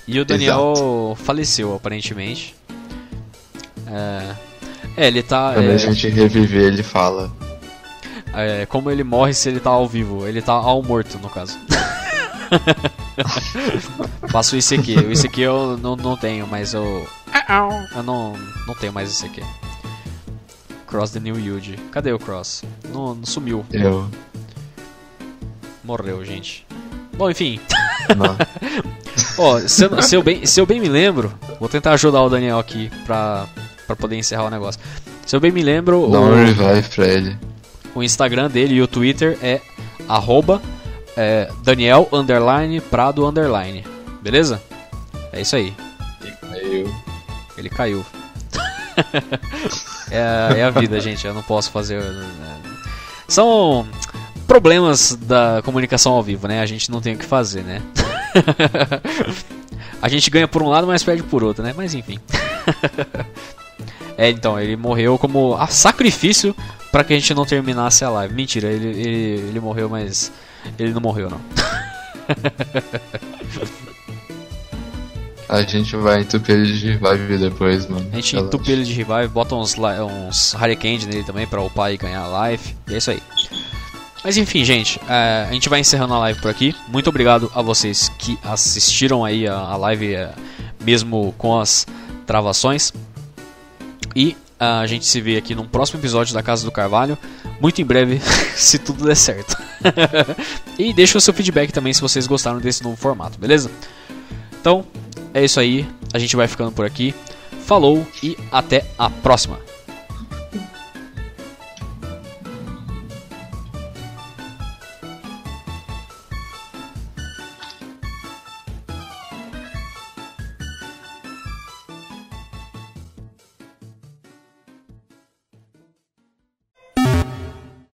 E o Daniel faleceu, aparentemente. É, é ele tá. Quando é, a gente reviver, ele fala. é, como ele morre se ele tá ao vivo? Ele tá ao morto, no caso. <laughs> Passo o ICQ. O ICQ eu não, não tenho, mas eu. Eu não, não tenho mais ICQ. Cross the New Yuji. Cadê o Cross? Não, não sumiu. Eu. Morreu, gente. Bom, enfim. Não. <laughs> Ó, se, eu, se, eu bem, se eu bem me lembro, vou tentar ajudar o Daniel aqui pra, pra poder encerrar o negócio. Se eu bem me lembro, Dá um o, revive pra ele. o Instagram dele e o Twitter é arroba é, Daniel underline Prado underline. Beleza? É isso aí. caiu. Ele caiu. <laughs> é, é, a vida, gente. Eu não posso fazer. Né? São problemas da comunicação ao vivo, né? A gente não tem o que fazer, né? <laughs> a gente ganha por um lado, mas perde por outro, né? Mas enfim. <laughs> é, então, ele morreu como sacrifício para que a gente não terminasse a live. Mentira, ele, ele, ele morreu, mas ele não morreu, não. <laughs> A gente vai entupir ele de revive depois, mano. A gente entupe ele de revive, bota uns, uns Hurricane nele também pra upar e ganhar life. E é isso aí. Mas enfim, gente, é, a gente vai encerrando a live por aqui. Muito obrigado a vocês que assistiram aí a, a live, é, mesmo com as travações. E a gente se vê aqui num próximo episódio da Casa do Carvalho, muito em breve, <laughs> se tudo der certo. <laughs> e deixa o seu feedback também se vocês gostaram desse novo formato, beleza? Então, é isso aí, a gente vai ficando por aqui. Falou e até a próxima.